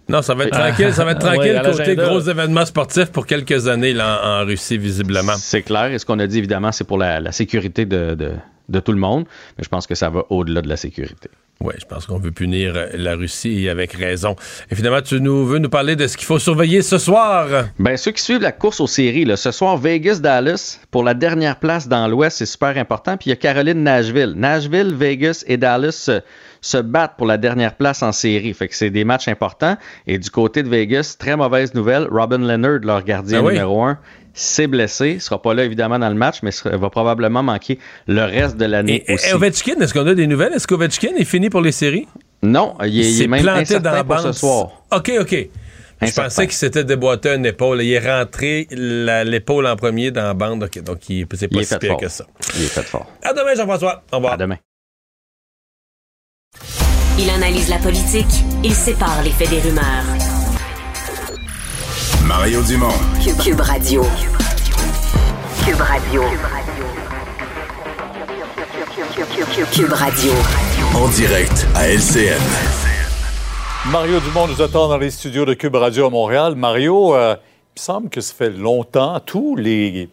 Non, ça va être Ah. tranquille. Ça va être Ouais, tranquille à côté gros événements sportifs pour quelques années là, en, en Russie, visiblement. C'est clair. Et ce qu'on a dit, évidemment, c'est pour la, la sécurité de, de, de tout le monde. Mais je pense que ça va au-delà de la sécurité. Oui, je pense qu'on veut punir euh, la Russie avec raison. Et finalement, tu nous veux nous parler de ce qu'il faut surveiller ce soir. Ben, ceux qui suivent la course aux séries, là, ce soir, Vegas-Dallas, pour la dernière place dans l'Ouest, c'est super important. Puis il y a Caroline-Nashville. Nashville, Vegas et Dallas se, battent pour la dernière place en série. Fait que c'est des matchs importants. Et du côté de Vegas, très mauvaise nouvelle. Robin Leonard, leur gardien Ah oui? numéro un, s'est blessé. Il sera pas là, évidemment, dans le match, mais va probablement manquer le reste de l'année Et, aussi. et Ovechkin, est-ce qu'on a des nouvelles? Est-ce qu'Ovechkin est fini pour les séries? Non, il est, il même planté dans la pour ce soir. OK, OK. Je pensais qu'il s'était déboîté une épaule. Il est rentré l'épaule en premier dans la bande. OK, donc il- c'est Il pas est si pire fort. que ça. Il est fait fort. À demain, Jean-François. Au revoir. À demain. Il analyse la politique, il sépare les faits des rumeurs. Mario Dumont. Cube, Cube Radio. Cube Radio. Cube Radio. En direct à LCN. Mario Dumont nous attend dans les studios de Cube Radio à Montréal. Mario, euh, il me semble que ça fait longtemps, tous les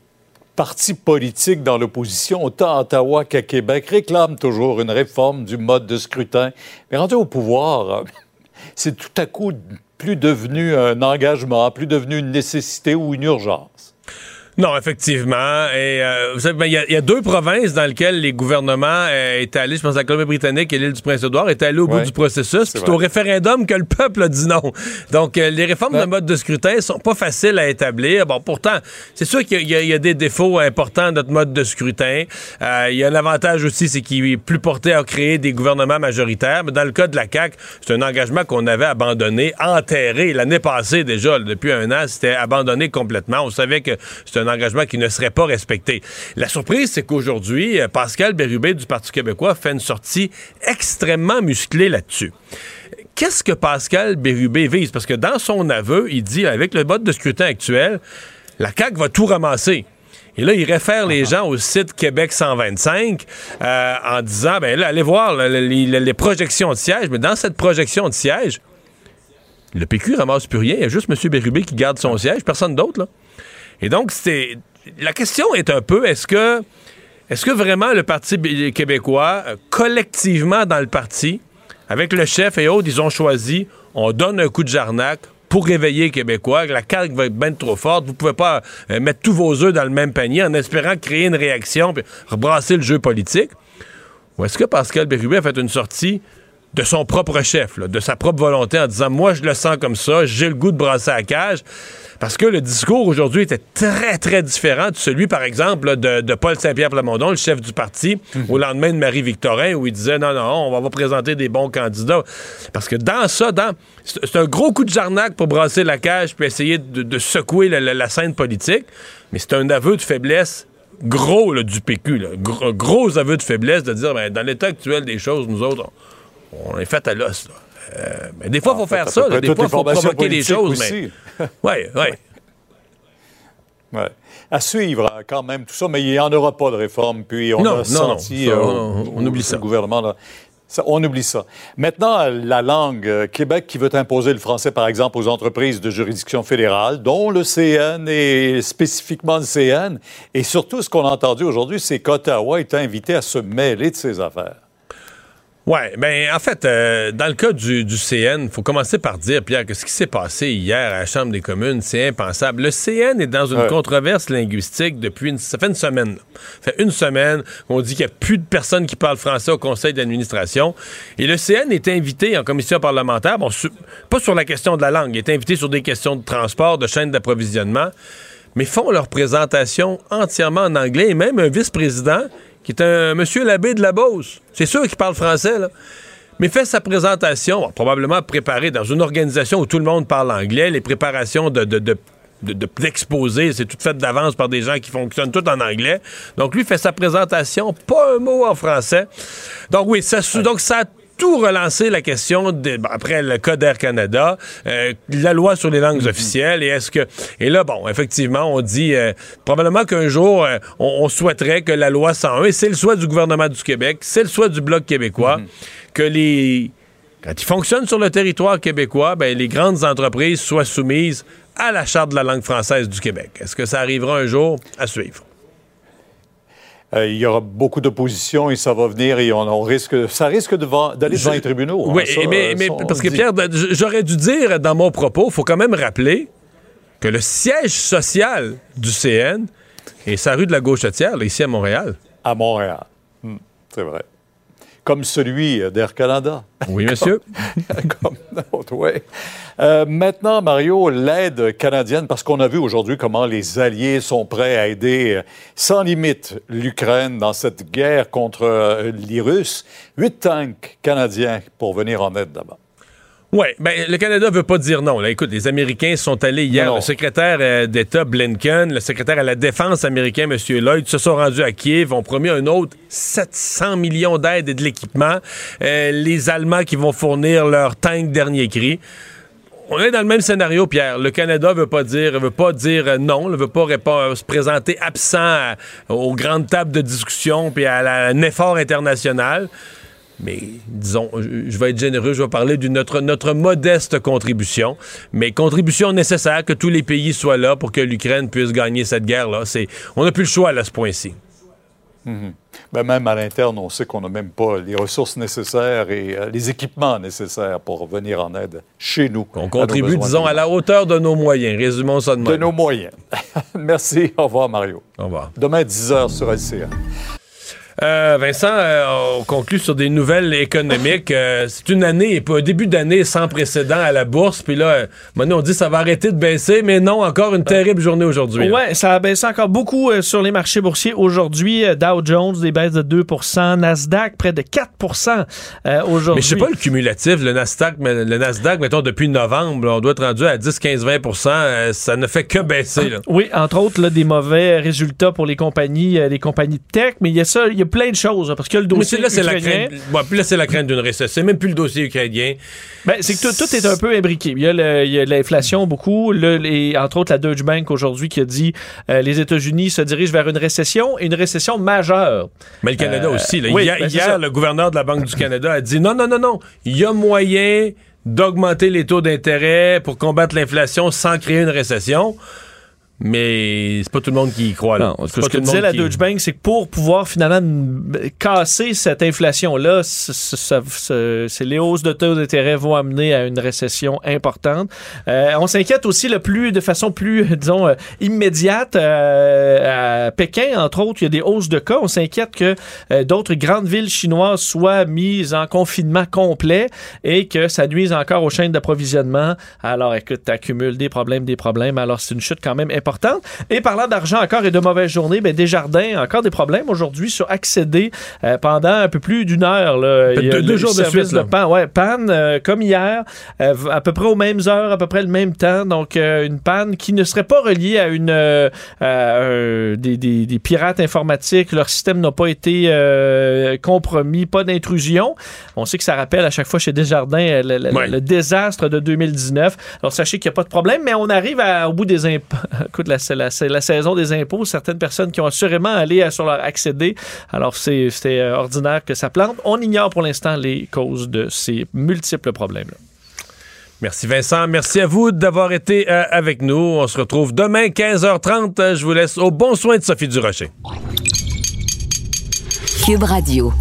partis politiques dans l'opposition, autant à Ottawa qu'à Québec, réclament toujours une réforme du mode de scrutin. Mais rendu au pouvoir, [LAUGHS] c'est tout à coup plus devenu un engagement, plus devenu une nécessité ou une urgence. Non, effectivement. Et euh, vous savez, ben, il y, a- il y a deux provinces dans lesquelles les gouvernements euh, étaient allés, je pense la Colombie-Britannique et l'île du Prince-Édouard, étaient allés au bout du processus. C'est au référendum que le peuple a dit non. Donc, euh, les réformes de mode de scrutin sont pas faciles à établir. Bon, pourtant, c'est sûr qu'il y, a- y des défauts importants à notre mode de scrutin. Euh, il y a un avantage aussi, c'est qu'il est plus porté à créer des gouvernements majoritaires. Mais dans le cas de la CAQ, c'est un engagement qu'on avait abandonné, enterré l'année passée déjà. depuis un an, c'était abandonné complètement. On savait que c'est un engagement qui ne serait pas respecté. La surprise, c'est qu'aujourd'hui, euh, Pascal Bérubé du Parti québécois fait une sortie extrêmement musclée là-dessus. Qu'est-ce que Pascal Bérubé vise? Parce que dans son aveu, il dit, avec le vote de scrutin actuel, la CAQ va tout ramasser. Et là, il réfère les gens au site Québec 125 euh, en disant, ben là, allez voir là, les, les- les projections de sièges. Mais dans cette projection de sièges, le PQ ramasse plus rien. Il y a juste M. Bérubé qui garde son siège, personne d'autre. Et donc, c'est la question est un peu, est-ce que, est-ce que vraiment le Parti québécois, euh, collectivement dans le parti, avec le chef et autres, ils ont choisi, on donne un coup de jarnac pour réveiller les Québécois, la CAQ va être bien trop forte. Vous pouvez pas euh, mettre tous vos œufs dans le même panier en espérant créer une réaction puis rebrasser le jeu politique. Ou est-ce que Pascal Bérubé a fait une sortie de son propre chef, là, de sa propre volonté, en disant Moi, je le sens comme ça, j'ai le goût de brasser la cage. Parce que le discours aujourd'hui était très, très différent de celui, par exemple, là, de, de Paul Saint-Pierre Plamondon, le chef du parti, au lendemain de Marie-Victorin, où il disait Non, non, on va, va présenter des bons candidats. Parce que dans ça, dans, c'est c'est un gros coup de jarnac pour brasser la cage puis essayer de, de secouer la, la- la scène politique, mais c'est un aveu de faiblesse gros là, du PQ. Là. Gros, gros aveu de faiblesse de dire ben, dans l'état actuel des choses, nous autres, on, est fait à l'os. Euh, mais des fois, il faut faire ça. là. Des fois, les il faut provoquer des politiques choses. Oui, [LAUGHS] oui. Ouais. À suivre hein, quand même tout ça, mais il n'y en aura pas de réforme. Puis on Non, a non, senti non, ça, euh, on- oublie ça. gouvernement. là, ça, on oublie ça. Maintenant, euh, la langue, euh, Québec qui veut imposer le français, par exemple, aux entreprises de juridiction fédérale, dont le CN et spécifiquement le CN. Et surtout, ce qu'on a entendu aujourd'hui, c'est qu'Ottawa est invité à se mêler de ces affaires. Oui, ben en fait, euh, dans le cas du, du CN, il faut commencer par dire, Pierre, que ce qui s'est passé hier à la Chambre des communes, c'est impensable. Le CN est dans une Ouais. controverse linguistique depuis une, ça fait une semaine. là. Ça fait une semaine qu'on dit qu'il n'y a plus de personnes qui parlent français au conseil d'administration. Et le CN est invité en commission parlementaire, bon, su- pas sur la question de la langue, il est invité sur des questions de transport, de chaîne d'approvisionnement, mais font leur présentation entièrement en anglais et même un vice-président qui est un monsieur l'abbé de la Beauce. C'est sûr qu'il parle français, là. Mais fait sa présentation, probablement préparée dans une organisation où tout le monde parle anglais, les préparations de, de, de de- de- d'exposer, c'est tout fait d'avance par des gens qui fonctionnent tout en anglais. Donc lui fait sa présentation, pas un mot en français. Donc oui, ça, donc ça a tout relancé la question de, bon, après le code Air Canada, euh, la loi sur les langues officielles et est-ce que et là bon effectivement on dit euh, probablement qu'un jour euh, on, on souhaiterait que la loi 101 et c'est le souhait du gouvernement du Québec, c'est le souhait du bloc québécois que les quand ils fonctionnent sur le territoire québécois, ben, les grandes entreprises soient soumises à la Charte de la langue française du Québec. Est-ce que ça arrivera un jour? À suivre. Euh, il y aura beaucoup d'opposition et ça va venir et on, on risque, ça risque d'aller devant les tribunaux. hein, Oui, ça, mais, euh, mais ça, on parce que. Pierre, j'aurais dû dire dans mon propos, il faut quand même rappeler que le siège social du CN est sa rue de la Gauchetière, là, ici à Montréal. À Montréal. Hmm, c'est vrai. Comme celui euh, d'Air Canada. Oui, monsieur. [LAUGHS] Comme l'autre, oui. Euh, maintenant, Mario, l'aide canadienne, parce qu'on a vu aujourd'hui comment les Alliés sont prêts à aider euh, sans limite l'Ukraine dans cette guerre contre euh, les Russes. Huit tanks canadiens pour venir en aide là-bas. Oui, ben, le Canada veut pas dire non. Là, écoute, les Américains sont allés hier. Non. Le secrétaire euh, d'État Blinken, le secrétaire à la défense américain, M. Lloyd, se sont rendus à Kiev, ont promis un autre 700 millions d'aides et de l'équipement. Euh, les Allemands qui vont fournir leurs tanks dernier cri. On est dans le même scénario, Pierre. Le Canada veut pas dire, veut pas dire euh, non, ne veut pas répondre- se présenter absent à- aux grandes tables de discussion puis à, la- un effort international. Mais disons, je vais être généreux, je vais parler de notre, notre modeste contribution, mais contribution nécessaire que tous les pays soient là pour que l'Ukraine puisse gagner cette guerre-là. C'est, on n'a plus le choix là, à ce point-ci. Mhm. Ben, même à l'interne, on sait qu'on n'a même pas les ressources nécessaires et euh, les équipements nécessaires pour venir en aide chez nous. On contribue, disons, à la hauteur de nos moyens. Résumons ça de même. De nos moyens. [LAUGHS] Merci. Au revoir, Mario. Au revoir. Demain, 10h sur LCA. Euh, Vincent, euh, on conclut sur des nouvelles économiques. Euh, c'est une année, un début d'année sans précédent à la bourse. Puis là, maintenant, on dit que ça va arrêter de baisser, mais non, encore une terrible journée aujourd'hui. Ouais, ça a baissé encore beaucoup sur les marchés boursiers aujourd'hui. Dow Jones, des baisses de 2% Nasdaq, près de 4% euh, aujourd'hui. Mais je sais pas le cumulatif, le Nasdaq, mais le Nasdaq, mettons, depuis novembre, on doit être rendu à 10, 15, 20% euh, Ça ne fait que baisser. Là. Oui, entre autres, là, des mauvais résultats pour les compagnies, les compagnies de tech, mais il y a ça, y a plein de choses, hein, parce que le Mais dossier c'est- là, c'est la crainte. bon, puis là, c'est la crainte d'une récession. C'est même plus le dossier ukrainien. Ben, c'est que tout, tout est un peu imbriqué. Il y a, l'inflation beaucoup. Le- les- entre autres, la Deutsche Bank aujourd'hui qui a dit euh, les États-Unis se dirigent vers une récession et une récession majeure. Mais le Canada Euh, aussi. là. oui, hier, ben, hier, le gouverneur de la Banque du Canada a dit non, non, non, non. Il y a moyen d'augmenter les taux d'intérêt pour combattre l'inflation sans créer une récession. Mais c'est pas tout le monde qui y croit. Là. Non, ce que le disait la qui- Deutsche Bank, c'est que pour pouvoir finalement casser cette inflation-là, c'est les hausses de taux d'intérêt vont amener à une récession importante. Euh, on s'inquiète aussi le plus, de façon plus, [LAUGHS] disons, euh, immédiate euh, à Pékin, entre autres, il y a des hausses de cas. On s'inquiète que euh, d'autres grandes villes chinoises soient mises en confinement complet et que ça nuise encore aux chaînes d'approvisionnement. Alors, écoute, t'accumules des problèmes, des problèmes. Alors, c'est une chute quand même importante. Et parlant d'argent encore et de mauvaises journées, ben Desjardins, encore des problèmes aujourd'hui sur accéder euh, pendant un peu plus d'une heure. Là. Il y a Deux- deux le jours de service suite, là. panne, ouais, panne euh, comme hier, euh, à peu près aux mêmes heures, à peu près le même temps. Donc, une panne qui ne serait pas reliée à une à des, des- des pirates informatiques. Leur système n'a pas été compromis, pas d'intrusion. On sait que ça rappelle à chaque fois chez Desjardins le, le- Ouais. le désastre de 2019. Alors, sachez qu'il n'y a pas de problème, mais on arrive à- au bout des impôts. Écoute, la, c'est la, saison des impôts. Certaines personnes qui ont assurément allé sur leur accéder. Alors, c'est c'était euh, ordinaire que ça plante. On ignore pour l'instant les causes de ces multiples problèmes-là. Merci Vincent. Merci à vous d'avoir été euh, avec nous. On se retrouve demain 15h30. Euh, Je vous laisse au bon soin de Sophie Durocher. Cube Radio.